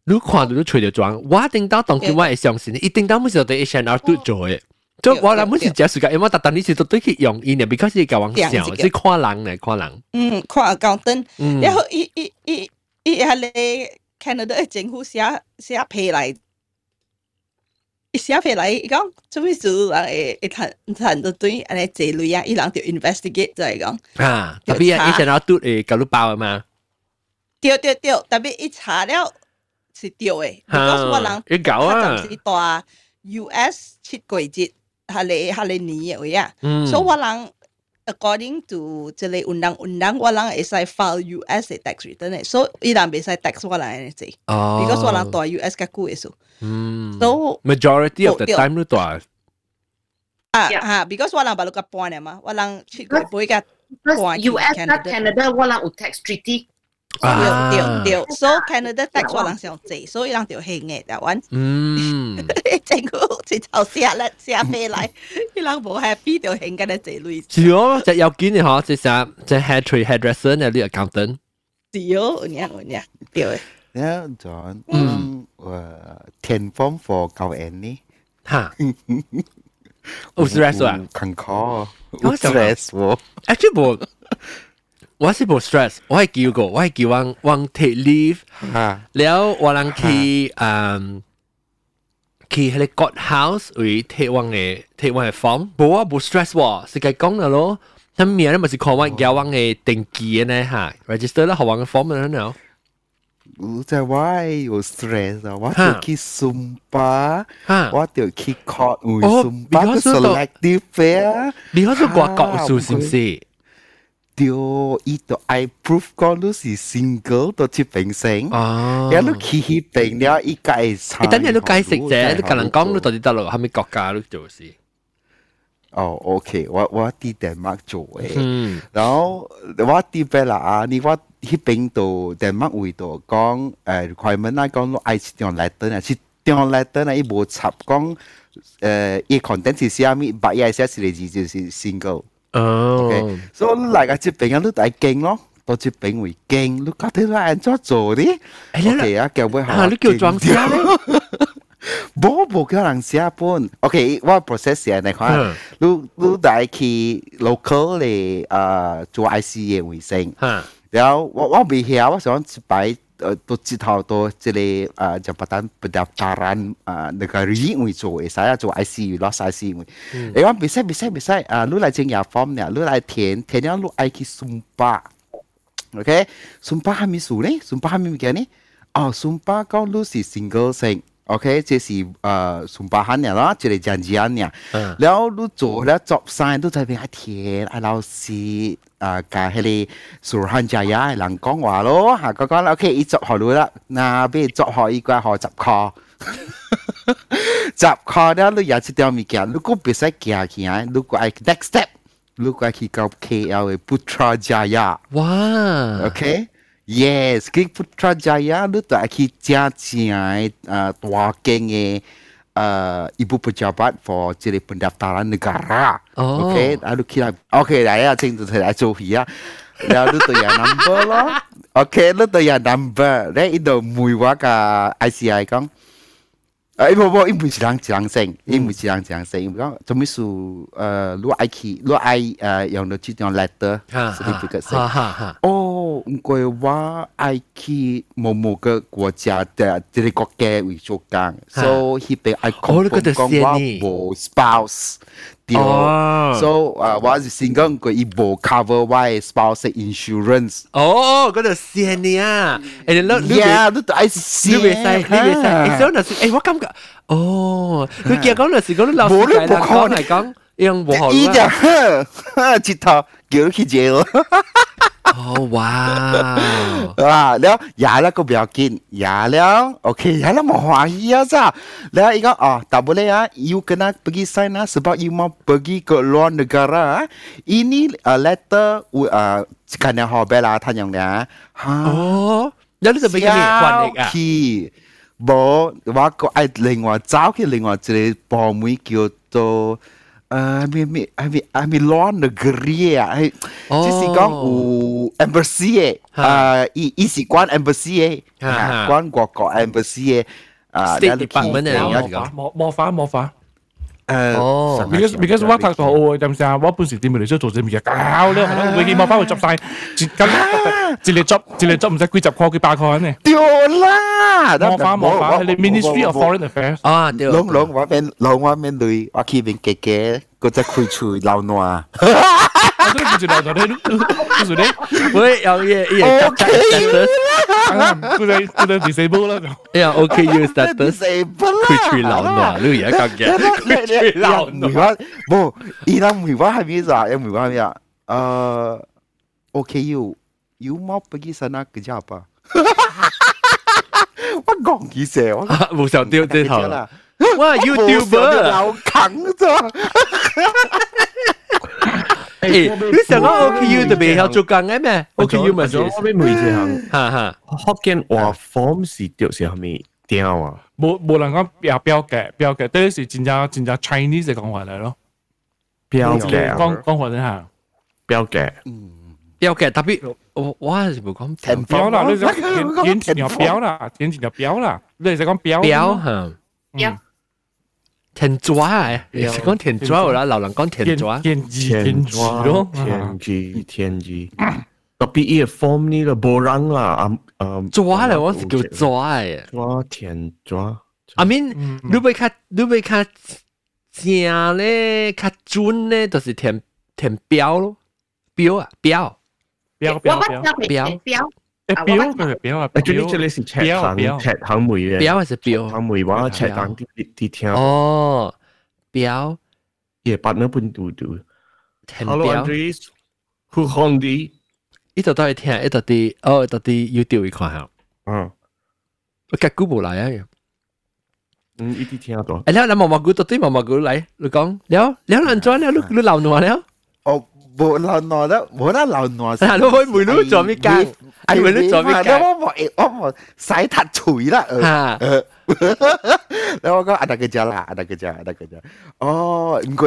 Speaker 1: 你看到都吹着裝，我一定到當叫我會相信，一定到每時對 H and R 都做嘅。就我諗每時只時間，因為特登呢次都對佢用意呢，because 伊教我笑，即係看人嚟看人。
Speaker 16: 嗯，看講燈，
Speaker 1: 嗯
Speaker 16: 然後一、一、一、一下咧 Canada 嘅政府寫寫批嚟，伊写批嚟，伊讲做咩事人会会谈谈到对安尼坐类啊，伊人就 investigate 就系讲。
Speaker 1: 啊，特别系 H and R 都诶搞到爆啊嘛。
Speaker 16: 对对对，特别一查了是对嘅，because 我人
Speaker 1: 要搞啊
Speaker 16: 佢就是大 US 七季节，系你系你年嘅位啊，
Speaker 1: 嗯
Speaker 16: 所以我人 according to 即系运动运动，我人会使 file US 嘅 tax return 嘅，所以伊人未使 tax 我人嘅字
Speaker 1: 哦，
Speaker 16: because 我人大 US 嘅股嘅数，
Speaker 1: 嗯
Speaker 16: So-
Speaker 1: majority of the
Speaker 16: 对
Speaker 1: time 都大。
Speaker 16: 啊啊，because 我人把嗰个 point 啊嘛，我人七季杯嘅 point
Speaker 5: US 啦 Canada 我人有 tax treaty。
Speaker 1: 啊
Speaker 16: 对对对，so Canada tax 我人上济，所以人条兴嘅台湾。
Speaker 1: 嗯，
Speaker 16: 政府直头写啦写飞嚟，伊人无 happy 就兴紧咧这类。
Speaker 1: 是哦，就有见嘅嗬，即系即系 hair trade hairdresser 呢啲 accountant。
Speaker 16: 是哦，有影有影，对。
Speaker 15: Yeah, John. Mm. Uh, ten form for 教 N 呢？
Speaker 1: 吓，有 stress 啊？
Speaker 15: 坎坷，
Speaker 1: 我
Speaker 15: 有
Speaker 1: 想
Speaker 15: stress 喎。
Speaker 1: actually 冇， 我是冇 stress，我系叫过，我系叫往往 take leave，
Speaker 15: 吓，
Speaker 1: แล้ว我能去诶。去迄个 God house 为贴往嘅贴往嘅 form，无啊无 stress 喎，是该讲嘅咯。他明日咪是看我交往嘅登记嘅呢吓，register 啦，学往嘅 form 嘅呢。
Speaker 15: 我就话有 stress 啊，我
Speaker 1: 吓
Speaker 15: 就去 Zumba，
Speaker 1: 吓
Speaker 15: 我就去 court 会
Speaker 1: 哦
Speaker 15: Zumba 嘅
Speaker 1: because 到
Speaker 15: selective fair。
Speaker 1: 你嗰个国国数是唔是？
Speaker 15: 对，伊就 I prove 讲你是 single 到接平成，
Speaker 1: 哦
Speaker 15: 然后你去去平了，伊个会差。
Speaker 1: 你等阵你解释啫，你同人讲你到底得咯，系咪国家你做事？
Speaker 15: 哦，OK，我我喺丹麦做嘅，
Speaker 1: 嗯
Speaker 15: 然后我啲边啦啊，你我喺边度丹麦会度讲诶 requirement 啊，讲攞 I 是张 letter 啊，是张 letter 啊，伊冇插讲诶，伊 content 是写咩，白嘢写是嚟自就是 single。
Speaker 1: 哦
Speaker 15: OK，所以嚟个接边啊，你大劲咯，到接边会劲，你觉得你按怎做啲？OK 啊，叫会
Speaker 1: 啊，你叫装写咧？
Speaker 15: 冇冇叫人写本，OK，我 process 系你看
Speaker 1: 嗯，
Speaker 15: 你你大去 local 嚟诶做 IC 嘅卫生，
Speaker 1: 吓，
Speaker 15: 然后我我未晓，我想摆 Uh, tu cita tu jele ah uh, jabatan pendaftaran uh, ah negeri ngui so eh saya so IC lost IC ngui.
Speaker 1: Hmm.
Speaker 15: Eh wan bisa bisa bisa ah lu lai cing ya form ni lu lai ten ten yang lu IC sumpah. Okay? Sumpah hamisu ni sumpah hamis ni. Oh, sumpah kau lu si single sing OK，这是呃，上班行
Speaker 1: 业
Speaker 15: 啦，这个讲讲呀。嗯。然后你做了 job 生，你在边爱听爱老师啊，加迄个苏汉家呀，人讲话咯，哈，讲讲 OK，伊做好了，那边做好伊个好十块。十块了，你也这条物件，如果别使行行，如果爱 next step，如果去到 KL 的 Putrajaya，哇，OK。Yes, King Putrajaya tu tak kita cai eh, tua keng eh, eh ibu pejabat for jadi pendaftaran negara.
Speaker 1: Oh.
Speaker 15: Okay, lalu kira okay, dah ya, cing tu saya cuci ya. Lalu tu ya number lah. Okay, lalu tu ya number. Then itu muiwa ka ICI kong. 誒，依個依唔係長長生，依唔係長長生，依講，準備要誒攞 IQ、
Speaker 1: 攞
Speaker 15: I，
Speaker 1: 用
Speaker 15: 到
Speaker 1: 註定 letter，certificate。
Speaker 15: 哦，唔該話 IQ 某某個國家的這個國家會做講，所以
Speaker 1: 被 icon 封
Speaker 15: 講
Speaker 1: 話
Speaker 15: 無 spouse。对，
Speaker 1: 哦
Speaker 15: So 啊，我是先讲佢伊无 cover 我 spouse insurance。
Speaker 1: 哦，嗰度线你啊，诶你攞
Speaker 15: Yeah，你爱
Speaker 1: 你未使，你未使，诶所以那时诶我感觉，哦，你见讲那时讲你老师计啦，讲嚟讲 用无好
Speaker 15: 伊就呵，直头叫佢去 jail。
Speaker 1: 哦，哇！
Speaker 15: 啊，แล้วยาแล้วก็不要紧，ยาแล้วโอเคยาแล้ว冇欢喜啊咋？แล้วอีก哦，tak boleh ah, you kena pergi sign ah sebab you mau pergi ke luar negara ah. Ini uh, letter uh, kan yang hobe lah tanya dia. Ha.
Speaker 1: 哦，有啲就俾佢还力啊。
Speaker 15: 去，冇我个爱另外找去另外一个部门叫做。 Ami ami ami ami lon negeri ya. Oh. Chứ si con u embassy ye. À y y si quan embassy ye. À quan quốc có embassy ye. À
Speaker 1: State Department
Speaker 12: này. Mô phá mô phá.
Speaker 15: 诶，
Speaker 1: 哦，
Speaker 12: because because 我拍到好嘅，点先啊？我本时点嚟想做啲乜嘢？搞咧，系咯，会见魔法会执晒，咁一日执一日执唔使几十块几百块呢？
Speaker 15: 对啦，
Speaker 12: 魔法魔法系你 Ministry of Foreign Affairs。
Speaker 1: 啊，对。
Speaker 15: 拢拢我面拢我面对，我去面嘅嘅，嗰只开喙流暖。
Speaker 12: 我都唔知道，你你是你，
Speaker 1: 喂，有嘢嘢夹夹 status，
Speaker 12: 佢哋佢哋 disable 啦。
Speaker 1: 呀，OK you status，
Speaker 15: disable
Speaker 1: 佢吹流暖，你而家咁嘅，佢吹流
Speaker 15: 梅
Speaker 1: 暖。
Speaker 15: 花冇，伊拉梅花系咩咋？有梅花咩啊？诶，OK you you mau pergi sana kerja apa？我讲几声，我
Speaker 1: 冇上吊这头
Speaker 15: 啦。
Speaker 1: 哇，YouTuber，
Speaker 15: 老啃咗。
Speaker 1: 诶，你成个 OKU 特别有做工嘅咩？OKU 咪是，
Speaker 3: 我俾每只行，
Speaker 1: 哈哈，
Speaker 3: 福建话 form 是掉是系咪掉啊？
Speaker 12: 冇冇人讲标标嘅标嘅，呢是真正真正 Chinese 嘅讲法嚟咯。
Speaker 3: 标嘅
Speaker 12: 讲讲法真系。
Speaker 3: 标嘅，
Speaker 1: 有嘅，特别我我系冇讲
Speaker 12: 标啦，你讲点点条标啦，点条标啦，你系讲标
Speaker 1: 标吓，
Speaker 5: 标。
Speaker 1: 田抓诶，你是讲田抓啦，老人讲田抓，
Speaker 12: 田字田字咯，
Speaker 3: 田字田字，特别伊个 form 呢个冇人啦，啊啊，
Speaker 1: 抓咧，我是叫抓诶，
Speaker 3: 抓田抓。
Speaker 1: I mean，你要较你要较正咧，较准咧，就是田田标咯，标啊标，
Speaker 12: 标标标
Speaker 5: 标标。
Speaker 12: 誒表佢係表啊，
Speaker 3: 誒總之最你是赤糖赤糖梅嘅，
Speaker 1: 表還是表？
Speaker 3: 糖梅話赤糖啲啲聽。
Speaker 1: 哦，表
Speaker 3: 也八那半嘟
Speaker 1: 嘟。
Speaker 3: Hello Andres，Who Hondi？
Speaker 1: 呢度都係聽，呢度啲哦，呢度啲 YouTube 睇下。
Speaker 3: 嗯，
Speaker 1: 我夾估唔嚟啊！
Speaker 3: 嗯，呢啲聽得到。
Speaker 1: 誒，你你毛毛菇到底毛毛菇嚟？你講，你你你安裝你你流暖了？
Speaker 15: 哦。冇流暖啦，冇得流暖。
Speaker 1: 啊，你可以每路做咩间？
Speaker 15: 系
Speaker 1: 每路做咩间？
Speaker 15: 我冇我冇洗塔锤啦。
Speaker 1: 吓！
Speaker 15: แล้ว我讲啊，大个家啦，啊大个家，啊大个家。哦，应该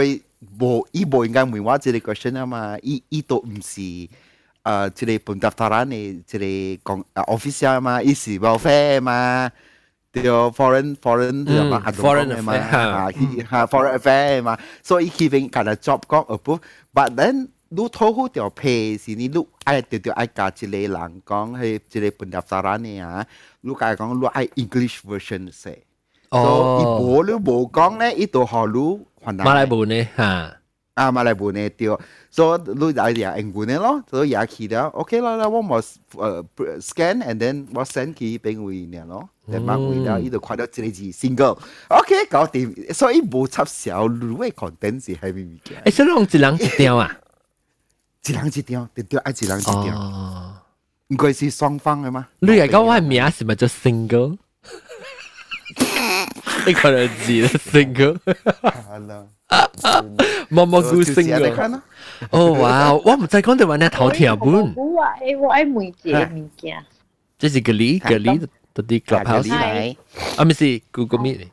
Speaker 15: 冇，伊冇应该问我这个 question 啊嘛，伊伊都唔是。诶，即系本 daftaran 嘅即系讲啊 official 嘛，伊是 welfare 嘛，对 foreign foreign 系嘛，foreign 嘛，啊吓 foreign affair 嘛，所以佢边拣个 job 讲 approve，but then 你偷好条 pay 是你你爱条条爱加一个人讲系即系本 daftaran 嘅啊，你解讲你爱 English version 写，所以冇你冇讲咧，伊度学你还
Speaker 1: 马来文呢吓。
Speaker 15: 啊，马来文嘅对，所以你嚟啲英文嘅咯，所以也去了，OK 啦，啦，我冇诶 scan and then 我 send 佢俾佢嘅咯，然后佢了，伊就看到这个字 single，OK 搞掂，所以冇插小路嘅 content 是系咩物件？
Speaker 1: 诶，所以用一人一条啊，
Speaker 15: 一人一条，对对，爱一人一条，唔该是双方嘅嘛？
Speaker 1: 你系讲我系名是咪叫 single？你可能字啦 single。毛毛菇 single。哦哇！我唔知讲到话你头条本。
Speaker 7: 我爱我爱每节物件。
Speaker 1: 这是个例个例到啲 clubhouse。啊，咪是 Google Meet。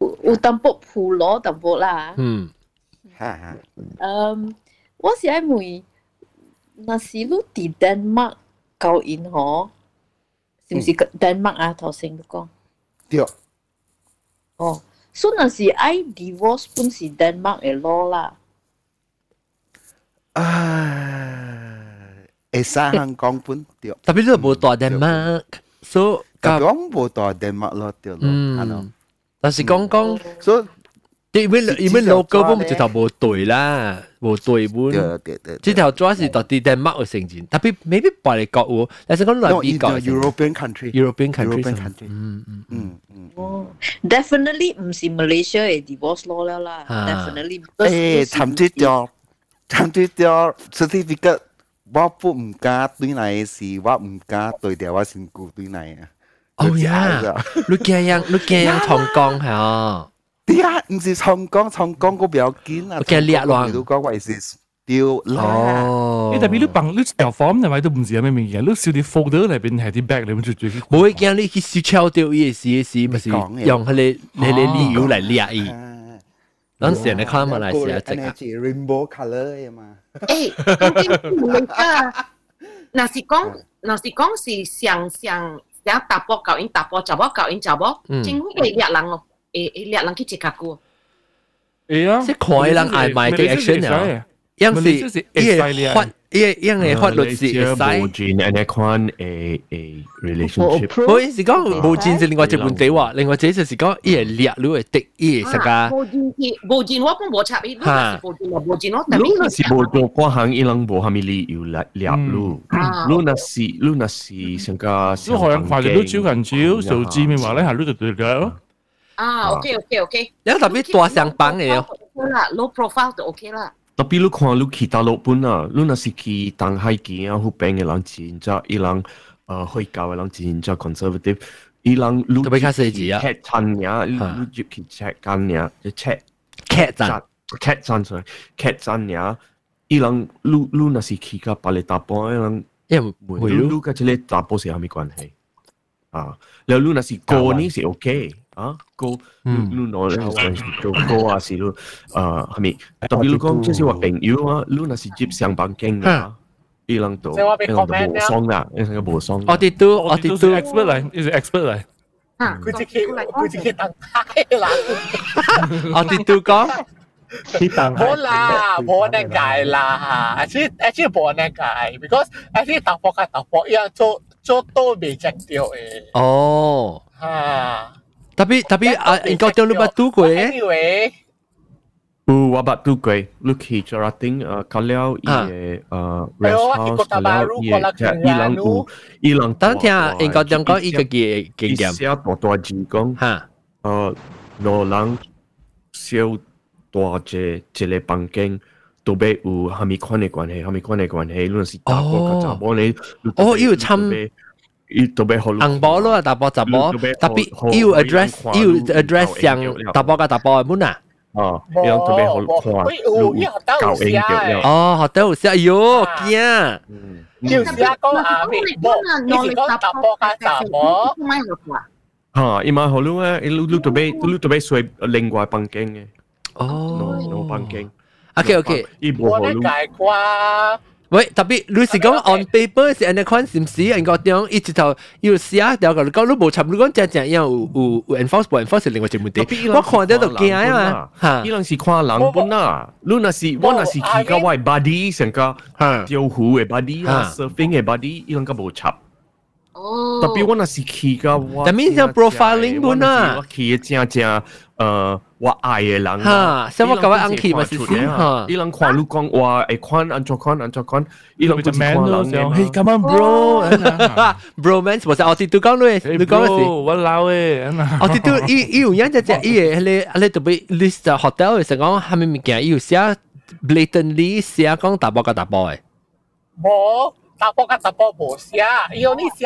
Speaker 7: 有有淡薄普罗淡薄啦。
Speaker 1: 嗯。
Speaker 7: 嗯， 我是爱问，那是你伫 Denmark 教因嗬，是唔是 Denmark 啊？头先你讲。
Speaker 15: 对。
Speaker 7: 哦，所以那是爱 divorce 本是 Denmark 嘅 law 啦。
Speaker 15: 啊，会使香港本对。
Speaker 1: 特别你冇大 Denmark，所以
Speaker 15: 讲冇大 Denmark 咯，对咯，系咯。
Speaker 1: 但是讲讲，
Speaker 15: 所以
Speaker 1: 因为因为 logo 本就头无对啦，无对本。
Speaker 15: 对对对。
Speaker 1: 这条主要是到啲 Denmark 嘅成绩，特别 maybe 别嚟国喎，但是讲来
Speaker 15: No,
Speaker 1: 美
Speaker 15: in
Speaker 1: 国
Speaker 15: the European country.
Speaker 1: European country
Speaker 15: European country.
Speaker 1: 嗯嗯
Speaker 15: 嗯嗯。
Speaker 7: 哦，definitely 唔是 Malaysia 嘅 divorce law 了啦
Speaker 15: 啊，
Speaker 7: definitely。
Speaker 15: 诶，寻啲条，寻啲条 certificate，我不唔加对嚟是，我唔加对条我先顾对嚟啊。
Speaker 1: 哦呀，你惊样你惊样重讲系啊？
Speaker 15: 啲啊，唔是重讲，重讲个表见啊。
Speaker 1: 我惊裂乱。
Speaker 15: 都讲为是丢啦。
Speaker 1: 哦。
Speaker 17: 诶，特别你bằng你条 form 系咪都唔是有咩物件？你少啲 folder 里边系啲 bag 里边最最。
Speaker 1: 冇会惊你去烧抄掉伊时嘅时，咪是用佢哋佢哋理由嚟裂伊。当时你看马来西亚整啊。
Speaker 15: rainbow colour 嘅嘛。
Speaker 5: 诶，究竟唔系㗎？若是讲，若是讲是上上有搭波教因搭波，查某教因查某，
Speaker 1: 嗯
Speaker 5: 政府会掠人哦， 会会掠人去接卡股。
Speaker 17: 系啊，
Speaker 1: 即系看人嗌卖嘅 action 啊，有时伊系法，伊系因系法律是会
Speaker 3: 无
Speaker 1: 使。
Speaker 3: 转 and 一款诶诶 relationship。
Speaker 1: 我意思讲无钱是另外一问题喎，另外一就是讲伊系掠你会的，伊系啥个？
Speaker 5: 无钱是无钱，我本无插伊，你若是无钱就无钱咯，但
Speaker 3: 你若是无做嗰行，伊人无虾米理由来掠你。你若是你若是上个
Speaker 17: 都可能快啲都招人招，数字咪话咧系呢度对嘅。
Speaker 5: 啊，OK OK OK。
Speaker 1: 然后特别大相帮的
Speaker 5: 哦。啦，low profile 就 OK 啦。
Speaker 3: 特别你看你去大陸本啊，你那是去東海見啊，好平嘅人錢，再伊人呃會教嘅人錢，再 conservative，伊人你
Speaker 1: 特別卡細字啊
Speaker 3: ，check 餐呀，你你就去 check 間呀，就 check
Speaker 1: check 站
Speaker 3: check 站出來，check 站呀，伊人你你那是去個巴厘達波，伊人
Speaker 1: 因為
Speaker 3: 你你個這裡達波是有咩關係啊？然後你那是過呢是 OK。啊，过你你攞咧做过啊是你诶系咪？特别你讲即系话朋友啊，你若是接上班经啊，伊人度伊人度无爽啦，伊人无爽。
Speaker 1: 我哋都我哋都
Speaker 17: expert 嚟，呢系 expert 嚟。
Speaker 18: 佢自己佢自己等太啦，
Speaker 1: 我哋都讲。
Speaker 18: 冇啦，冇那解啦，actually actually 冇那解，because actually 突破嘅突破一样做做都未只掉诶，
Speaker 1: 哦，
Speaker 18: 啊，
Speaker 1: 特别特别啊，应该对你捌拄过嘅。
Speaker 18: anyway，
Speaker 3: 有我捌拄过，你去 Jarating 诶，到了伊嘅诶 rest house，到了伊嘅即系伊人有伊人。
Speaker 1: 等听应该讲讲伊个嘅经验。
Speaker 3: 写大大字讲，
Speaker 1: 吓，
Speaker 3: 诶，罗人小大只一个房间。都要有虾米款嘅关系，虾米款嘅关系，你若是查甫甲查某你，
Speaker 1: 哦，伊有参。 ang bolo ta po ta po tapi you address you address yang ta po ka ta po mo na
Speaker 3: ờ yang to be hol khoa lu cao eng kiểu
Speaker 1: ờ họ tao sẽ yo kia. Chiều sẽ
Speaker 18: có à bị bộ chỉ có ta po ka ta po ha ima holu
Speaker 3: a lu lu to be lu to be suai lengua pangkeng eh oh no pangkeng okay okay i bo 嘅。
Speaker 1: 哦，
Speaker 3: 两房间。
Speaker 1: OK OK，
Speaker 3: 伊无好咯。
Speaker 18: 解啩？
Speaker 1: 喂，特别你是讲 on paper 是安尼款，是毋是？人个点一直头要写掉个，讲你无插，你讲正正样有有有 enforce 无 enforce 另外一问题。我看到就惊啊嘛，吓！
Speaker 3: 伊人是看人本啊，你若是我若是去个我 body 成个钓鱼嘅 body 啊，surfing 嘅 body，伊人个无插。
Speaker 5: 哦。
Speaker 3: 特别我若是去个我，
Speaker 1: 但面像 profiling 本啊，
Speaker 3: 我去正正 诶。我爱嘅人
Speaker 1: 哈，什么搞我安琪嘛是先哈，
Speaker 3: 伊人看你讲话会看安怎看安怎看，伊人
Speaker 17: 就 man 咯，就 Hey come on
Speaker 1: bro，bro man，我是我哋都讲你，你讲嘅是，
Speaker 17: 我老诶，
Speaker 1: 我哋都伊伊有样只只伊嘅，你你特别 list hotel 嘅时讲系咪物件，伊有写 blatantly 写讲大波加大波嘅，
Speaker 18: 冇。打波加打波冇写，伊有呢写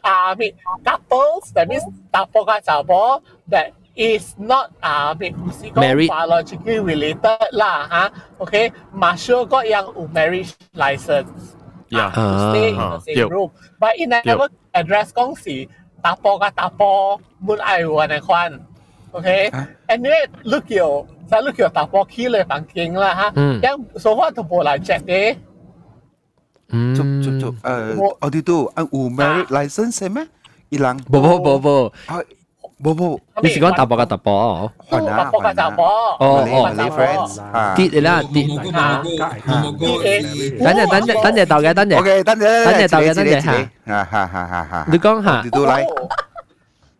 Speaker 18: 啊咪 couples，that means 打波加打波，that is not อ่าเป็น Married biologically related ล่ะฮะโอเคมาเชื่อก็ยังอุ marriage license
Speaker 3: yeah to
Speaker 18: stay in the same room but in never address กล้องสีตาปอกตาปอมุนไอวันไอควันโอเค anyway ลูกเกี่
Speaker 15: ยวซาลูกเกี่ยว
Speaker 18: ตาปอขี้เลยปังเก่งละฮะยังโซฟาถูกโบราณแจกเด้
Speaker 1: จุบจุบจุบ
Speaker 15: เอ่อเอาที่ตู้อู marriage license ใช่ไห
Speaker 1: มอีห
Speaker 15: ลัง
Speaker 1: บ่บ่บ่บ่
Speaker 15: 冇冇，
Speaker 1: 你是讲大波加大波？
Speaker 15: 系啊，
Speaker 18: 大波加大波。
Speaker 1: 哦
Speaker 15: 哦，friends 啊，
Speaker 1: 跌嚟啦跌。等阵等阵等阵到嘅等阵。
Speaker 15: OK，等阵
Speaker 1: 等阵到嘅等阵吓。
Speaker 15: 哈哈哈哈哈。
Speaker 1: 你讲下。
Speaker 15: 你都嚟。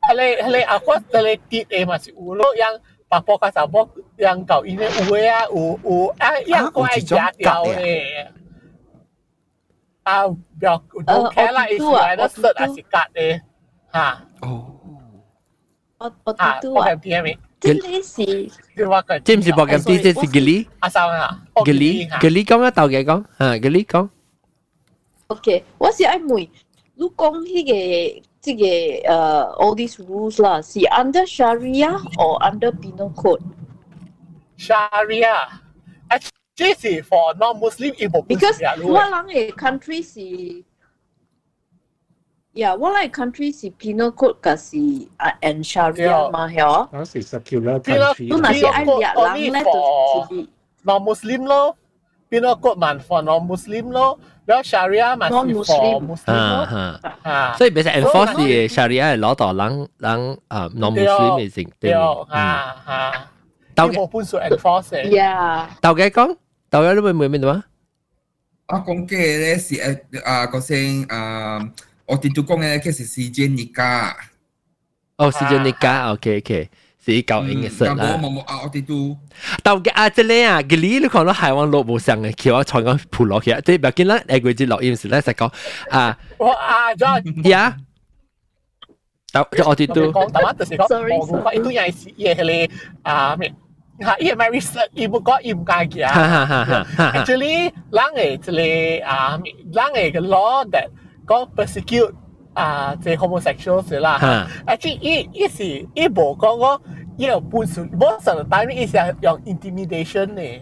Speaker 18: 系你系你啊，我系你跌诶嘛是有咯，样 八波加十波yang kau ini uwe ah u u ah yang kau ai jaga掉咧。啊，表 don't care 啦，is either cert 还是 card 咧，吓。
Speaker 4: 我我
Speaker 18: 啊，
Speaker 4: 都
Speaker 18: 我系点咪？
Speaker 4: 即系是
Speaker 18: 你话佢
Speaker 1: 知唔知 program 啲即系 gili
Speaker 18: 阿生啊
Speaker 1: gili gili 讲啊，豆嘅讲啊，gili 讲。
Speaker 4: OK，我是爱问，你讲迄个即个呃 all these rules 啦，是 under Sharia or under penal code？
Speaker 18: Sharia。Actually 是 for non-Muslim 伊无
Speaker 4: Because 我人嘅 country 是， 呀，我哋 country 是 penal code 甲是啊 and Sharia 嘛，系哦。
Speaker 12: 嗰时 secular
Speaker 18: Penal
Speaker 12: country
Speaker 4: 都那是爱掠
Speaker 18: code
Speaker 4: 人咧，
Speaker 18: only
Speaker 4: 就
Speaker 18: for
Speaker 4: 是
Speaker 18: non-Muslim 咯。Penal code man for non-Muslim 咯，然后 Sharia 嘛是 for
Speaker 4: Non-Muslim
Speaker 18: Muslim 咯。
Speaker 1: 啊
Speaker 18: 啊
Speaker 1: 所以俾晒 enforce 嘅 Sharia 系攞到人人啊 non-Muslim 嘅成
Speaker 18: 对
Speaker 1: 定。
Speaker 18: 啊啊，
Speaker 1: 豆
Speaker 18: 伊无本事 enforce 嘅。
Speaker 4: Yeah。
Speaker 1: 豆嘅讲，豆嘅你会唔会咩点啊？
Speaker 14: 我讲嘅咧是诶啊个声啊， 我哋都讲嘅其实是 Jenica。
Speaker 1: 哦，是就你家，OK OK，是旧英嘅事
Speaker 14: 冇
Speaker 1: 啦。
Speaker 14: 冇冇啊！我哋都
Speaker 1: 豆嘅啊，即系啊，嘅你你讲到海湾路冇上嘅，叫我坐紧铺落去，即系别见啦，诶佢啲录音时咧就讲啊
Speaker 18: 我啊，John。
Speaker 1: 呀，豆我哋都
Speaker 18: 讲，但系就是讲，我讲itu yang si ye hele ah me ha ye my research ibu ko im ka kia
Speaker 1: 哈哈哈哈哈
Speaker 18: actually lang eh tele ah lang eh the law that 讲 persecute 啊即 homosexuals 啦
Speaker 1: 哈
Speaker 18: actually 伊伊是伊无讲讲伊有本事，most of the time 伊是用 intimidation 嘅。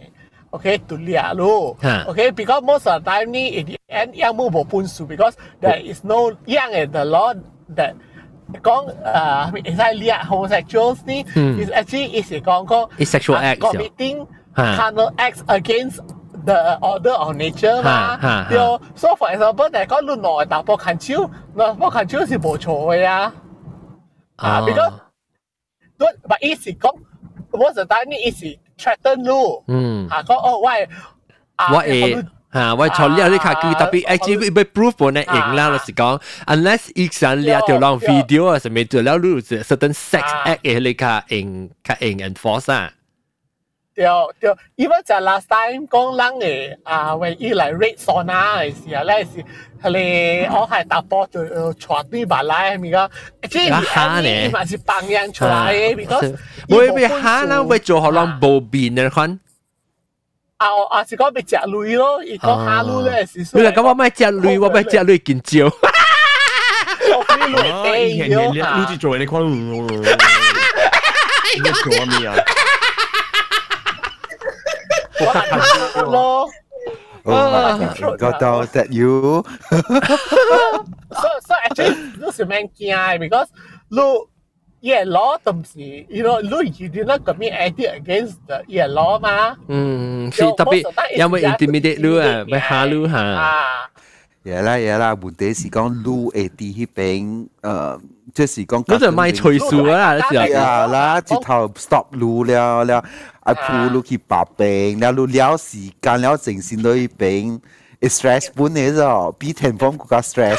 Speaker 18: Okay, to lihat lu.
Speaker 1: Ha.
Speaker 18: Okay, because most of the time ni in the end yang mu bo pun su because there is no yang eh the law that 讲诶，系睇 lihat homosexuals ni
Speaker 1: 嗯
Speaker 18: is actually is 讲讲
Speaker 1: Is sexual
Speaker 18: uh,
Speaker 1: acts,
Speaker 18: committing
Speaker 1: 哈
Speaker 18: carnal acts against the order of nature 嘛，對哦。So for example，大家論落打波近超，嗱波近超是冇錯嘅啊。啊，because à. à, good but easy 講，most of the time 呢 easy threaten 咯。
Speaker 1: 嗯。
Speaker 18: 啊，講哦喂，
Speaker 1: 我誒。啊！我從了你卡機特別，actually à, oh, 被 proof 本嚟影啦，就是講，unless 以前你條浪 video 啊，上面做了 certain sex act 嘅你卡影卡影 enforce 啊。
Speaker 18: 对对，even 就 last time 讲人嘅啊，为伊嚟 rate sauna 嘅时候咧，是系你我系打波就传对白来，咪个，即系
Speaker 1: 吓呢
Speaker 18: 你咪是扮样出来嘅，because
Speaker 1: 会被吓啦，会做好浪暴变嘅款。
Speaker 18: 啊啊是讲被食女咯，而讲下女咧是
Speaker 1: 你嚟讲我咪只女，我咪只女见招。
Speaker 3: 啊，以前你你去做你看，你在做咩啊？
Speaker 18: 咯。
Speaker 15: Oh my god, got out that you.
Speaker 18: so so actually 都是蠻驚嘅，because 你 yeah law 都唔是，you know 你 you did not commit anything against the yeah law 嘛。
Speaker 1: 嗯，是特別因為 intimidate 你啊，咪嚇你嚇。
Speaker 18: 啊，
Speaker 15: 嘢啦嘢啦，問題是講路會啲迄邊，誒，即是講
Speaker 1: 你就賣脆樹啦，你時候。
Speaker 15: 呀啦，直頭 stop 路了了，啊铺路去白病，了路了时间了正线到一边，stress 本嚟咗，比田方更加 stress。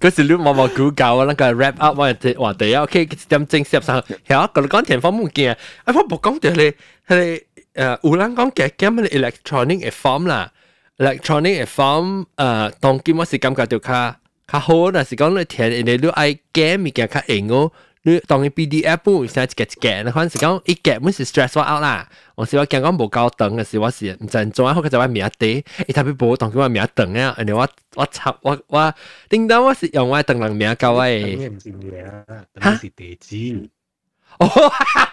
Speaker 1: 嗰时你默默估教啊，那个 wrap up 我哋话第一 OK 点正摄上，系个你讲田方冇见啊，啊我冇讲到你系诶有人讲嘅 game 系 electronic 嘅 form 啦，electronic 嘅 form 诶当今我是感觉到较较好，但是讲你填你你爱 game 物件较硬哦。 你當然 PDF 本會成一格一格，你可能是講一個本是 stress 我 out 啦。我是我講講無夠長嘅時，我是唔知做啊，好佢就話名地，伊特別無當佢話名長啊，然後我我插我我叮當我是用我長人名教我誒。
Speaker 12: 唔是嘢啊，等於是地址。[LAUGHS]
Speaker 1: 哦，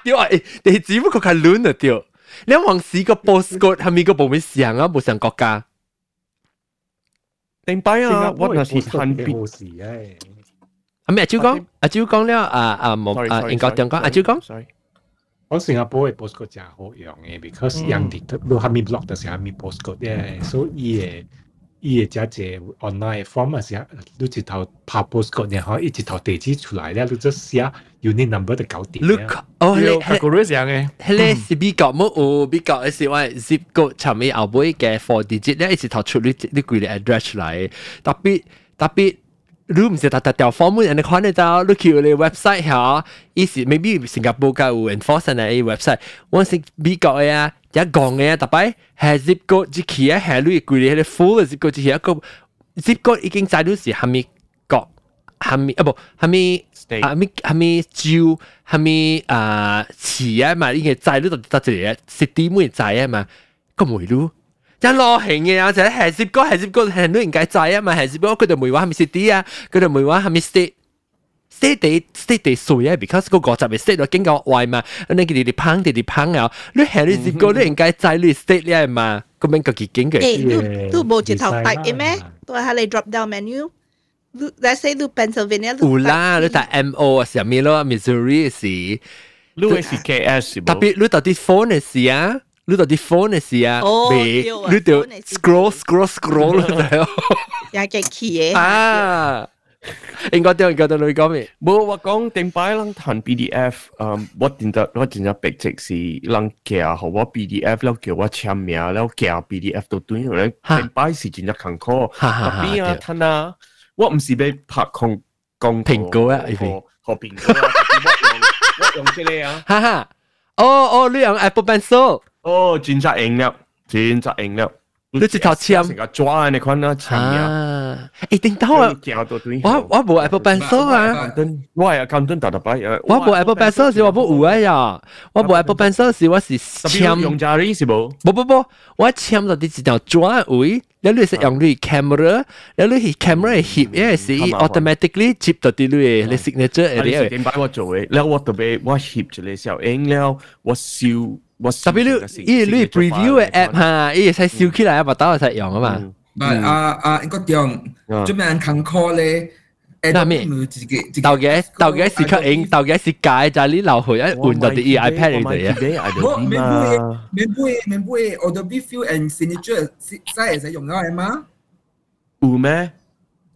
Speaker 1: 對啊，地址不過較亂啊對。你往時個 postcode 係咪個部門上啊？冇上國家。
Speaker 3: 定擺啊，我那是看邊
Speaker 12: 冇事誒。
Speaker 1: 阿咩阿招讲，阿招讲了啊啊冇啊，应该点讲？阿招讲。
Speaker 3: sorry，
Speaker 12: 我新加坡嘅 postcode 真系好用嘅，because 人哋都还没 block 嘅时候，还没 postcode 嘅，所以嘅伊嘅只只 online form 嘅时候，你直头拍 postcode，然后一直头地址出来咧，你就写 unit number 就搞掂。
Speaker 1: Look，哦，你
Speaker 17: 系个 risk 样嘅。
Speaker 1: 迄个是比较冇有比较嘅是我 zip code 寻尾后尾嘅 four digit 咧，一直头出你你几个 address 出来，特别特别。 รู้มั้ยแต่แต่แต่ฟอร์มูลอันนี้คนเจ้าลูกคิวเลยเว็บไซต์เหรออีสิ maybe สิงคโปร์ก็有 enforce ในเว็บไซต์วันสิบีก็เอ้ยจะกองเอ้ยแต่ไปแฮซิปก็จะเขียแฮลุยกุเลยเลยฟูลซิปก็จะเขียก็ซิปก็อีกใจรู้สิฮามิก็ฮามิอ่ะบ่ฮามิ
Speaker 3: ฮ
Speaker 1: ามิฮามิจิวฮามิอ่าเขียมาอีกใจรู้ตัดตัดเสียสิตีมุ่ยใจมาก็ไม่รู้ 一攞型嘅有就系接歌系接歌系都应该制啊嘛系接歌佢哋唔会话系咪 city 啊佢哋唔会话系咪 state state 地 state 地水啊，because 个国集嘅 state 都经过外嘛，你佢哋哋烹哋哋烹啊，你系你接歌都应该制你 state 咧嘛，咁样个结经嘅。
Speaker 16: 诶，你你冇直头睇嘅咩？都系你 drop down menu。Let's say 你 Pennsylvania
Speaker 1: 有啦，你睇 MO 啊，上面咯，Missouri 是，
Speaker 3: 你会是 KS
Speaker 1: 特别你到啲 phone 嘅事啊。 你到底 phone 是啊，未，你就 scroll scroll scroll 了，
Speaker 16: 也幾奇嘅
Speaker 1: 啊！應該點？應該點？你講咩？
Speaker 3: 冇我講定擺人彈 PDF，嗯，我點得我點得白直是人寄好我 PDF，了叫我簽名，了寄 PDF 都對咗咧。定擺是真係艱苦，特別啊，他啊，我唔是俾拍空公
Speaker 1: 蘋果啊，
Speaker 3: 何蘋果啊，我用我用出嚟啊，
Speaker 1: 哈哈。哦哦，你用 Apple Pencil。
Speaker 3: 哦，真系硬了，真系硬了。
Speaker 1: 你直头签
Speaker 3: 成个抓你看啦，签
Speaker 1: 啊！诶，定到啊！我我冇 Apple Pencil 啊，
Speaker 3: 我系 accountant 大大把嘢。
Speaker 1: 我冇 Apple Pencil 时我冇有啊呀，我冇 Apple Pencil 时我是签
Speaker 3: 用 Jari 是冇？
Speaker 1: 冇冇冇，我签到啲一条抓位， แล้ว你是用你 camera，แล้ว你 camera 翕嘢是 automatically 接到啲你你 signature
Speaker 3: 诶。点解我做嘅？แล้ว我特别我翕住你时候，应了我笑。
Speaker 1: 特别你依你 preview 嘅 app 吓，依使烧起来啊，把刀使用啊嘛。
Speaker 14: 唔系啊啊，应该点？做咩人勤 call 咧？
Speaker 1: 嗱咩？豆嘅豆嘅是吸引，豆嘅是解就系你留去一换到啲 iPad 嚟嘅。
Speaker 14: 我免费免费免费，我都必 feel and signature 使使用嘅系嘛？
Speaker 3: 有咩？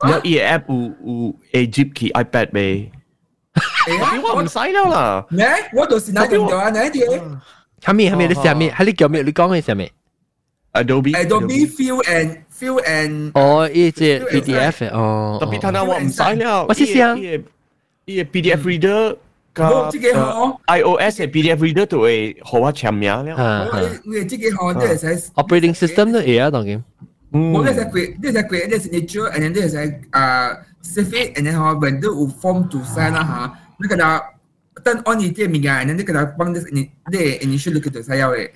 Speaker 3: 有依 app 有有 Egypt 嘅 iPad 未？我唔使了啦。
Speaker 14: 咩？我就是拿用咗啊，哪一啲？
Speaker 1: 系咪系咪你下面系你叫咩？你讲嘅系咩？
Speaker 3: Adobe
Speaker 14: Adobe Feel and Feel and
Speaker 1: 哦，呢只 PDF 哦。
Speaker 3: 特别睇下我唔使了。
Speaker 1: 我试试啊。
Speaker 3: 呢个 PDF reader 个 iOS 嘅 PDF reader 都会好啊签名了。
Speaker 14: 我哋自己学都系使
Speaker 1: operating system 都系啊，当然。
Speaker 14: 我哋系 create，呢系 create 呢 signature，and then 呢系啊 save it，and then 我 when 都有 form to sign 啦吓，那个啦。但按你啲物件，你佢哋帮你你 initial 佢哋使要嘅。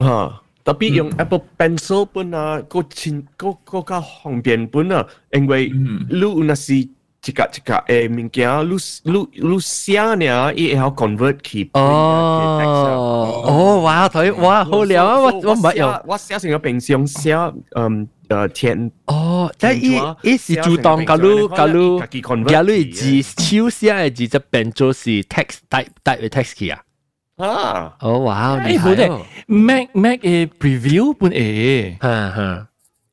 Speaker 3: 吓， 特别用 Apple Pencil 本啊，个前个个较方便本啊，因为你那是一个一个诶物件，你你你写呢，伊会晓 convert 去。
Speaker 1: 哦哦，哇，睇哇好料啊！我我唔系用，
Speaker 3: 我写成个平常写嗯。诶填
Speaker 1: 哦，即系伊伊是主动教你教你教你字手写嘅字就变做是 text type type 嘅 text 去啊。
Speaker 3: 啊，
Speaker 1: 哦哇，
Speaker 17: 厲害哦！Mac Mac 嘅 preview 本誒，
Speaker 1: 嚇嚇，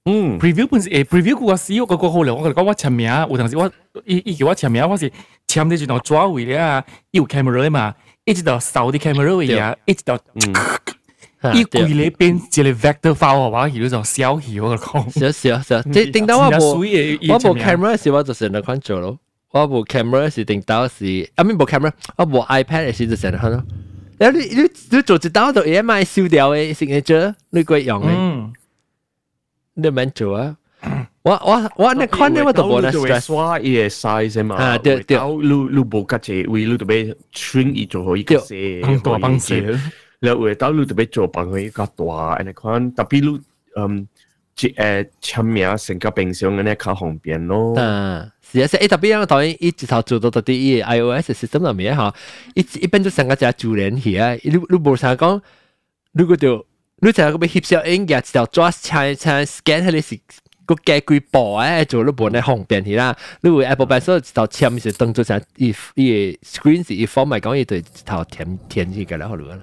Speaker 17: 嗯，preview 本誒 preview 個使用個個好料，我講我簽名，有陣時我伊伊叫我簽名，我是簽啲一條抓位咧啊，有 camera 嘛，一直到掃啲 camera 位啊，一直到。伊規個變一個 vector file 話，佢就小氣我講。
Speaker 1: 小小小，即係定到我冇我冇 camera 時我就成日看做咯。我冇 camera 時定到時，啊唔部 camera，我冇 iPad 時就成日看咯。你你你做一刀就 AMI 燒掉嘅 signature，你鬼用嘅，你唔做啊！我我我那款咧我都冇得 stress，
Speaker 3: 我伊嘅 size 嘛，
Speaker 1: 啊對對，
Speaker 3: 路路冇夾住，位路特別 trim 伊做可以夾住，
Speaker 17: 大幫
Speaker 3: 手，然後到路特別做幫佢夾大，那款特別路嗯，即誒簽名成個冰箱嘅咧靠方便咯。
Speaker 1: 是啊，是誒特別樣當然伊一頭做到到啲伊 iOS system 入面哈，一一般都成個只主連去啊，你你無啥讲，如果就你就係個翕小影嘅一條抓請請 scan 係你是個加幾步誒，做你本嚟方便去啦。你為 Apple Pencil 一頭簽是當做成伊伊 screen 是伊 form 嚟講，伊對一頭填填起嘅啦，好咯。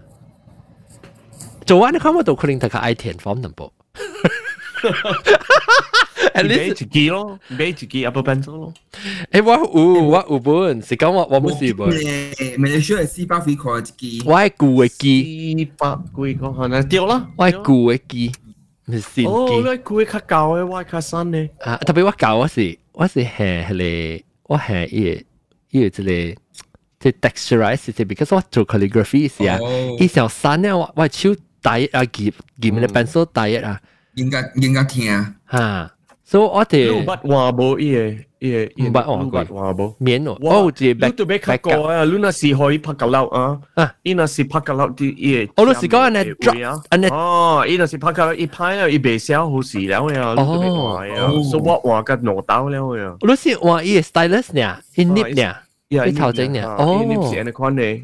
Speaker 1: 做完你看我都可能大家愛填 form 淡薄。[LAUGHS]
Speaker 3: at least 自己咯，俾一支阿伯 pencil 咯。
Speaker 1: 誒，我有我有本，是講我我冇試本。
Speaker 14: 咪你需要四百幾塊一支。
Speaker 1: 我係舊嘅機。
Speaker 3: 四百幾個可能掉啦。
Speaker 1: 我係舊嘅機。唔是線
Speaker 3: 哦，
Speaker 1: 機
Speaker 3: 你佢較舊嘅，我較新嘅。
Speaker 1: 啊，特別我教我是我是係係個我係伊個伊個即個即 texturize 即 because 我做 calligraphy 時啊
Speaker 14: 哦，
Speaker 1: 伊上山咧我我手大啊劍劍嘅 pencil 大啊
Speaker 14: 应该应该听啊。
Speaker 1: 吓，所以我
Speaker 3: 你
Speaker 1: 哋
Speaker 3: 捌话无伊个伊个伊
Speaker 1: 唔捌换过
Speaker 3: 捌话无。
Speaker 1: 免喎，
Speaker 3: 哇
Speaker 1: 哦，即
Speaker 3: 你
Speaker 1: back
Speaker 3: 特别较
Speaker 1: back
Speaker 3: 过啊！你那是可以拍够楼啊！
Speaker 1: 啊，
Speaker 3: 伊那是拍够楼啲伊。
Speaker 1: 我都是讲呢 drop
Speaker 3: 啊！
Speaker 1: 呢
Speaker 3: 哦，伊那是拍够楼一拍啊，伊未写好事了呀，你特别话呀，所以我话个攞刀了呀。
Speaker 1: 我都是话伊个 stylus 呢，伊 nip 呢，
Speaker 3: 呀
Speaker 1: 伊头整呢，
Speaker 3: 哦，伊是
Speaker 1: 哦。
Speaker 3: 安尼款嘅。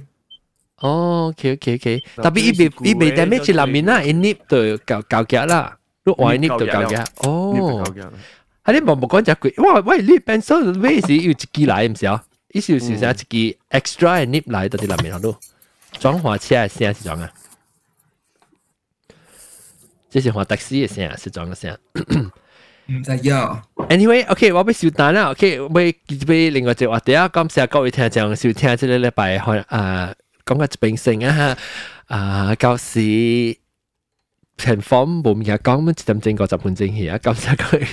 Speaker 1: 哦，OK OK OK，
Speaker 3: 嗱
Speaker 1: 特别伊被
Speaker 3: 呢是
Speaker 1: 伊被
Speaker 3: 古嘅
Speaker 1: damage 里面啦，伊 nip 就搞搞夹啦， 如果我 nip 就搞夹，哦，喺你冇冇讲只句，哇喂，你 pencil 咩事要一支嚟唔是啊？意思是想一支 extra 嘅 nip 嚟到啲里面好多，装滑车嘅声是装啊，这是滑的士嘅声，是装嘅声。
Speaker 14: 唔知呀。
Speaker 1: Anyway，OK，、我要收单啦。OK，我要俾另外一个话题啊，感谢各位听众收听这个礼拜可啊讲个病性啊吓啊，旧时 情况冇咩讲，咁一点钟个十分钟去啊，感谢各位。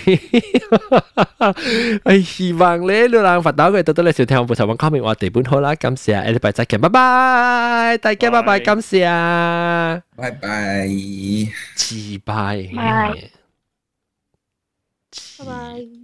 Speaker 1: 系希望咧，你能发到嘅到到你收听我部头网 comment 话地本好啦，感谢，下礼拜再见，拜拜，大家拜拜，感谢，
Speaker 14: 拜拜，
Speaker 1: 自拜。
Speaker 16: 拜拜拜。